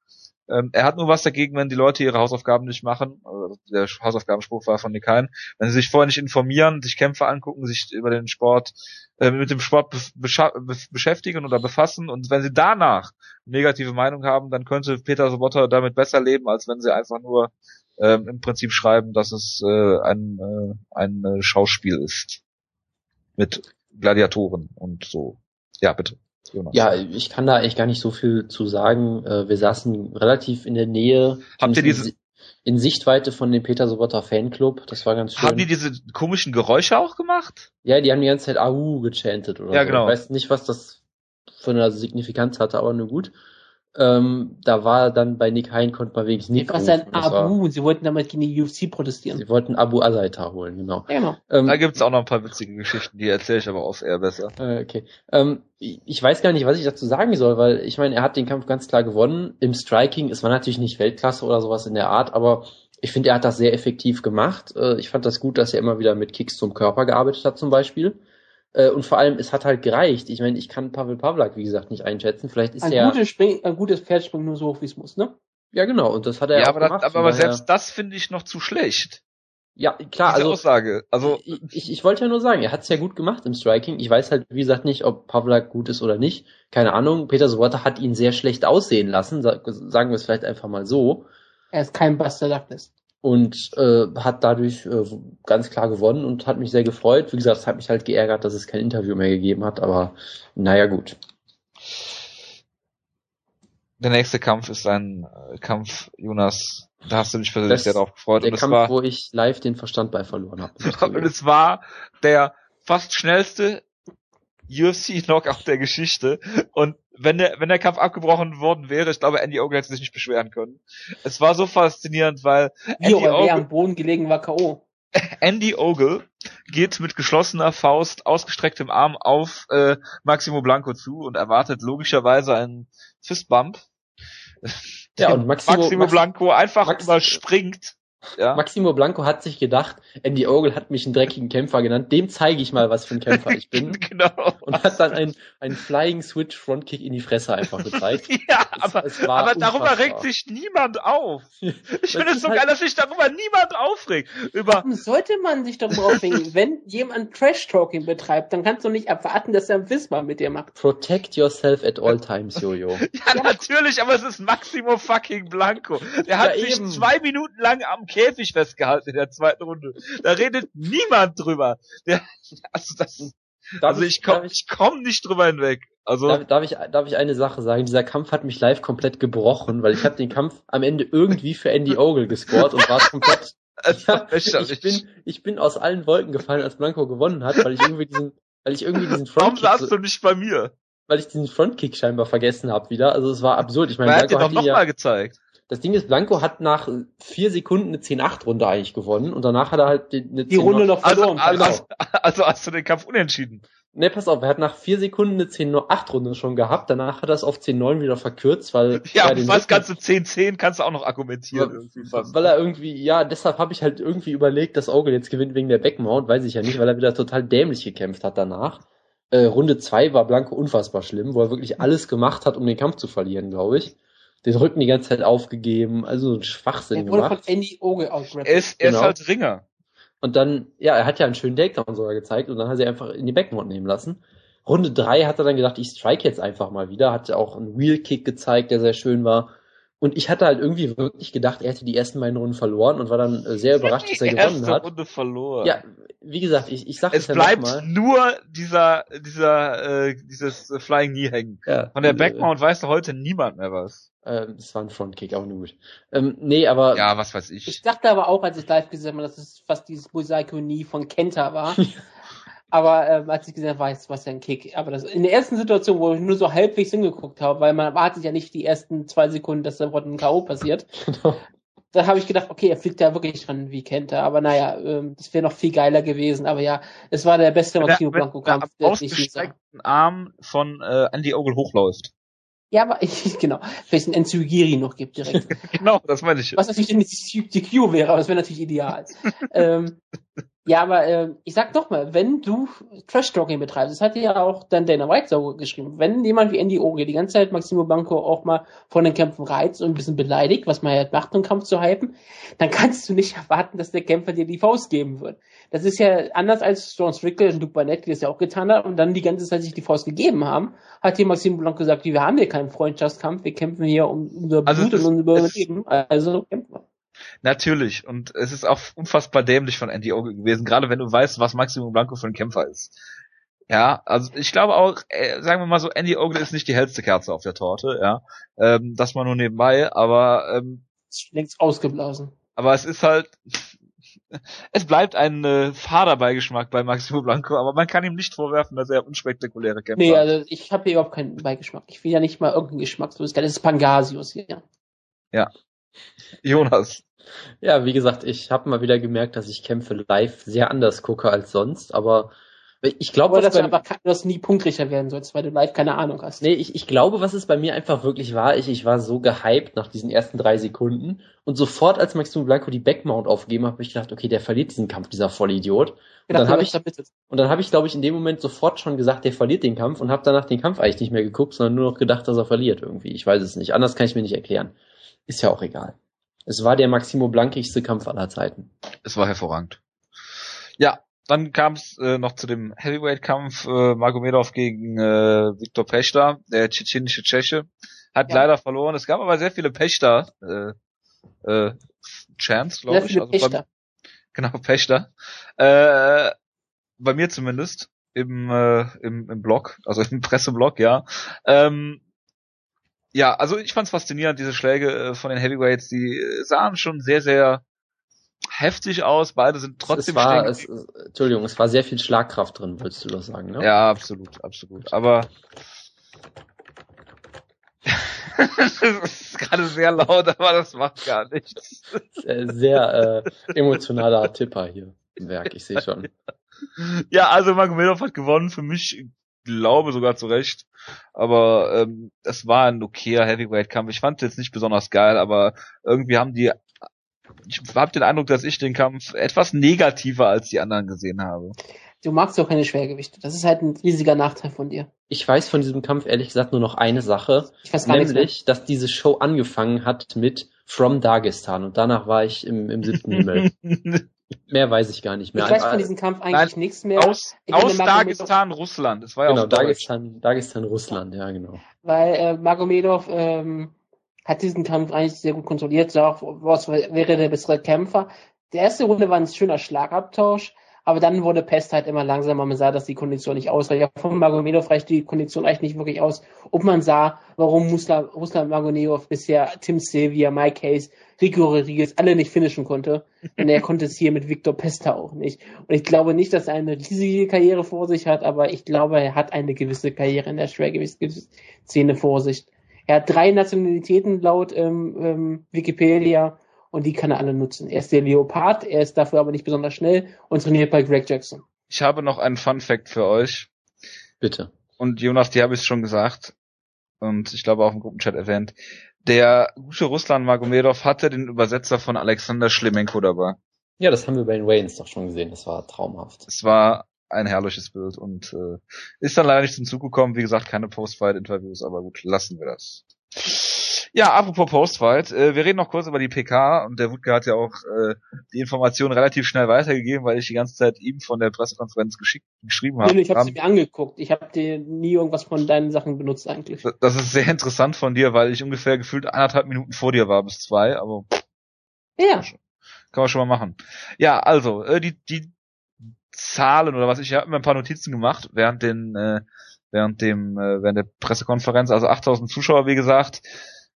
Ähm, er hat nur was dagegen, wenn die Leute ihre Hausaufgaben nicht machen. Also der Hausaufgabenspruch war von Nick Hein. Wenn sie sich vorher nicht informieren, sich Kämpfe angucken, sich über den Sport, äh, mit dem Sport be be beschäftigen oder befassen und wenn sie danach negative Meinung haben, dann könnte Peter Sobotta damit besser leben, als wenn sie einfach nur ähm, im Prinzip schreiben, dass es äh, ein, äh, ein äh, Schauspiel ist. Mit Gladiatoren und so. Ja, bitte. Jonas. Ja, ich kann da eigentlich gar nicht so viel zu sagen. Äh, wir saßen relativ in der Nähe. Habt ihr diese in Sichtweite von dem Peter Sobotta Fanclub, das war ganz schön. Haben die diese komischen Geräusche auch gemacht? Ja, die haben die ganze Zeit AU gechantet oder ja, so. genau. Ich weiß nicht, was das für eine Signifikanz hatte, aber nur gut. Ähm, da war dann bei Nick Hein konnte man wenigstens nicht. Was ein Abu? Sie wollten damit gegen die UFC protestieren. Sie wollten Abu Azaita holen, genau. genau. Ähm, da gibt's auch noch ein paar witzige Geschichten, die erzähle ich aber auf eher besser. Äh, okay. Ähm, ich weiß gar nicht, was ich dazu sagen soll, weil ich meine, er hat den Kampf ganz klar gewonnen. Im Striking, es war natürlich nicht Weltklasse oder sowas in der Art, aber ich finde, er hat das sehr effektiv gemacht. Äh, ich fand das gut, dass er immer wieder mit Kicks zum Körper gearbeitet hat, zum Beispiel. Äh, und vor allem, es hat halt gereicht. Ich meine, ich kann Pavel Pavlak, wie gesagt, nicht einschätzen. Vielleicht ist ein er. Gutes Spring, ein gutes Pferd springt nur so hoch, wie es muss, ne? Ja, genau. Und das hat er ja, auch aber gemacht. Das, aber, aber selbst das finde ich noch zu schlecht. Ja, klar, Diese also Aussage. Also, ich, ich, ich wollte ja nur sagen, er hat es ja gut gemacht im Striking. Ich weiß halt, wie gesagt, nicht, ob Pavlak gut ist oder nicht. Keine Ahnung. Peter Sobotta hat ihn sehr schlecht aussehen lassen, sa- sagen wir es vielleicht einfach mal so. Er ist kein Buster Douglas. Und äh, hat dadurch äh, ganz klar gewonnen und hat mich sehr gefreut. Wie gesagt, es hat mich halt geärgert, dass es kein Interview mehr gegeben hat, aber naja gut. der nächste Kampf ist ein äh, Kampf, Jonas. Da hast du dich persönlich Das- sehr drauf gefreut. Der Und Kampf, war, wo ich live den Verstand bei verloren habe. und es war der fast schnellste UFC-Knockout der Geschichte. Und wenn der, wenn der Kampf abgebrochen worden wäre, ich glaube, Andy Ogle hätte sich nicht beschweren können. Es war so faszinierend, weil Andy wer Ogle, am Boden gelegen war K.O. Andy Ogle geht mit geschlossener Faust, ausgestrecktem Arm auf äh, Maximo Blanco zu und erwartet logischerweise einen Fistbump. Ja, und Maximo- Maximo Max- Blanco einfach Max- überspringt. Ja. Maximo Blanco hat sich gedacht, Andy Ogle hat mich einen dreckigen Kämpfer genannt, dem zeige ich mal, was für ein Kämpfer ich bin. genau. Und hat dann einen, einen Flying Switch Frontkick in die Fresse einfach gezeigt. Ja, Es- aber, es war aber darüber regt sich niemand auf. Ich finde es so halt- geil, dass sich darüber niemand aufregt. Über, Warum sollte man sich darüber aufregen? Wenn jemand Trash-Talking betreibt, dann kannst du nicht erwarten, dass er ein Wismar mit dir macht. Protect yourself at all times, Jojo. ja, natürlich, aber es ist Maximo fucking Blanco. Der hat Ja, sich eben. zwei Minuten lang am Käfig festgehalten in der zweiten Runde. Da redet niemand drüber. Der, also das, Darf also ich komm, darf ich komm nicht drüber hinweg. Also, Darf, darf, ich, darf ich eine Sache sagen? Dieser Kampf hat mich live komplett gebrochen, weil ich habe den Kampf am Ende irgendwie für Andy Ogle gescored und war komplett. Ja, ich bin, ich bin aus allen Wolken gefallen, als Blanco gewonnen hat, weil ich irgendwie diesen, weil ich irgendwie diesen Warum Frontkick, saßt du nicht bei mir? weil ich diesen Frontkick scheinbar vergessen habe wieder. Also es war absurd. Ich meine, Blanco doch hat ihn ja, gezeigt? Das Ding ist, Blanco hat nach vier Sekunden eine 10-8-Runde eigentlich gewonnen und danach hat er halt die, eine Die Runde noch Also, verloren. also, genau. also, also hast du den Kampf unentschieden. Ne, pass auf, er hat nach vier Sekunden eine 10-8-Runde schon gehabt, danach hat er es auf 10-9 wieder verkürzt, weil Ja, er den was Rücken- kannst du 10-10 kannst du auch noch argumentieren. Ja, irgendwie fast. Weil er irgendwie, ja, deshalb habe ich halt irgendwie überlegt, dass Ogle jetzt gewinnt wegen der Backmount, weiß ich ja nicht, weil er wieder total dämlich gekämpft hat danach. Äh, Runde zwei war Blanco unfassbar schlimm, wo er wirklich alles gemacht hat, um den Kampf zu verlieren, glaube ich. Den Rücken die ganze Zeit aufgegeben, also ein Schwachsinn Er wurde von gemacht. Andy Ogle er ist, er Genau. ist halt Ringer. Und dann, ja, er hat ja einen schönen Takedown sogar gezeigt und dann hat er einfach in die Backmount nehmen lassen. Runde drei hat er dann gedacht, ich strike jetzt einfach mal wieder, hat auch einen Wheel Kick gezeigt, der sehr schön war. Und ich hatte halt irgendwie wirklich gedacht, er hätte die ersten beiden Runden verloren und war dann äh, sehr überrascht, dass er Die gewonnen erste hat. Runde verloren. Ja, wie gesagt, ich, ich sag es ja bleibt nochmal. nur dieser, dieser, äh, dieses äh, Flying Knee hängen. Ja, Von der äh, Backmount weiß doch heute niemand mehr was. Äh, das war ein Frontkick, aber nur gut. Ähm, nee, aber Ja, was weiß Ich ich. dachte aber auch, als ich live gesehen habe, dass es fast dieses Mosaiko nie von Kenta war. aber ähm, als ich gesehen habe, weiß, was ja ein Kick. Aber das in der ersten Situation, wo ich nur so halbwegs hingeguckt habe, weil man wartet ja nicht die ersten zwei Sekunden, dass da ein K.O. passiert, genau. da habe ich gedacht, okay, er fliegt da wirklich dran wie Kenta. Aber naja, ähm, das wäre noch viel geiler gewesen. Aber ja, es war der beste Wenn Maximo der, der Blanco-Kampf, am der sah. ausgestreckten Arm von äh, Andy Ogle hochläuft. Ja, aber ich, genau, vielleicht ein Enzugiri noch gibt direkt. genau, das meine ich. Was natürlich nicht die Q wäre, aber das wäre natürlich ideal. ähm, ja, aber ähm, ich sag doch mal, wenn du Trash-Talking betreibst, das hat ja auch dann Dana White so geschrieben, wenn jemand wie Andy Oge die ganze Zeit Maximo Blanco auch mal von den Kämpfen reizt und ein bisschen beleidigt, was man ja macht, um Kampf zu hypen, dann kannst du nicht erwarten, dass der Kämpfer dir die Faust geben wird. Das ist ja anders als John Strickland und Luke Barnett, die das ja auch getan haben und dann die ganze Zeit sich die Faust gegeben haben, hat hier Maximo Blanco gesagt, wir haben hier keinen Freundschaftskampf, wir kämpfen hier um unser Also Blut ist- und unser es- Leben, also kämpfen wir. Natürlich. Und es ist auch unfassbar dämlich von Andy Ogle gewesen, gerade wenn du weißt, was Maximo Blanco für ein Kämpfer ist. Ja, also ich glaube auch, äh, sagen wir mal so, Andy Ogle ist nicht die hellste Kerze auf der Torte, ja. Ähm, das mal nur nebenbei, aber ähm, Ist längst ausgeblasen. aber es ist halt, es bleibt ein äh, fader Beigeschmack bei Maximo Blanco, aber man kann ihm nicht vorwerfen, dass er unspektakuläre Kämpfer Nee, also ich habe hier überhaupt keinen Beigeschmack. Ich will ja nicht mal irgendeinen Geschmackslosigkeit. Das ist Pangasius hier. Jonas. Ja, wie gesagt, ich habe mal wieder gemerkt, dass ich Kämpfe live sehr anders gucke als sonst, aber ich glaube, dass du dass du nie Punktrichter werden sollst, weil du live keine Ahnung hast. nee, ich, ich glaube, was es bei mir einfach wirklich war, ich, ich war so gehypt nach diesen ersten drei Sekunden und sofort, als Maximo Blanco die Backmount aufgegeben hat, habe ich gedacht, okay, der verliert diesen Kampf, dieser Vollidiot. Und dann Gedacht, habe ich, und dann habe ich, glaube ich, in dem Moment sofort schon gesagt, der verliert den Kampf und habe danach den Kampf eigentlich nicht mehr geguckt, sondern nur noch gedacht, dass er verliert irgendwie. Ich weiß es nicht. Anders kann ich mir nicht erklären. Ist ja auch egal. Es war der Maximo blankigste Kampf aller Zeiten. Es war hervorragend. Ja, dann kam es äh, noch zu dem Heavyweight-Kampf äh, Magomedov gegen äh, Viktor Pechta, der tschetschenische Tscheche. Hat Ja. leider verloren. Es gab aber sehr viele Pechta äh, äh, Champs, glaube ich. Also bei, Pächter. genau, Pechta. Äh, bei mir zumindest. Im, äh, im, im Blog, also im Presseblog, ja. Ähm, ja, also ich fand's faszinierend, diese Schläge äh, von den Heavyweights, die äh, sahen schon sehr, sehr heftig aus. Beide sind trotzdem es war, es, Entschuldigung, es war sehr viel Schlagkraft drin, wolltest du doch sagen, ne? Ja, absolut, absolut. Aber es ist gerade sehr laut, aber das macht gar nichts. Äh, Sehr äh, emotionaler Tipper hier im Werk, ich sehe schon. Ja, also Magomedov hat gewonnen, für mich ich glaube sogar zu Recht. Aber ähm, es war ein okayer Heavyweight-Kampf. Ich fand es jetzt nicht besonders geil, aber irgendwie haben die ich habe den Eindruck, dass ich den Kampf etwas negativer als die anderen gesehen habe. Du magst doch keine Schwergewichte. Das ist halt ein riesiger Nachteil von dir. Ich weiß von diesem Kampf ehrlich gesagt nur noch eine Sache, Ich weiß gar nämlich, dass diese Show angefangen hat mit From Dagestan und danach war ich im, im siebten Himmel. Mehr weiß ich gar nicht mehr. Ich weiß von diesem Kampf eigentlich nichts mehr, aus aus Dagestan, Russland. Es war ja genau. Dagestan, Dagestan, Russland, ja genau. weil äh, Magomedov ähm, hat diesen Kampf eigentlich sehr gut kontrolliert, sah auch, was wäre der bessere Kämpfer. Die erste Runde war ein schöner Schlagabtausch, aber dann wurde Pest halt immer langsamer. Man sah, dass die Kondition nicht ausreicht. Auch Von Magomedov reicht die Kondition eigentlich nicht wirklich aus. Und man sah, warum Musla, Ruslan Magomedov bisher Tim Sylvia, Mike Hayes, Rico Rodriguez alle nicht finishen konnte. Und er konnte es hier mit Victor Pesta auch nicht. Und ich glaube nicht, dass er eine riesige Karriere vor sich hat, aber ich glaube, er hat eine gewisse Karriere in der Schwergewichtsszene vor sich. Er hat drei Nationalitäten laut ähm, ähm, Wikipedia und die kann er alle nutzen. Er ist der Leopard, er ist dafür aber nicht besonders schnell und trainiert bei Greg Jackson. Ich habe noch einen Fun Fact für euch. Bitte. Und Jonas, die habe ich schon gesagt. Und ich glaube auch im Gruppenchat erwähnt. Der gute Russland Magomedov hatte den Übersetzer von Alexander Schlemenko dabei. Ja, das haben wir bei den Waynes doch schon gesehen, das war traumhaft. Es war ein herrliches Bild und äh, ist dann leider nicht zum Zug gekommen. Wie gesagt, keine Post-Fight-Interviews, aber gut, lassen wir das. Ja, apropos Post-Fight, äh, wir reden noch kurz über die PK und der Wutke hat ja auch äh, die Information relativ schnell weitergegeben, weil ich die ganze Zeit ihm von der Pressekonferenz geschickt, geschrieben habe. Ich habe sie mir angeguckt. Ich habe dir nie irgendwas von deinen Sachen benutzt eigentlich. Das ist sehr interessant von dir, weil ich ungefähr gefühlt anderthalb Minuten vor dir war bis zwei, aber Ja, kann man schon mal machen. Ja, also, äh, die, die Zahlen oder was, ich habe mir ein paar Notizen gemacht während den, äh, während dem, äh, während der Pressekonferenz, also 8000 Zuschauer, wie gesagt.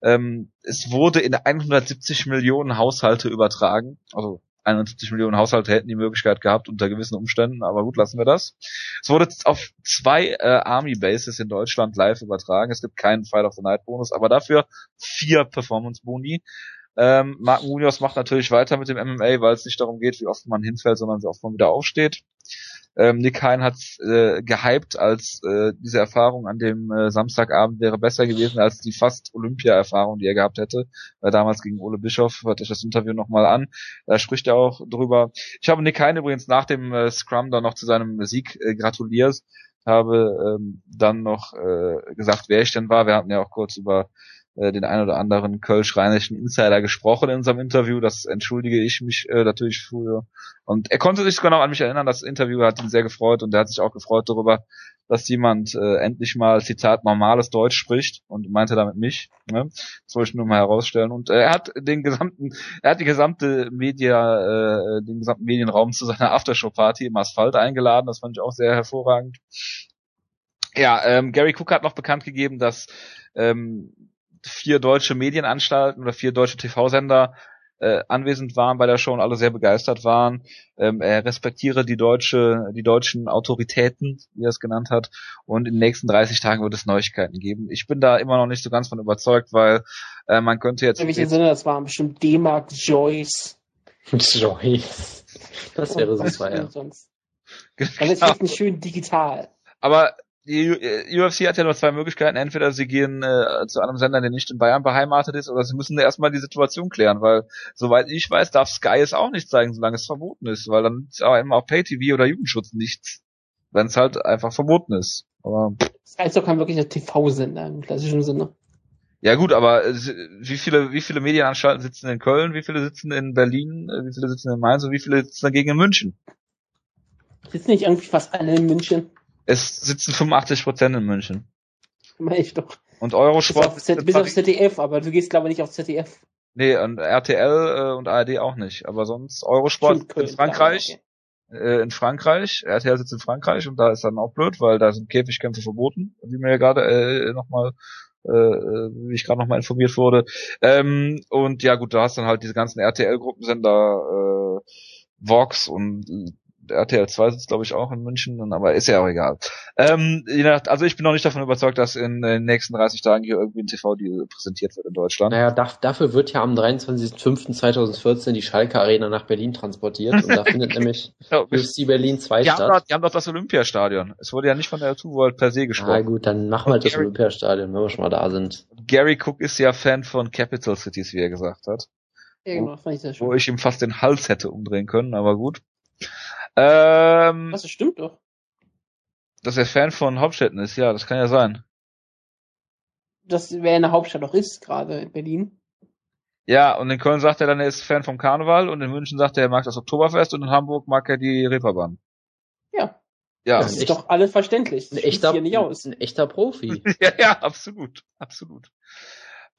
Ähm, es wurde in 170 Millionen Haushalte übertragen, also 71 Millionen Haushalte hätten die Möglichkeit gehabt unter gewissen Umständen, aber gut, lassen wir das. Es wurde auf zwei äh, Army Bases in Deutschland live übertragen. Es gibt keinen Fight of the Night Bonus, aber dafür vier Performance Boni. Ähm, Mark Munoz macht natürlich weiter mit dem MMA, weil es nicht darum geht, wie oft man hinfällt, sondern wie oft man wieder aufsteht. Ähm, Nick Hein hat äh, gehypt, als äh, diese Erfahrung an dem äh, Samstagabend wäre besser gewesen als die fast Olympia-Erfahrung, die er gehabt hätte, äh, damals gegen Ole Bischoff. Hört euch das Interview nochmal an. Da spricht er auch drüber. Ich habe Nick Hein übrigens nach dem äh, Scrum dann noch zu seinem Sieg äh, gratuliert, habe ähm, dann noch äh, gesagt, wer ich denn war. Wir hatten ja auch kurz über äh, den ein oder anderen kölsch-rheinischen Insider gesprochen in unserem Interview. Das entschuldige ich mich äh, natürlich für. Und er konnte sich noch an mich erinnern. Das Interview hat ihn sehr gefreut und er hat sich auch gefreut darüber, dass jemand äh, endlich mal, Zitat, normales Deutsch spricht und meinte damit mich. Ne? Das wollte ich nur mal herausstellen. Und äh, er hat den gesamten, er hat die gesamte Media, äh, den gesamten Medienraum zu seiner Aftershow-Party im Asphalt eingeladen. Das fand ich auch sehr hervorragend. Ja, ähm, Gary Cook hat noch bekannt gegeben, dass ähm, vier deutsche Medienanstalten oder vier deutsche TV-Sender äh, anwesend waren bei der Show und alle sehr begeistert waren. Ähm, er respektiere die deutsche, die deutschen Autoritäten, wie er es genannt hat, und in den nächsten 30 Tagen wird es Neuigkeiten geben. Ich bin da immer noch nicht so ganz von überzeugt, weil äh, man könnte jetzt in welchem Sinne, das waren bestimmt D-Mark, Joyce. Joyce. Das wäre was super, ja. sonst. Dann ist jetzt nicht schön digital. Aber die UFC hat ja nur zwei Möglichkeiten. Entweder sie gehen äh, zu einem Sender, der nicht in Bayern beheimatet ist, oder sie müssen erstmal die Situation klären, weil soweit ich weiß, darf Sky es auch nicht zeigen, solange es verboten ist, weil dann ist aber immer auf Pay-TV oder Jugendschutz nichts, wenn es halt einfach verboten ist. Aber Das ist doch kein wirklicher TV-Sender im klassischen Sinne. Ja gut, aber äh, wie viele, wie viele Medienanstalten sitzen in Köln, wie viele sitzen in Berlin, äh, wie viele sitzen in Mainz und wie viele sitzen dagegen in München? Sitzen nicht irgendwie fast alle in München? Es sitzen 85 Prozent in München. Meine ich doch. Und Eurosport. Bis auf, bis auf ZDF, aber du gehst glaube ich nicht auf ZDF. Nee, und RTL äh, und ARD auch nicht. Aber sonst Eurosport in Frankreich. Klar, okay. äh, in Frankreich. RTL sitzt in Frankreich und da ist dann auch blöd, weil da sind Käfigkämpfe verboten, wie mir ja gerade äh, nochmal äh, wie ich gerade nochmal informiert wurde. Ähm, und ja gut, da hast dann halt diese ganzen RTL-Gruppensender äh, Vox und RTL 2 sitzt, glaube ich, auch in München, aber ist ja auch egal. Ähm, also ich bin noch nicht davon überzeugt, dass in den nächsten 30 Tagen hier irgendwie ein TV-Deal präsentiert wird in Deutschland. Naja, da, dafür wird ja am 23.05.2014 die Schalke Arena nach Berlin transportiert und da findet nämlich UFC Berlin 2 die statt. Haben doch, die haben doch das Olympiastadion. Es wurde ja nicht von der Two World per se gesprochen. Na gut, dann machen wir halt das Gary, Olympiastadion, wenn wir schon mal da sind. Gary Cook ist ja Fan von Capital Cities, wie er gesagt hat. Ja, genau, fand ich sehr schön. Wo ich ihm fast den Hals hätte umdrehen können, aber gut. Ähm, Was, das stimmt doch. Dass er Fan von Hauptstädten ist, ja, das kann ja sein. Das, wer in der Hauptstadt auch ist, gerade in Berlin. Ja, und in Köln sagt er dann, er ist Fan vom Karneval und in München sagt er, er mag das Oktoberfest und in Hamburg mag er die Reeperbahn. Ja. Ja. Das ist echt, doch alles verständlich. Ein echter, hier nicht aus. ein echter Profi. ja, ja, absolut, absolut.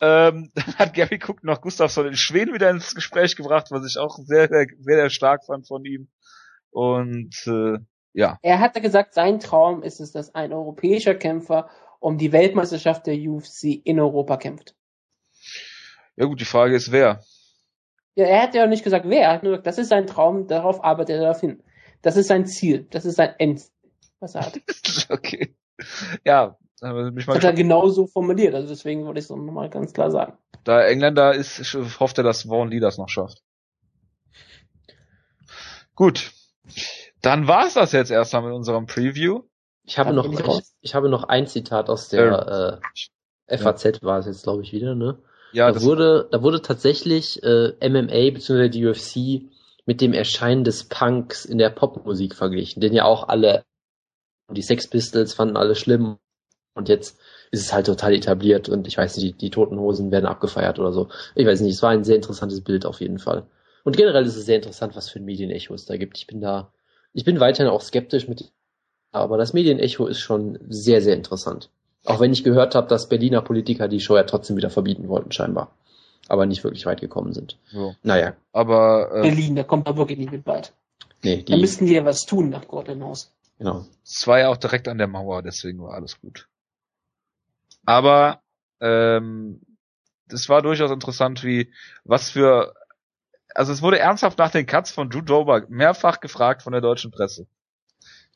Ähm, dann hat Gary Cook noch Gustafsson in Schweden wieder ins Gespräch gebracht, was ich auch sehr, sehr, sehr stark fand von ihm. Und äh, ja. Er hatte gesagt, sein Traum ist es, dass ein europäischer Kämpfer um die Weltmeisterschaft der UFC in Europa kämpft. Ja gut, die Frage ist wer. Ja, er hat ja nicht gesagt, wer. Er hat nur gesagt, das ist sein Traum, darauf arbeitet er darauf hin. Das ist sein Ziel, das ist sein End, was er hat. okay. Ja, aber mich mal das hat er genau so formuliert, also deswegen wollte ich es nochmal ganz klar sagen. Da Engländer ist, hofft er, dass Vaughan Lee das noch schafft. Gut, dann war's das jetzt erstmal mit unserem Preview. Ich habe noch, ich, ich, habe noch ein Zitat aus der äh, FAZ ja. war es jetzt, glaube ich, wieder, ne? Ja, da wurde, da wurde tatsächlich äh, MMA bzw. die UFC mit dem Erscheinen des Punks in der Popmusik verglichen, den ja auch alle, die Sex Pistols fanden alle schlimm und jetzt ist es halt total etabliert und ich weiß nicht, die, die Toten Hosen werden abgefeiert oder so. Ich weiß nicht, es war ein sehr interessantes Bild auf jeden Fall. Und generell ist es sehr interessant, was für ein Medienecho es da gibt. Ich bin da ich bin weiterhin auch skeptisch mit, aber das Medienecho ist schon sehr, sehr interessant. Auch wenn ich gehört habe, dass Berliner Politiker die Show ja trotzdem wieder verbieten wollten, scheinbar. Aber nicht wirklich weit gekommen sind. So. Naja. Aber äh, Berlin, da kommt da wirklich nicht mit weit. Nee, die, da müssten die ja was tun nach Gordon Haus. Genau. Es war ja auch direkt an der Mauer, deswegen war alles gut. Aber ähm, das war durchaus interessant, wie was für also es wurde ernsthaft nach den Cuts von Drew Dober mehrfach gefragt von der deutschen Presse.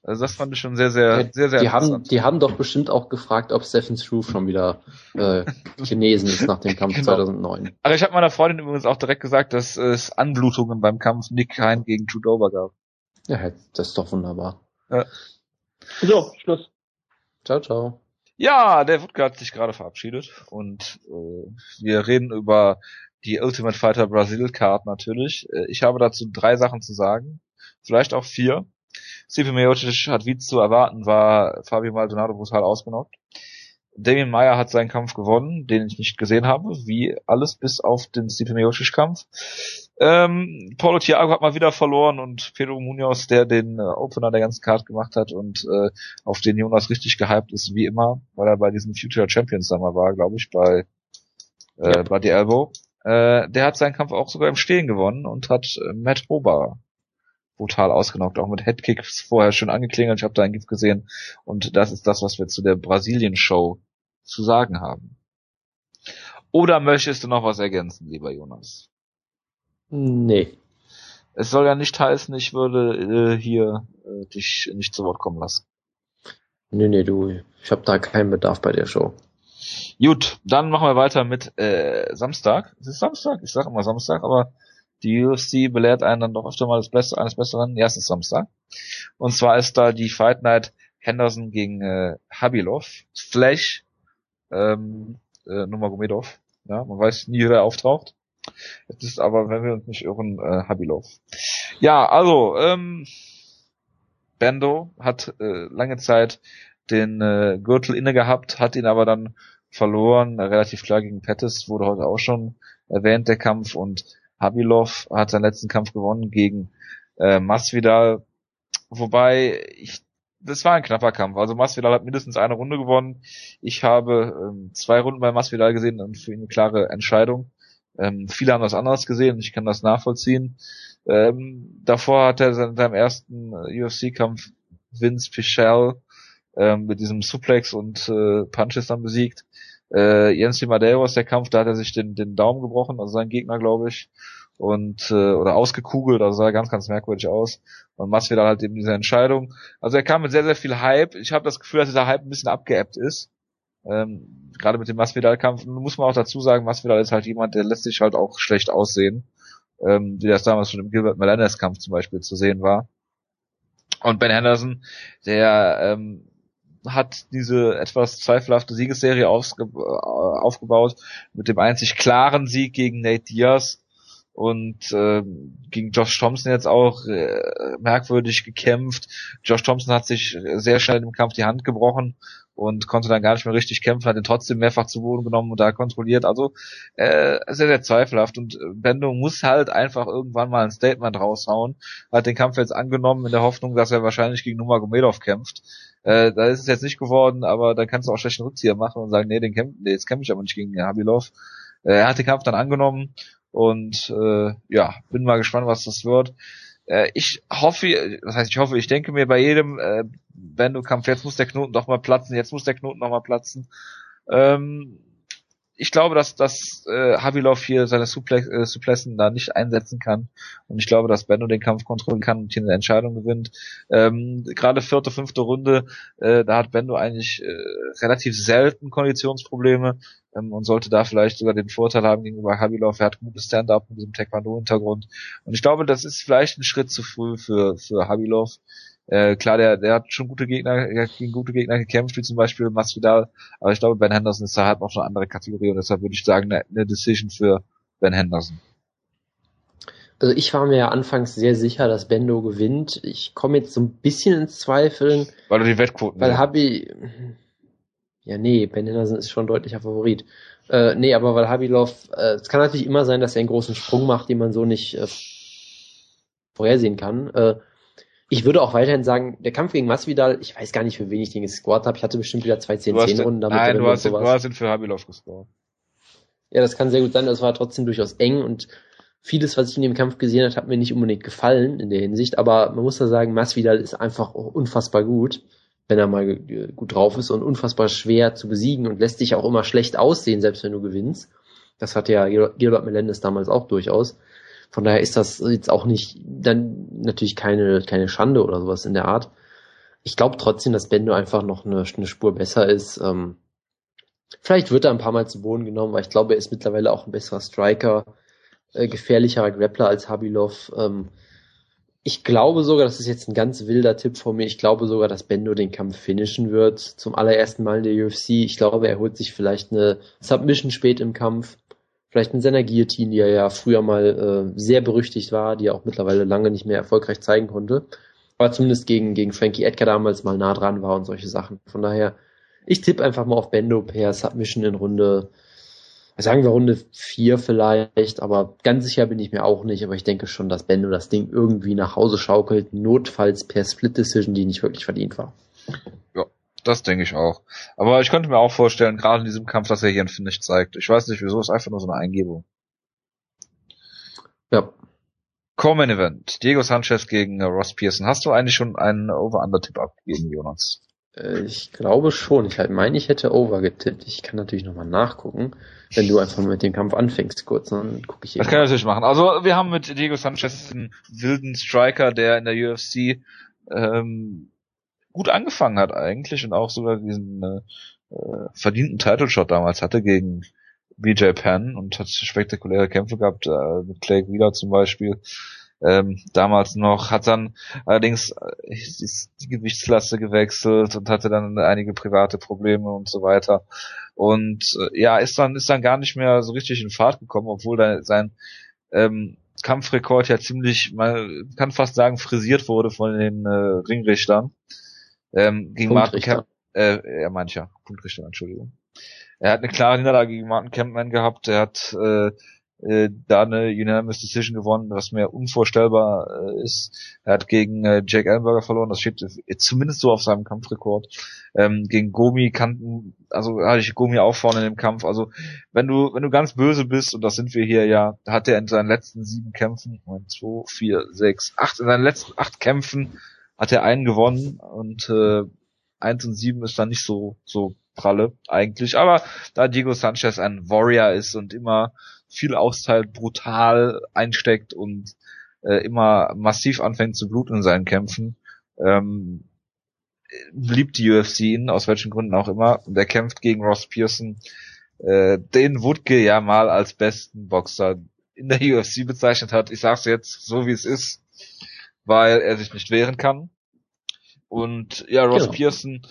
Also das fand ich schon sehr, sehr, ja, sehr, sehr die haben, die haben doch bestimmt auch gefragt, ob Stephen Struve schon wieder äh, genesen ist nach dem Kampf genau. 2009. Aber ich habe meiner Freundin übrigens auch direkt gesagt, dass es Anblutungen beim Kampf Nick Hein gegen Drew Dober gab. Ja, das ist doch wunderbar. Ja. So, Schluss. Ciao, ciao. Ja, der Wutke hat sich gerade verabschiedet und äh, wir reden über die Ultimate Fighter Brasil Card natürlich. Äh, ich habe dazu drei Sachen zu sagen. Vielleicht auch vier. Stipe Miocic hat wie zu erwarten, war Fabio Maldonado brutal ausgenockt. Damien Meyer hat seinen Kampf gewonnen, den ich nicht gesehen habe, wie alles bis auf den Stipe Miocic Kampf. Ähm, Paulo Thiago hat mal wieder verloren und Pedro Munoz, der den äh, Opener der ganzen Card gemacht hat und äh, auf den Jonas richtig gehypt ist, wie immer, weil er bei diesem Future Champions Summer war, glaube ich, bei, äh, ja. bei The Elbow. Äh, der hat seinen Kampf auch sogar im Stehen gewonnen und hat äh, Matt Hober brutal ausgenockt, auch mit Headkicks vorher schon angeklingelt. Ich habe da ein Gift gesehen und das ist das, was wir zu der Brasilien-Show zu sagen haben. Oder möchtest du noch was ergänzen, lieber Jonas? Nee. Es soll ja nicht heißen, ich würde äh, hier äh, dich nicht zu Wort kommen lassen. Nee, nee, du, ich habe da keinen Bedarf bei der Show. Gut, dann machen wir weiter mit äh, Samstag. Ist es Samstag? Ich sage immer Samstag, aber die UFC belehrt einen dann doch öfter mal das Beste, eines Besseren. Ja, es ist Samstag. Und zwar ist da die Fight Night Henderson gegen äh, Habilov. Flash ähm, äh, Numagomedov. Ja, man weiß nie, wer auftaucht. Es ist aber, wenn wir uns nicht irren, äh, Habilov. Ja, also, ähm, Bendo hat äh, lange Zeit den äh, Gürtel inne gehabt, hat ihn aber dann verloren, relativ klar gegen Pettis, wurde heute auch schon erwähnt, der Kampf, und Habilov hat seinen letzten Kampf gewonnen gegen äh, Masvidal, wobei ich das war ein knapper Kampf. Also Masvidal hat mindestens eine Runde gewonnen. Ich habe ähm, zwei Runden bei Masvidal gesehen und für ihn eine klare Entscheidung. Ähm, viele haben das anders gesehen und ich kann das nachvollziehen. Ähm, davor hat er in seinem ersten UFC-Kampf Vince Pichel ähm, mit diesem Suplex und äh, Punches dann besiegt. Äh, Jens Madeiros, der Kampf, da hat er sich den, den Daumen gebrochen, also sein Gegner, glaube ich, und äh, oder ausgekugelt, also sah ganz, ganz merkwürdig aus. Und Masvidal halt eben diese Entscheidung. Also er kam mit sehr, sehr viel Hype. Ich habe das Gefühl, dass dieser Hype ein bisschen abgeebbt ist. Ähm, Gerade mit dem Masvidal-Kampf muss man auch dazu sagen, Masvidal ist halt jemand, der lässt sich halt auch schlecht aussehen. Ähm, wie das damals schon im Gilbert Melendez-Kampf zum Beispiel zu sehen war. Und Ben Henderson, der ähm, hat diese etwas zweifelhafte Siegesserie äh, aufgebaut mit dem einzig klaren Sieg gegen Nate Diaz und äh, gegen Josh Thompson jetzt auch äh, merkwürdig gekämpft. Josh Thompson hat sich sehr schnell im Kampf die Hand gebrochen und konnte dann gar nicht mehr richtig kämpfen, hat ihn trotzdem mehrfach zu Boden genommen und da kontrolliert. Also äh, sehr, sehr zweifelhaft. Und Bendo muss halt einfach irgendwann mal ein Statement raushauen. Hat den Kampf jetzt angenommen in der Hoffnung, dass er wahrscheinlich gegen Nurmagomedov kämpft. Äh, da ist es jetzt nicht geworden, aber dann kannst du auch schlecht einen Rückzieher machen und sagen, nee, den kämpf, nee, jetzt kämpfe ich aber nicht gegen Habilov. Äh, er hat den Kampf dann angenommen und äh, ja, bin mal gespannt, was das wird. Äh, ich hoffe, das heißt, ich hoffe, ich denke mir bei jedem äh, Bendo-Kampf, jetzt muss der Knoten doch mal platzen, jetzt muss der Knoten noch mal platzen. Ähm, ich glaube, dass, dass äh, Havilov hier seine Suplex, äh, Suplessen da nicht einsetzen kann. Und ich glaube, dass Benno den Kampf kontrollieren kann und hier eine Entscheidung gewinnt. Ähm, Gerade vierte, fünfte Runde, äh, da hat Bendo eigentlich äh, relativ selten Konditionsprobleme ähm, und sollte da vielleicht sogar den Vorteil haben gegenüber Havilov. Er hat gutes Stand-up mit diesem Taekwondo-Hintergrund. Und ich glaube, das ist vielleicht ein Schritt zu früh für, für Havilov. Äh, klar, der, der hat schon gute Gegner, gegen gute Gegner gekämpft, wie zum Beispiel Masvidal, aber ich glaube, Ben Henderson ist da halt noch eine andere Kategorie und deshalb würde ich sagen, eine, eine Decision für Ben Henderson. Also ich war mir ja anfangs sehr sicher, dass Bendo gewinnt. Ich komme jetzt so ein bisschen ins Zweifeln. Weil du die Wettquoten Weil Habi, ja nee, Ben Henderson ist schon deutlicher Favorit. Äh, nee, aber weil Habilov, äh, es kann natürlich immer sein, dass er einen großen Sprung macht, den man so nicht äh, vorhersehen kann. Äh, ich würde auch weiterhin sagen, der Kampf gegen Masvidal, ich weiß gar nicht, für wen ich den gescored habe. Ich hatte bestimmt wieder zwei 10-10-Runden damit. Nein, du hast, den, du hast ihn für Habilov gescored. Ja, das kann sehr gut sein. Das war trotzdem durchaus eng und vieles, was ich in dem Kampf gesehen habe, hat mir nicht unbedingt gefallen in der Hinsicht. Aber man muss da sagen, Masvidal ist einfach unfassbar gut, wenn er mal gut drauf ist und unfassbar schwer zu besiegen und lässt sich auch immer schlecht aussehen, selbst wenn du gewinnst. Das hatte ja Gilbert Melendez damals auch durchaus. Von daher ist das jetzt auch nicht dann natürlich keine, keine Schande oder sowas in der Art. Ich glaube trotzdem, dass Bendo einfach noch eine, eine Spur besser ist. Ähm, vielleicht wird er ein paar Mal zu Boden genommen, weil ich glaube, er ist mittlerweile auch ein besserer Striker, äh, gefährlicherer Grappler als Habilov. Ähm, ich glaube sogar, das ist jetzt ein ganz wilder Tipp von mir, ich glaube sogar, dass Bendo den Kampf finishen wird. Zum allerersten Mal in der UFC. Ich glaube, er holt sich vielleicht eine Submission spät im Kampf vielleicht in seiner Guillotine, die er ja früher mal äh, sehr berüchtigt war, die er auch mittlerweile lange nicht mehr erfolgreich zeigen konnte. Aber zumindest gegen, gegen Frankie Edgar damals mal nah dran war und solche Sachen. Von daher, ich tippe einfach mal auf Bendo per Submission in Runde, sagen wir Runde 4 vielleicht, aber ganz sicher bin ich mir auch nicht, aber ich denke schon, dass Bendo das Ding irgendwie nach Hause schaukelt, notfalls per Split Decision, die nicht wirklich verdient war. Das denke ich auch. Aber ich könnte mir auch vorstellen, gerade in diesem Kampf, dass er hier ein Finish zeigt. Ich weiß nicht, wieso, ist einfach nur so eine Eingebung. Ja. Co-Main Event. Diego Sanchez gegen Ross Pearson. Hast du eigentlich schon einen Over-Under-Tipp abgegeben, Jonas? Äh, ich glaube schon. Ich meine, ich hätte Over getippt. Ich kann natürlich nochmal nachgucken, wenn du einfach mit dem Kampf anfängst kurz, dann gucke ich hier. Das kann ich natürlich machen. Also wir haben mit Diego Sanchez einen wilden Striker, der in der UFC ähm, gut angefangen hat eigentlich und auch sogar diesen äh, äh, verdienten Title Shot damals hatte gegen BJ Penn und hat spektakuläre Kämpfe gehabt, äh, mit Clay Wheeler zum Beispiel. Ähm, damals noch, hat dann allerdings äh, die Gewichtsklasse gewechselt und hatte dann einige private Probleme und so weiter. Und äh, ja, ist dann, ist dann gar nicht mehr so richtig in Fahrt gekommen, obwohl da sein ähm, Kampfrekord ja ziemlich, man kann fast sagen, frisiert wurde von den äh, Ringrichtern. Ähm, gegen Martin Cap Äh, er meint ja, Punktrichtung, Entschuldigung. Er hat eine klare Niederlage gegen Martin Campman gehabt. Er hat äh, äh, da eine Unanimous Decision gewonnen, was mir unvorstellbar äh, ist. Er hat gegen äh, Jack Ellenberger verloren, das steht zumindest so auf seinem Kampfrekord. Ähm, gegen Gomi kannten, also hatte ich Gomi auch vorne in dem Kampf. Also wenn du, wenn du ganz böse bist, und das sind wir hier ja, hat er in seinen letzten sieben Kämpfen, 2, 4, 6, 8, in seinen letzten acht Kämpfen hat er einen gewonnen und äh, eins und sieben ist dann nicht so, so pralle eigentlich. Aber da Diego Sanchez ein Warrior ist und immer viel austeilt, brutal einsteckt und äh, immer massiv anfängt zu bluten in seinen Kämpfen, ähm, liebt die UFC ihn, aus welchen Gründen auch immer. Und er kämpft gegen Ross Pearson, äh, den Woodke ja mal als besten Boxer in der UFC bezeichnet hat. Ich sag's jetzt so wie es ist, weil er sich nicht wehren kann. Und ja, Ross genau. Pearson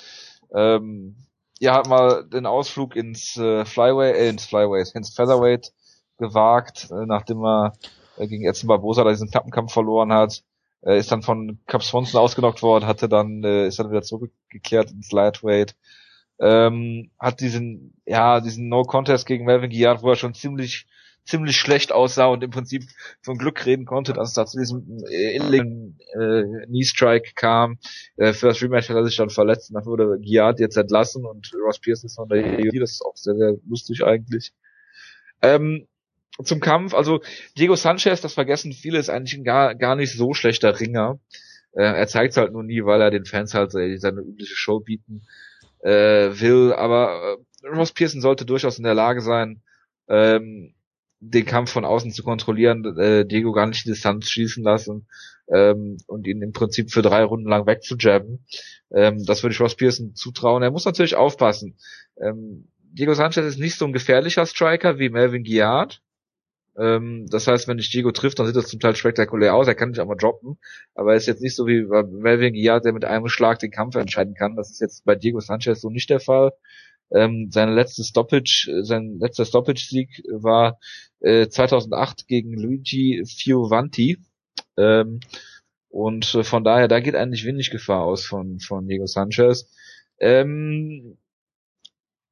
ähm, ja hat mal den Ausflug ins äh, Flyway, äh, ins Flyway, ins Featherweight gewagt, äh, nachdem er äh, gegen Edson Barbosa diesen Klappenkampf verloren hat. Äh, ist dann von Cap Swanson ausgenockt worden, hatte dann, äh, ist dann wieder zurückgekehrt ins Lightweight. Ähm, hat diesen, ja, diesen No-Contest gegen Melvin Guillard, wo er schon ziemlich, ziemlich schlecht aussah und im Prinzip von Glück reden konnte, dass es da zu diesem äh, inlegen äh, Knee-Strike kam. Äh, für das Rematch hat er sich dann verletzt und dann wurde Guillard jetzt entlassen und Ross Pierce ist von der EUD, das ist auch sehr, sehr lustig eigentlich. Ähm, zum Kampf, also Diego Sanchez, das vergessen viele, ist eigentlich ein gar, gar nicht so schlechter Ringer. Äh, er zeigt halt nur nie, weil er den Fans halt seine übliche Show bieten äh, will. Aber äh, Ross Pearson sollte durchaus in der Lage sein, ähm, den Kampf von außen zu kontrollieren, äh, Diego gar nicht die Distanz schießen lassen ähm, und ihn im Prinzip für drei Runden lang wegzujabben. Ähm, das würde ich Ross Pearson zutrauen. Er muss natürlich aufpassen. Ähm, Diego Sanchez ist nicht so ein gefährlicher Striker wie Melvin Guillard. Ähm, das heißt, wenn dich Diego trifft, dann sieht das zum Teil spektakulär aus. Er kann dich auch mal droppen. Aber er ist jetzt nicht so wie Melvin Guillard, der mit einem Schlag den Kampf entscheiden kann. Das ist jetzt bei Diego Sanchez so nicht der Fall. Ähm, seine letzte Stoppage, sein letzter Stoppage-Sieg war äh, 2008 gegen Luigi Fiovanti. Ähm, und äh, von daher, da geht eigentlich wenig Gefahr aus von, von Diego Sanchez. Ähm,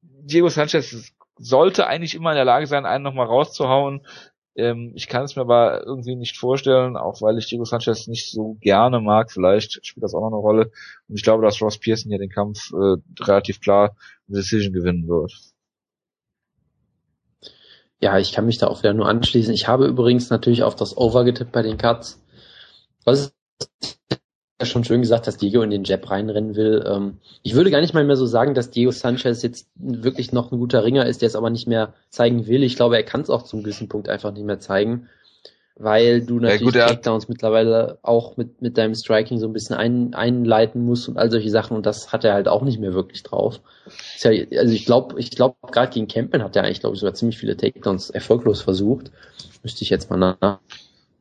Diego Sanchez sollte eigentlich immer in der Lage sein, einen nochmal rauszuhauen. Ähm, ich kann es mir aber irgendwie nicht vorstellen, auch weil ich Diego Sanchez nicht so gerne mag. Vielleicht spielt das auch noch eine Rolle. Und ich glaube, dass Ross Pearson hier den Kampf äh, relativ klar eine Decision gewinnen wird. Ja, ich kann mich da auch wieder nur anschließen. Ich habe übrigens natürlich auf das Over getippt bei den Cuts. Was ja schon schön gesagt, dass Diego in den Jab reinrennen will. Ähm, ich würde gar nicht mal mehr so sagen, dass Diego Sanchez jetzt wirklich noch ein guter Ringer ist, der es aber nicht mehr zeigen will. Ich glaube, er kann es auch zum gewissen Punkt einfach nicht mehr zeigen, weil du natürlich ja, Takedowns mittlerweile auch mit, mit deinem Striking so ein bisschen ein, einleiten musst und all solche Sachen und das hat er halt auch nicht mehr wirklich drauf. Ja, also ich glaube, ich glaube, gerade gegen Campen hat er eigentlich, glaube ich, sogar ziemlich viele Takedowns erfolglos versucht. Müsste ich jetzt mal nach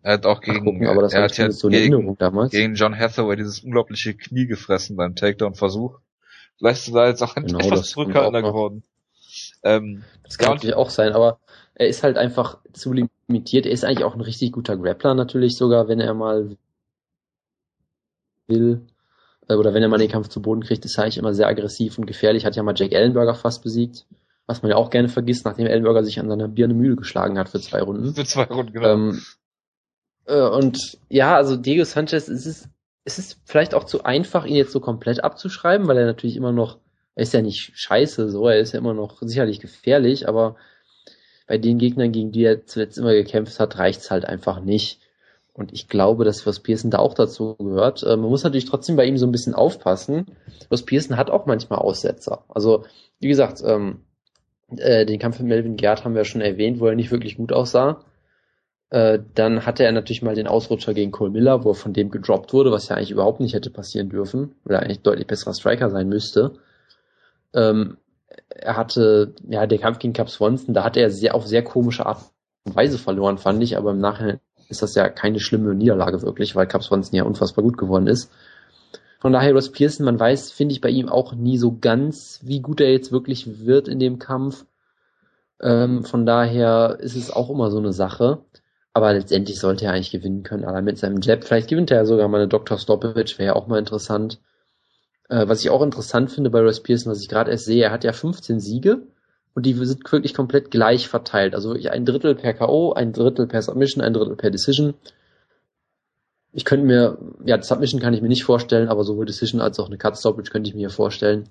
er hat auch gegen, gucken, aber das er hat ja so gegen, gegen John Hathaway dieses unglaubliche Knie gefressen beim Takedown-Versuch. Vielleicht ist er jetzt auch genau, etwas zurückhaltender geworden. Ähm, das kann natürlich auch sein, aber er ist halt einfach zu limitiert. Er ist eigentlich auch ein richtig guter Grappler natürlich sogar, wenn er mal will äh, oder wenn er mal den Kampf zu Boden kriegt, ist er eigentlich immer sehr aggressiv und gefährlich. Hat ja mal Jack Ellenberger fast besiegt, was man ja auch gerne vergisst, nachdem Ellenberger sich an seiner Birne Mühle geschlagen hat für zwei Runden. Für zwei Runden, genau. Ähm, äh, und ja, also Diego Sanchez, es ist, es ist vielleicht auch zu einfach, ihn jetzt so komplett abzuschreiben, weil er natürlich immer noch, er ist ja nicht scheiße, so, er ist ja immer noch sicherlich gefährlich, aber bei den Gegnern, gegen die er zuletzt immer gekämpft hat, reicht's halt einfach nicht. Und ich glaube, dass was Pearson da auch dazu gehört. Äh, man muss natürlich trotzdem bei ihm so ein bisschen aufpassen. Was Pearson hat auch manchmal Aussetzer. Also, wie gesagt, ähm, äh, den Kampf mit Melvin Gerd haben wir schon erwähnt, wo er nicht wirklich gut aussah. Äh, dann hatte er natürlich mal den Ausrutscher gegen Cole Miller, wo er von dem gedroppt wurde, was ja eigentlich überhaupt nicht hätte passieren dürfen, weil er eigentlich deutlich besserer Striker sein müsste. Ähm, er hatte, ja, der Kampf gegen Cap Swanson, da hat er sehr, auf sehr komische Art und Weise verloren, fand ich, aber im Nachhinein ist das ja keine schlimme Niederlage wirklich, weil Cap Swanson ja unfassbar gut geworden ist. Von daher, Ross Pearson, man weiß, finde ich bei ihm auch nie so ganz, wie gut er jetzt wirklich wird in dem Kampf. Ähm, von daher ist es auch immer so eine Sache. Aber letztendlich sollte er eigentlich gewinnen können, aber mit seinem Jab. Vielleicht gewinnt er ja sogar mal eine Dr. Stoppage, wäre ja auch mal interessant. Äh, was ich auch interessant finde bei Royce Pearson, was ich gerade erst sehe, er hat ja 15 Siege und die sind wirklich komplett gleich verteilt. Also ein Drittel per K.O., ein Drittel per Submission, ein Drittel per Decision. Ich könnte mir, ja, Submission kann ich mir nicht vorstellen, aber sowohl Decision als auch eine Cut Stoppage könnte ich mir vorstellen.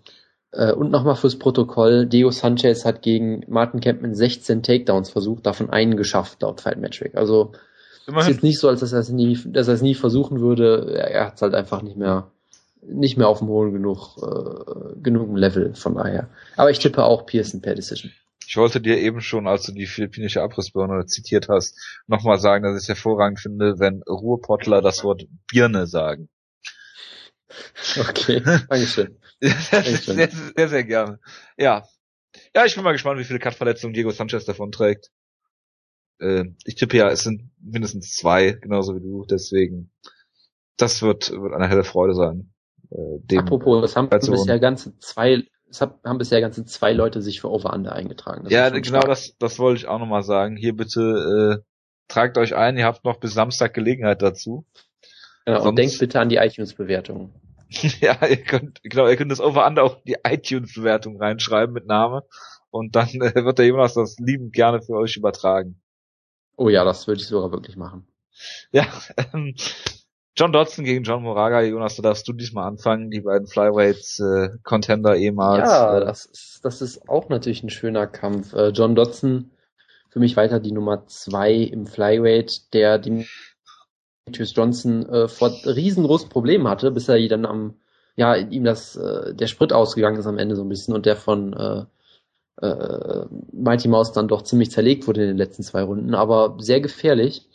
Äh, und nochmal fürs Protokoll, Deo Sanchez hat gegen Martin Campman 16 Takedowns versucht, davon einen geschafft, laut Fight Metric. Also Immerhin. ist jetzt nicht so, als dass er es nie, dass er es nie versuchen würde. Er, er hat es halt einfach nicht mehr, nicht mehr auf dem hohen genug, äh, genug Level, von daher. Aber ich tippe auch Pearson per Decision. Ich wollte dir eben schon, als du die philippinische Abrissbirne zitiert hast, nochmal sagen, dass ich es hervorragend finde, wenn Ruhrpottler das Wort Birne sagen. Okay, Dankeschön. Sehr, sehr, sehr, sehr gerne. Ja. Ja, ich bin mal gespannt, wie viele Cut-Verletzungen Diego Sanchez davon trägt. Äh, ich tippe ja, es sind mindestens zwei, genauso wie du, deswegen, das wird, wird eine helle Freude sein. Äh, Apropos, es haben bisher ganze zwei, es haben bisher ganze zwei Leute sich für Over-Under eingetragen. Ja, genau das, das wollte ich auch nochmal sagen. Hier bitte, äh, tragt euch ein, ihr habt noch bis Samstag Gelegenheit dazu. Ja, und denkt bitte an die iTunes-Bewertungen. ja, ihr könnt, genau, ihr könnt das Over-Under auch die iTunes-Bewertung reinschreiben mit Name und dann äh, wird der Jonas das liebend gerne für euch übertragen. Oh ja, das würde ich sogar wirklich machen. Ja, ähm, John Dodson gegen John Moraga, Jonas, da darfst du diesmal anfangen, die beiden Flyweights äh, Contender ehemals. Ja, äh, das ist, das ist auch natürlich ein schöner Kampf. Äh, John Dodson für mich weiter die Nummer zwei im Flyweight, der die Demetrius Johnson äh, vor riesengroßen Problemen hatte, bis er dann am, ja, ihm das, äh, der Sprit ausgegangen ist am Ende so ein bisschen und der von äh, äh, Mighty Mouse dann doch ziemlich zerlegt wurde in den letzten zwei Runden, aber sehr gefährlich.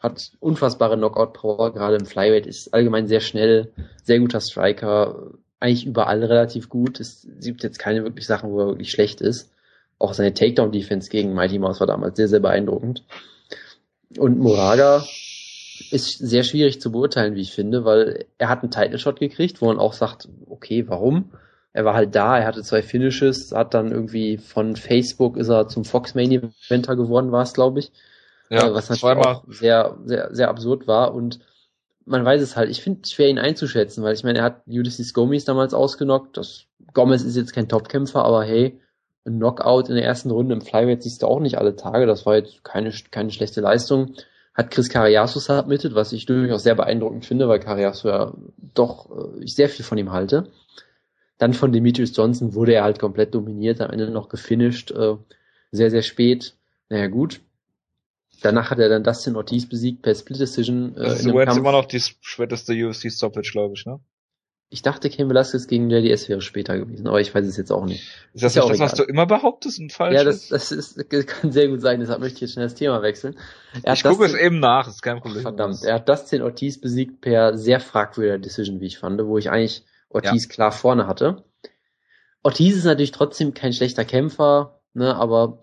Hat unfassbare Knockout-Power, gerade im Flyweight, ist allgemein sehr schnell, sehr guter Striker, eigentlich überall relativ gut. Es gibt jetzt keine wirklich Sachen, wo er wirklich schlecht ist. Auch seine Takedown-Defense gegen Mighty Mouse war damals sehr, sehr beeindruckend. Und Moraga, ist sehr schwierig zu beurteilen, wie ich finde, weil er hat einen Title Shot gekriegt, wo man auch sagt, okay, warum? Er war halt da, er hatte zwei Finishes, hat dann irgendwie von Facebook ist er zum Fox Main Eventer geworden, war es, glaube ich. Ja, äh, was natürlich auch sehr, sehr, sehr absurd war und man weiß es halt. Ich finde es schwer, ihn einzuschätzen, weil ich meine, er hat Ulysses Gomez damals ausgenockt. Das, Gomez ist jetzt kein Topkämpfer, aber hey, ein Knockout in der ersten Runde im Flyweight siehst du auch nicht alle Tage. Das war jetzt keine, keine schlechte Leistung hat Chris Cariaso submitted, was ich durchaus sehr beeindruckend finde, weil Cariaso ja doch äh, ich sehr viel von ihm halte. Dann von Demetrius Johnson wurde er halt komplett dominiert, am Ende noch gefinisht, äh, sehr, sehr spät. Naja, gut. Danach hat er dann Dustin Ortiz besiegt per Split Decision. Äh, das ist jetzt immer noch die späteste UFC Stoppage, glaube ich, ne? Ich dachte, Ken Velasquez gegen JDS wäre später gewesen, aber ich weiß es jetzt auch nicht. Ist das ist das, was du immer behauptest und falsch Ja, das, das, ist, kann sehr gut sein, deshalb möchte ich jetzt schnell das Thema wechseln. Er ich gucke es eben nach, ist kein Problem. Verdammt, er hat Dustin Ortiz besiegt per sehr fragwürdiger Decision, wie ich fand, wo ich eigentlich Ortiz ja. klar vorne hatte. Ortiz ist natürlich trotzdem kein schlechter Kämpfer, ne, aber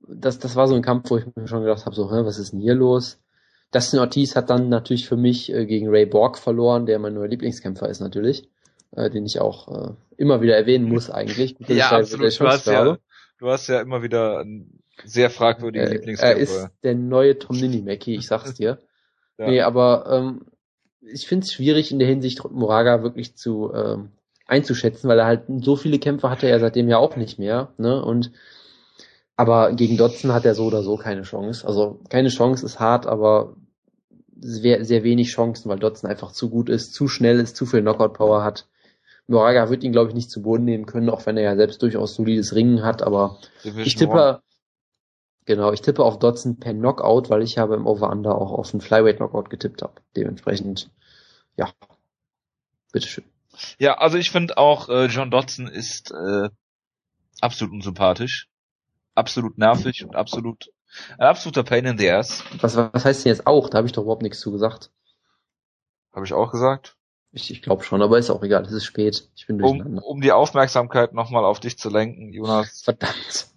das, das war so ein Kampf, wo ich mir schon gedacht habe, so, hä, was ist denn hier los? Dustin Ortiz hat dann natürlich für mich äh, gegen Ray Borg verloren, der mein neuer Lieblingskämpfer ist natürlich, äh, den ich auch äh, immer wieder erwähnen muss eigentlich. Gut, ja, absolut. Du hast ja, du hast ja immer wieder einen sehr fragwürdigen äh, Lieblingskämpfer. Er ist der neue Tom Ninimaki, ich sag's dir. ja. Nee, aber ähm, ich finde es schwierig in der Hinsicht Moraga wirklich zu ähm, einzuschätzen, weil er halt so viele Kämpfe hatte er seitdem ja auch nicht mehr, ne? Und aber gegen Dotson hat er so oder so keine Chance. Also keine Chance ist hart, aber sehr, sehr wenig Chancen, weil Dotson einfach zu gut ist, zu schnell ist, zu viel Knockout-Power hat. Moraga wird ihn, glaube ich, nicht zu Boden nehmen können, auch wenn er ja selbst durchaus solides Ringen hat, aber Division ich tippe, One. genau, ich tippe auf Dotson per Knockout, weil ich habe im Over-Under auch auf einen Flyweight-Knockout getippt habe. Dementsprechend, ja, bitteschön. Ja, also ich finde auch, äh, John Dotson ist äh, absolut unsympathisch, absolut nervig und absolut ein absoluter Pain in the Ass. Was, was heißt denn jetzt auch? Da habe ich doch überhaupt nichts zu gesagt. Habe ich auch gesagt? Ich, ich glaube schon, aber ist auch egal, es ist spät. Ich bin um, um die Aufmerksamkeit nochmal auf dich zu lenken, Jonas. Verdammt.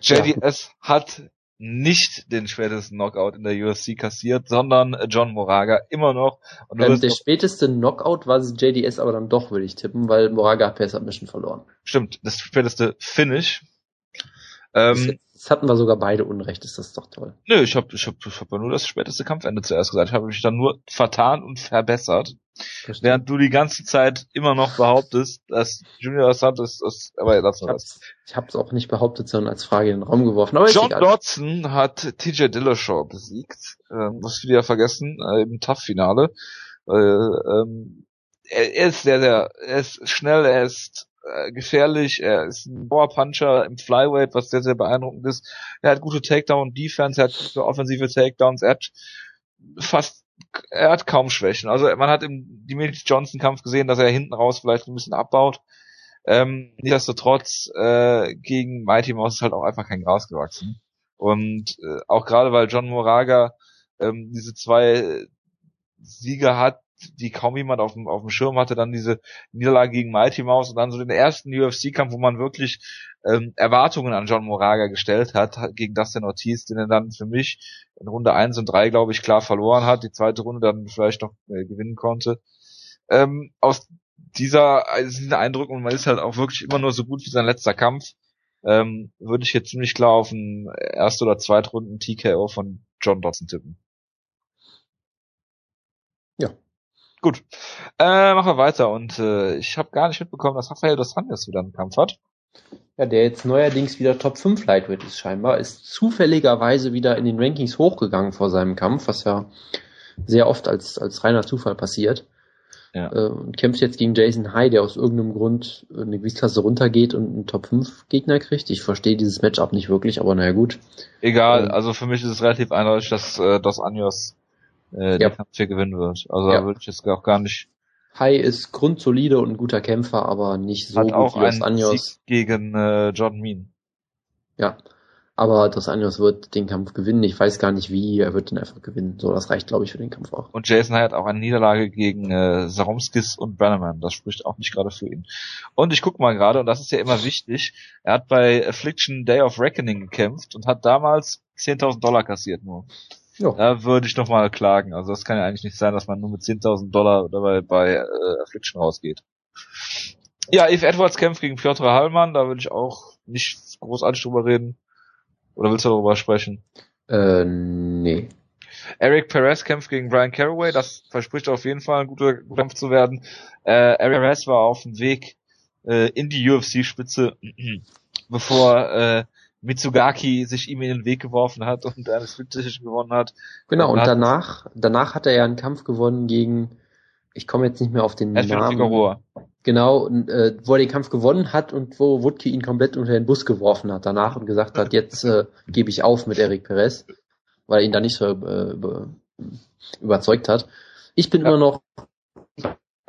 JDS ja. hat nicht den spätesten Knockout in der UFC kassiert, sondern John Moraga immer noch. Ähm, der späteste Knockout war JDS aber dann doch, würde ich tippen, weil Moraga hat per Submission verloren. Stimmt, das späteste Finish Ähm, Jetzt hatten wir sogar beide Unrecht, ist das doch toll. Nö, ich habe ich hab, ich hab nur das späteste Kampfende zuerst gesagt. Ich habe mich dann nur vertan und verbessert. Verstehe. Während du die ganze Zeit immer noch behauptest, dass Junior Santos ist, aber lass mal das. Ich habe es auch nicht behauptet, sondern als Frage in den Raum geworfen. Aber John Dodson hat TJ Dillashaw besiegt, ähm, was wir ja vergessen, äh, im Tough-Finale. Äh, ähm, er, er ist sehr, sehr, er ist schnell, er ist äh, gefährlich, er ist ein Power-Puncher im Flyweight, was sehr, sehr beeindruckend ist. Er hat gute Takedown-Defense, er hat gute offensive Takedowns, er hat fast, er hat kaum Schwächen. Also man hat im Dimitri Johnson-Kampf gesehen, dass er hinten raus vielleicht ein bisschen abbaut. Ähm, nichtsdestotrotz, äh, gegen Mighty Mouse ist halt auch einfach kein Gras gewachsen. Und äh, auch gerade weil John Moraga ähm, diese zwei Siege hat, die kaum jemand auf dem, auf dem Schirm hatte, dann diese Niederlage gegen Mighty Mouse und dann so den ersten UFC-Kampf, wo man wirklich ähm, Erwartungen an John Moraga gestellt hat, gegen Dustin Ortiz, den er dann für mich in Runde 1 und 3, glaube ich, klar verloren hat, die zweite Runde dann vielleicht noch äh, gewinnen konnte. Ähm, aus dieser, diesen Eindruck, und man ist halt auch wirklich immer nur so gut wie sein letzter Kampf, ähm, würde ich jetzt ziemlich klar auf einen erste oder zweite Runden TKO von John Dodson tippen. Ja, Gut. Äh, machen wir weiter. Und äh, ich habe gar nicht mitbekommen, dass Rafael dos Anjos wieder einen Kampf hat. Ja, der jetzt neuerdings wieder Top 5 Lightweight ist scheinbar, ist zufälligerweise wieder in den Rankings hochgegangen vor seinem Kampf, was ja sehr oft als, als reiner Zufall passiert. Ja. Äh, und kämpft jetzt gegen Jason High, der aus irgendeinem Grund eine Gewichtsklasse runtergeht und einen Top 5 Gegner kriegt. Ich verstehe dieses Matchup nicht wirklich, aber naja gut. Egal, ähm, also für mich ist es relativ eindeutig, dass äh, Dos Anjos äh, der Kampf hier gewinnen wird. Also ja. da würde ich jetzt auch gar nicht. Hai ist grundsolide und ein guter Kämpfer, aber nicht so Hat gut auch wie Dos Anjos. Sieg gegen äh, John Mean. Ja, aber Dos Anjos wird den Kampf gewinnen. Ich weiß gar nicht wie, er wird den einfach gewinnen. So, das reicht, glaube ich, für den Kampf auch. Und Jason hat auch eine Niederlage gegen äh, Saromskis und Bannerman. Das spricht auch nicht gerade für ihn. Und ich guck mal gerade, und das ist ja immer wichtig, er hat bei Affliction Day of Reckoning gekämpft und hat damals 10.000 Dollar kassiert nur. Ja. Da würde ich nochmal klagen. Also das kann ja eigentlich nicht sein, dass man nur mit 10.000 Dollar dabei bei äh, Affliction rausgeht. Ja, Eve Edwards kämpft gegen Piotr Hallmann, da würde ich auch nicht großartig drüber reden. Oder willst du darüber sprechen? Äh, nee. Eric Perez kämpft gegen Brian Caraway, das verspricht auf jeden Fall ein guter Kampf zu werden. Äh, Eric Perez war auf dem Weg äh, in die UFC-Spitze, bevor äh, Mitsugaki sich ihm in den Weg geworfen hat und eine Split Decision gewonnen hat. Genau, und, und danach, danach hat er ja einen Kampf gewonnen gegen, ich komme jetzt nicht mehr auf den Namen. Figueroa. Genau, äh, wo er den Kampf gewonnen hat und wo Wutke ihn komplett unter den Bus geworfen hat danach und gesagt hat, jetzt äh, gebe ich auf mit Eric Perez, weil er ihn da nicht so äh, überzeugt hat. Ich bin ja. immer noch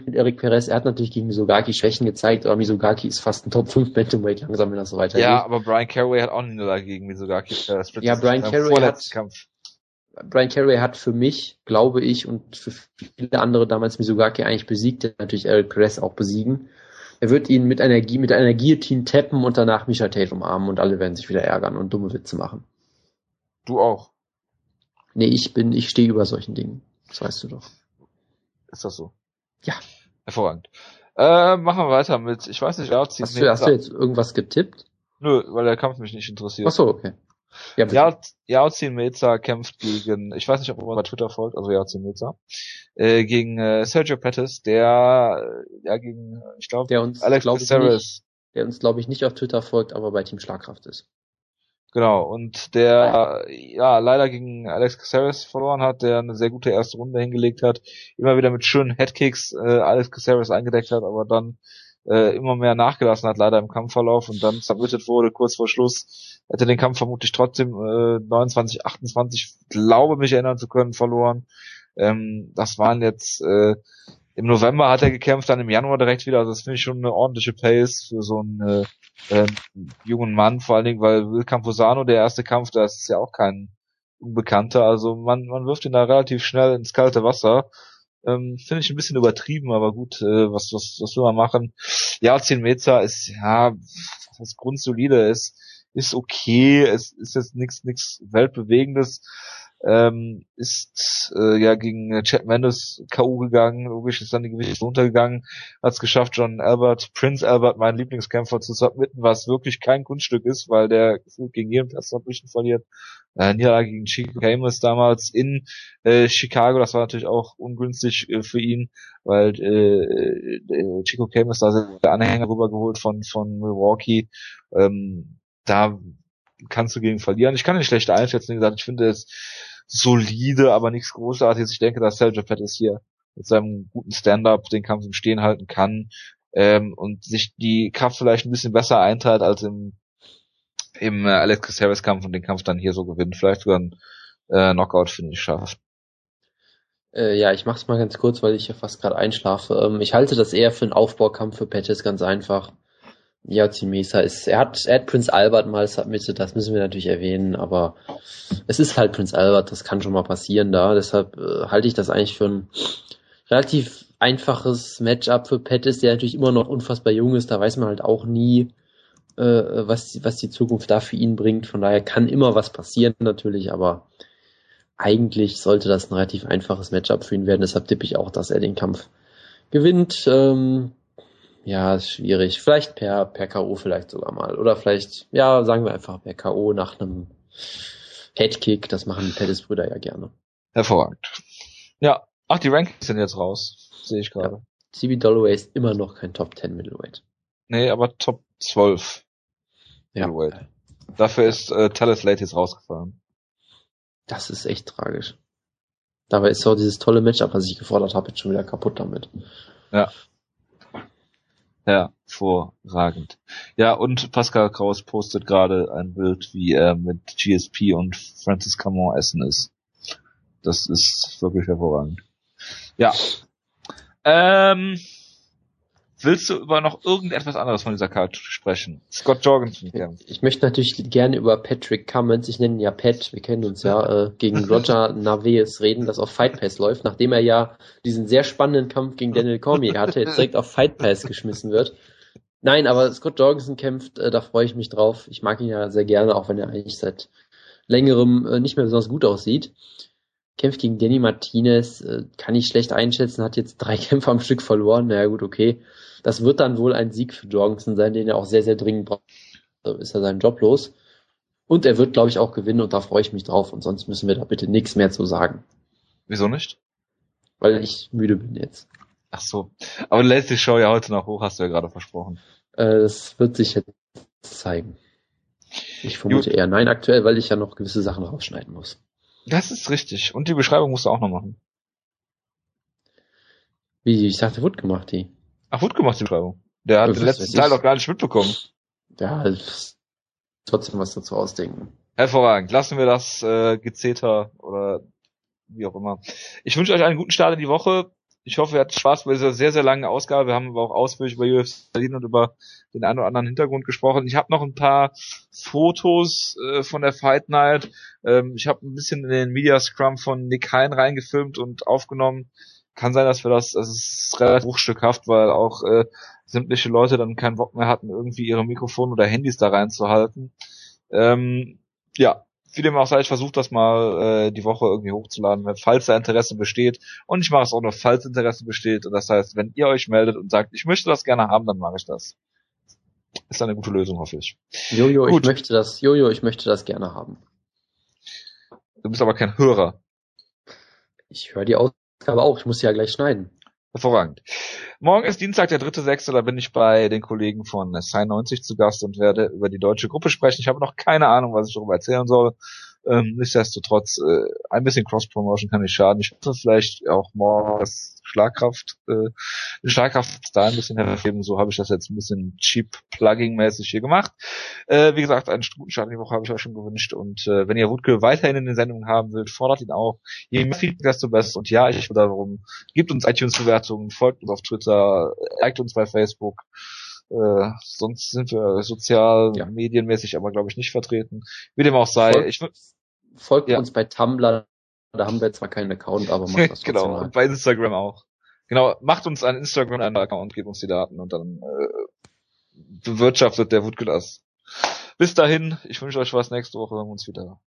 mit Eric Perez. Er hat natürlich gegen Misogaki Schwächen gezeigt, aber Misogaki ist fast ein Top 5 Bantamweight langsam, wenn das so weitergeht. Ja, aber Brian Caraway hat auch eine Niederlage gegen Misogaki. ja, Brian Caraway hat, Kampf. Brian Caraway hat für mich, glaube ich, und für viele andere damals Misogaki eigentlich besiegt, der natürlich Eric Perez auch besiegen. Er wird ihn mit einer, mit einer Guillotine tappen und danach Misha Tate umarmen und alle werden sich wieder ärgern und dumme Witze machen. Du auch? Nee, ich bin, ich stehe über solchen Dingen. Das weißt du doch. Ist das so? Ja. Hervorragend. Äh, machen wir weiter mit, ich weiß nicht, Yarzin hast, du, hast du jetzt irgendwas getippt? Nö, weil der Kampf mich nicht interessiert. Ach so, okay. Ja, Yarzin Meza kämpft gegen, ich weiß nicht, ob man bei Twitter folgt, also Yarzin Meza, äh, gegen äh, Sergio Pettis, der, äh, ja, gegen, ich glaube, Alex glaub Caceres. Der uns, glaube ich, nicht auf Twitter folgt, aber bei Team Schlagkraft ist. Genau, und der ja leider gegen Alex Caceres verloren hat, der eine sehr gute erste Runde hingelegt hat, immer wieder mit schönen Headkicks äh, Alex Caceres eingedeckt hat, aber dann äh, immer mehr nachgelassen hat, leider im Kampfverlauf und dann submitted wurde kurz vor Schluss, hätte den Kampf vermutlich trotzdem äh, 29, 28, glaube mich erinnern zu können, verloren. Ähm, das waren jetzt äh, im November hat er gekämpft, dann im Januar direkt wieder. Also das finde ich schon eine ordentliche Pace für so einen äh, äh, jungen Mann, vor allen Dingen, weil Will Camposano, der erste Kampf, das ist ja auch kein Unbekannter. Also man, man wirft ihn da relativ schnell ins kalte Wasser. Ähm, finde ich ein bisschen übertrieben, aber gut, äh, was, was, was will man machen? Ja, 10 Meter ist, ja, das grundsolide ist, ist okay, es ist jetzt nichts nichts weltbewegendes. Ähm, ist äh, ja gegen Chad Mendes K.O. gegangen, logisch ist dann die Gewichte runtergegangen, hat es geschafft, John Albert, Prince Albert, mein Lieblingskämpfer, zu submitten, was wirklich kein Kunststück ist, weil der gegen jeden Platz verliert. Äh, Niederlage gegen Chico Camus damals in äh, Chicago, das war natürlich auch ungünstig äh, für ihn, weil äh, äh, Chico Camus da der Anhänger rübergeholt von von Milwaukee. Ähm, da kannst du gegen verlieren. Ich kann nicht schlecht einschätzen, wie gesagt, ich finde es solide, aber nichts Großartiges. Ich denke, dass Sergio Pettis hier mit seinem guten Stand-up den Kampf im Stehen halten kann ähm, und sich die Kraft vielleicht ein bisschen besser einteilt als im im äh, Alex Caceres Kampf und den Kampf dann hier so gewinnt. Vielleicht sogar ein äh, Knockout finde ich schafft. Äh, ja, ich mach's mal ganz kurz, weil ich ja fast gerade einschlafe. Ähm, ich halte das eher für einen Aufbaukampf für Pettis, ganz einfach. Ja, Mesa ist, er hat, er hat Prince Albert mal submitted, das müssen wir natürlich erwähnen, aber es ist halt Prince Albert, das kann schon mal passieren da, deshalb äh, halte ich das eigentlich für ein relativ einfaches Matchup für Pettis, der natürlich immer noch unfassbar jung ist, da weiß man halt auch nie, äh, was, was die Zukunft da für ihn bringt, von daher kann immer was passieren natürlich, aber eigentlich sollte das ein relativ einfaches Matchup für ihn werden, deshalb tippe ich auch, dass er den Kampf gewinnt. Ähm, ja, ist schwierig. Vielleicht per, per K.O. vielleicht sogar mal. Oder vielleicht, ja, sagen wir einfach per K.O. nach einem Headkick. Das machen die Pettis-Brüder ja gerne. Hervorragend. Ja, ach, die Rankings sind jetzt raus. Sehe ich gerade. Ja. CB Dolloway ist immer noch kein Top 10 Middleweight. Nee, aber Top 12 ja. Middleweight. Dafür ist äh, Talis Late jetzt rausgefallen. Das ist echt tragisch. Dabei ist auch dieses tolle Matchup, was ich gefordert habe, jetzt schon wieder kaputt damit. Ja. Hervorragend. Ja, und Pascal Kraus postet gerade ein Bild, wie er mit GSP und Francis Camon essen ist. Das ist wirklich hervorragend. Ja. Ähm, Willst du über noch irgendetwas anderes von dieser Karte sprechen? Scott Jorgensen kämpft. Ich möchte natürlich gerne über Patrick Cummins, ich nenne ihn ja Pat, wir kennen uns ja, äh, gegen Roger Naves reden, das auf Fight Pass läuft, nachdem er ja diesen sehr spannenden Kampf gegen Daniel Cormier hatte, jetzt direkt auf Fight Pass geschmissen wird. Nein, aber Scott Jorgensen kämpft, äh, da freue ich mich drauf. Ich mag ihn ja sehr gerne, auch wenn er eigentlich seit längerem äh, nicht mehr besonders gut aussieht. Kämpft gegen Danny Martinez, äh, kann ich schlecht einschätzen, hat jetzt drei Kämpfe am Stück verloren. Naja gut, okay. Das wird dann wohl ein Sieg für Jorgensen sein, den er auch sehr, sehr dringend braucht. So ist er seinen Job los. Und er wird, glaube ich, auch gewinnen und da freue ich mich drauf. Und sonst müssen wir da bitte nichts mehr zu sagen. Wieso nicht? Weil ich müde bin jetzt. Ach so. Aber du lädst die Show ja heute noch hoch, hast du ja gerade versprochen. Äh, das wird sich jetzt zeigen. Ich vermute Gut. eher nein aktuell, weil ich ja noch gewisse Sachen rausschneiden muss. Das ist richtig. Und die Beschreibung musst du auch noch machen. Wie? Ich dachte, wird gemacht, die. Ach, gut gemacht, die Beschreibung. Der hat den letzten Teil doch gar nicht mitbekommen. Ja, trotzdem was dazu ausdenken. Hervorragend. Lassen wir das äh, Gezeter oder wie auch immer. Ich wünsche euch einen guten Start in die Woche. Ich hoffe, ihr hattet Spaß bei dieser sehr, sehr langen Ausgabe. Wir haben aber auch ausführlich über UFC Berlin und über den einen oder anderen Hintergrund gesprochen. Ich habe noch ein paar Fotos äh, von der Fight Night. Ähm, ich habe ein bisschen in den Media Scrum von Nick Hein reingefilmt und aufgenommen kann sein, dass wir das, das ist relativ bruchstückhaft, weil auch äh, sämtliche Leute dann keinen Bock mehr hatten, irgendwie ihre Mikrofone oder Handys da reinzuhalten. Ähm, ja, wie dem auch sei, ich versuche das mal äh, die Woche irgendwie hochzuladen, falls da Interesse besteht. Und ich mache es auch nur, falls Interesse besteht. Und das heißt, wenn ihr euch meldet und sagt, ich möchte das gerne haben, dann mache ich das. Ist eine gute Lösung, hoffe ich. Jojo, Gut. ich möchte das, Jojo, ich möchte das gerne haben. Du bist aber kein Hörer. Ich höre die aus aber auch, ich muss ja gleich schneiden. Hervorragend. Morgen ist Dienstag, der dritte sechste, da bin ich bei den Kollegen von Sign 90 zu Gast und werde über die deutsche Gruppe sprechen. Ich habe noch keine Ahnung, was ich darüber erzählen soll. Ähm, nichtsdestotrotz, äh, ein bisschen Cross-Promotion kann nicht schaden. Ich hoffe vielleicht auch das Schlagkraft, äh, Schlagkraft da ein bisschen hervorheben. So habe ich das jetzt ein bisschen cheap Plugging-mäßig hier gemacht. Äh, wie gesagt, einen guten Start in die Woche habe ich euch schon gewünscht. Und äh, wenn ihr Wutke weiterhin in den Sendungen haben wollt, fordert ihn auch. Je mehr Feedback, desto besser. Und ja, ich will darum, gebt uns iTunes-Bewertungen, folgt uns auf Twitter, liked uns bei Facebook. Äh, sonst sind wir sozial, ja. medienmäßig aber, glaube ich, nicht vertreten. Wie dem auch sei. Folgt, ich, folgt ja. uns bei Tumblr, da haben wir zwar keinen Account, aber macht das Genau, und bei Instagram auch. Genau, macht uns einen Instagram einen Account, gebt uns die Daten und dann äh, bewirtschaftet der das. Bis dahin, ich wünsche euch was nächste Woche, hören wir uns wieder.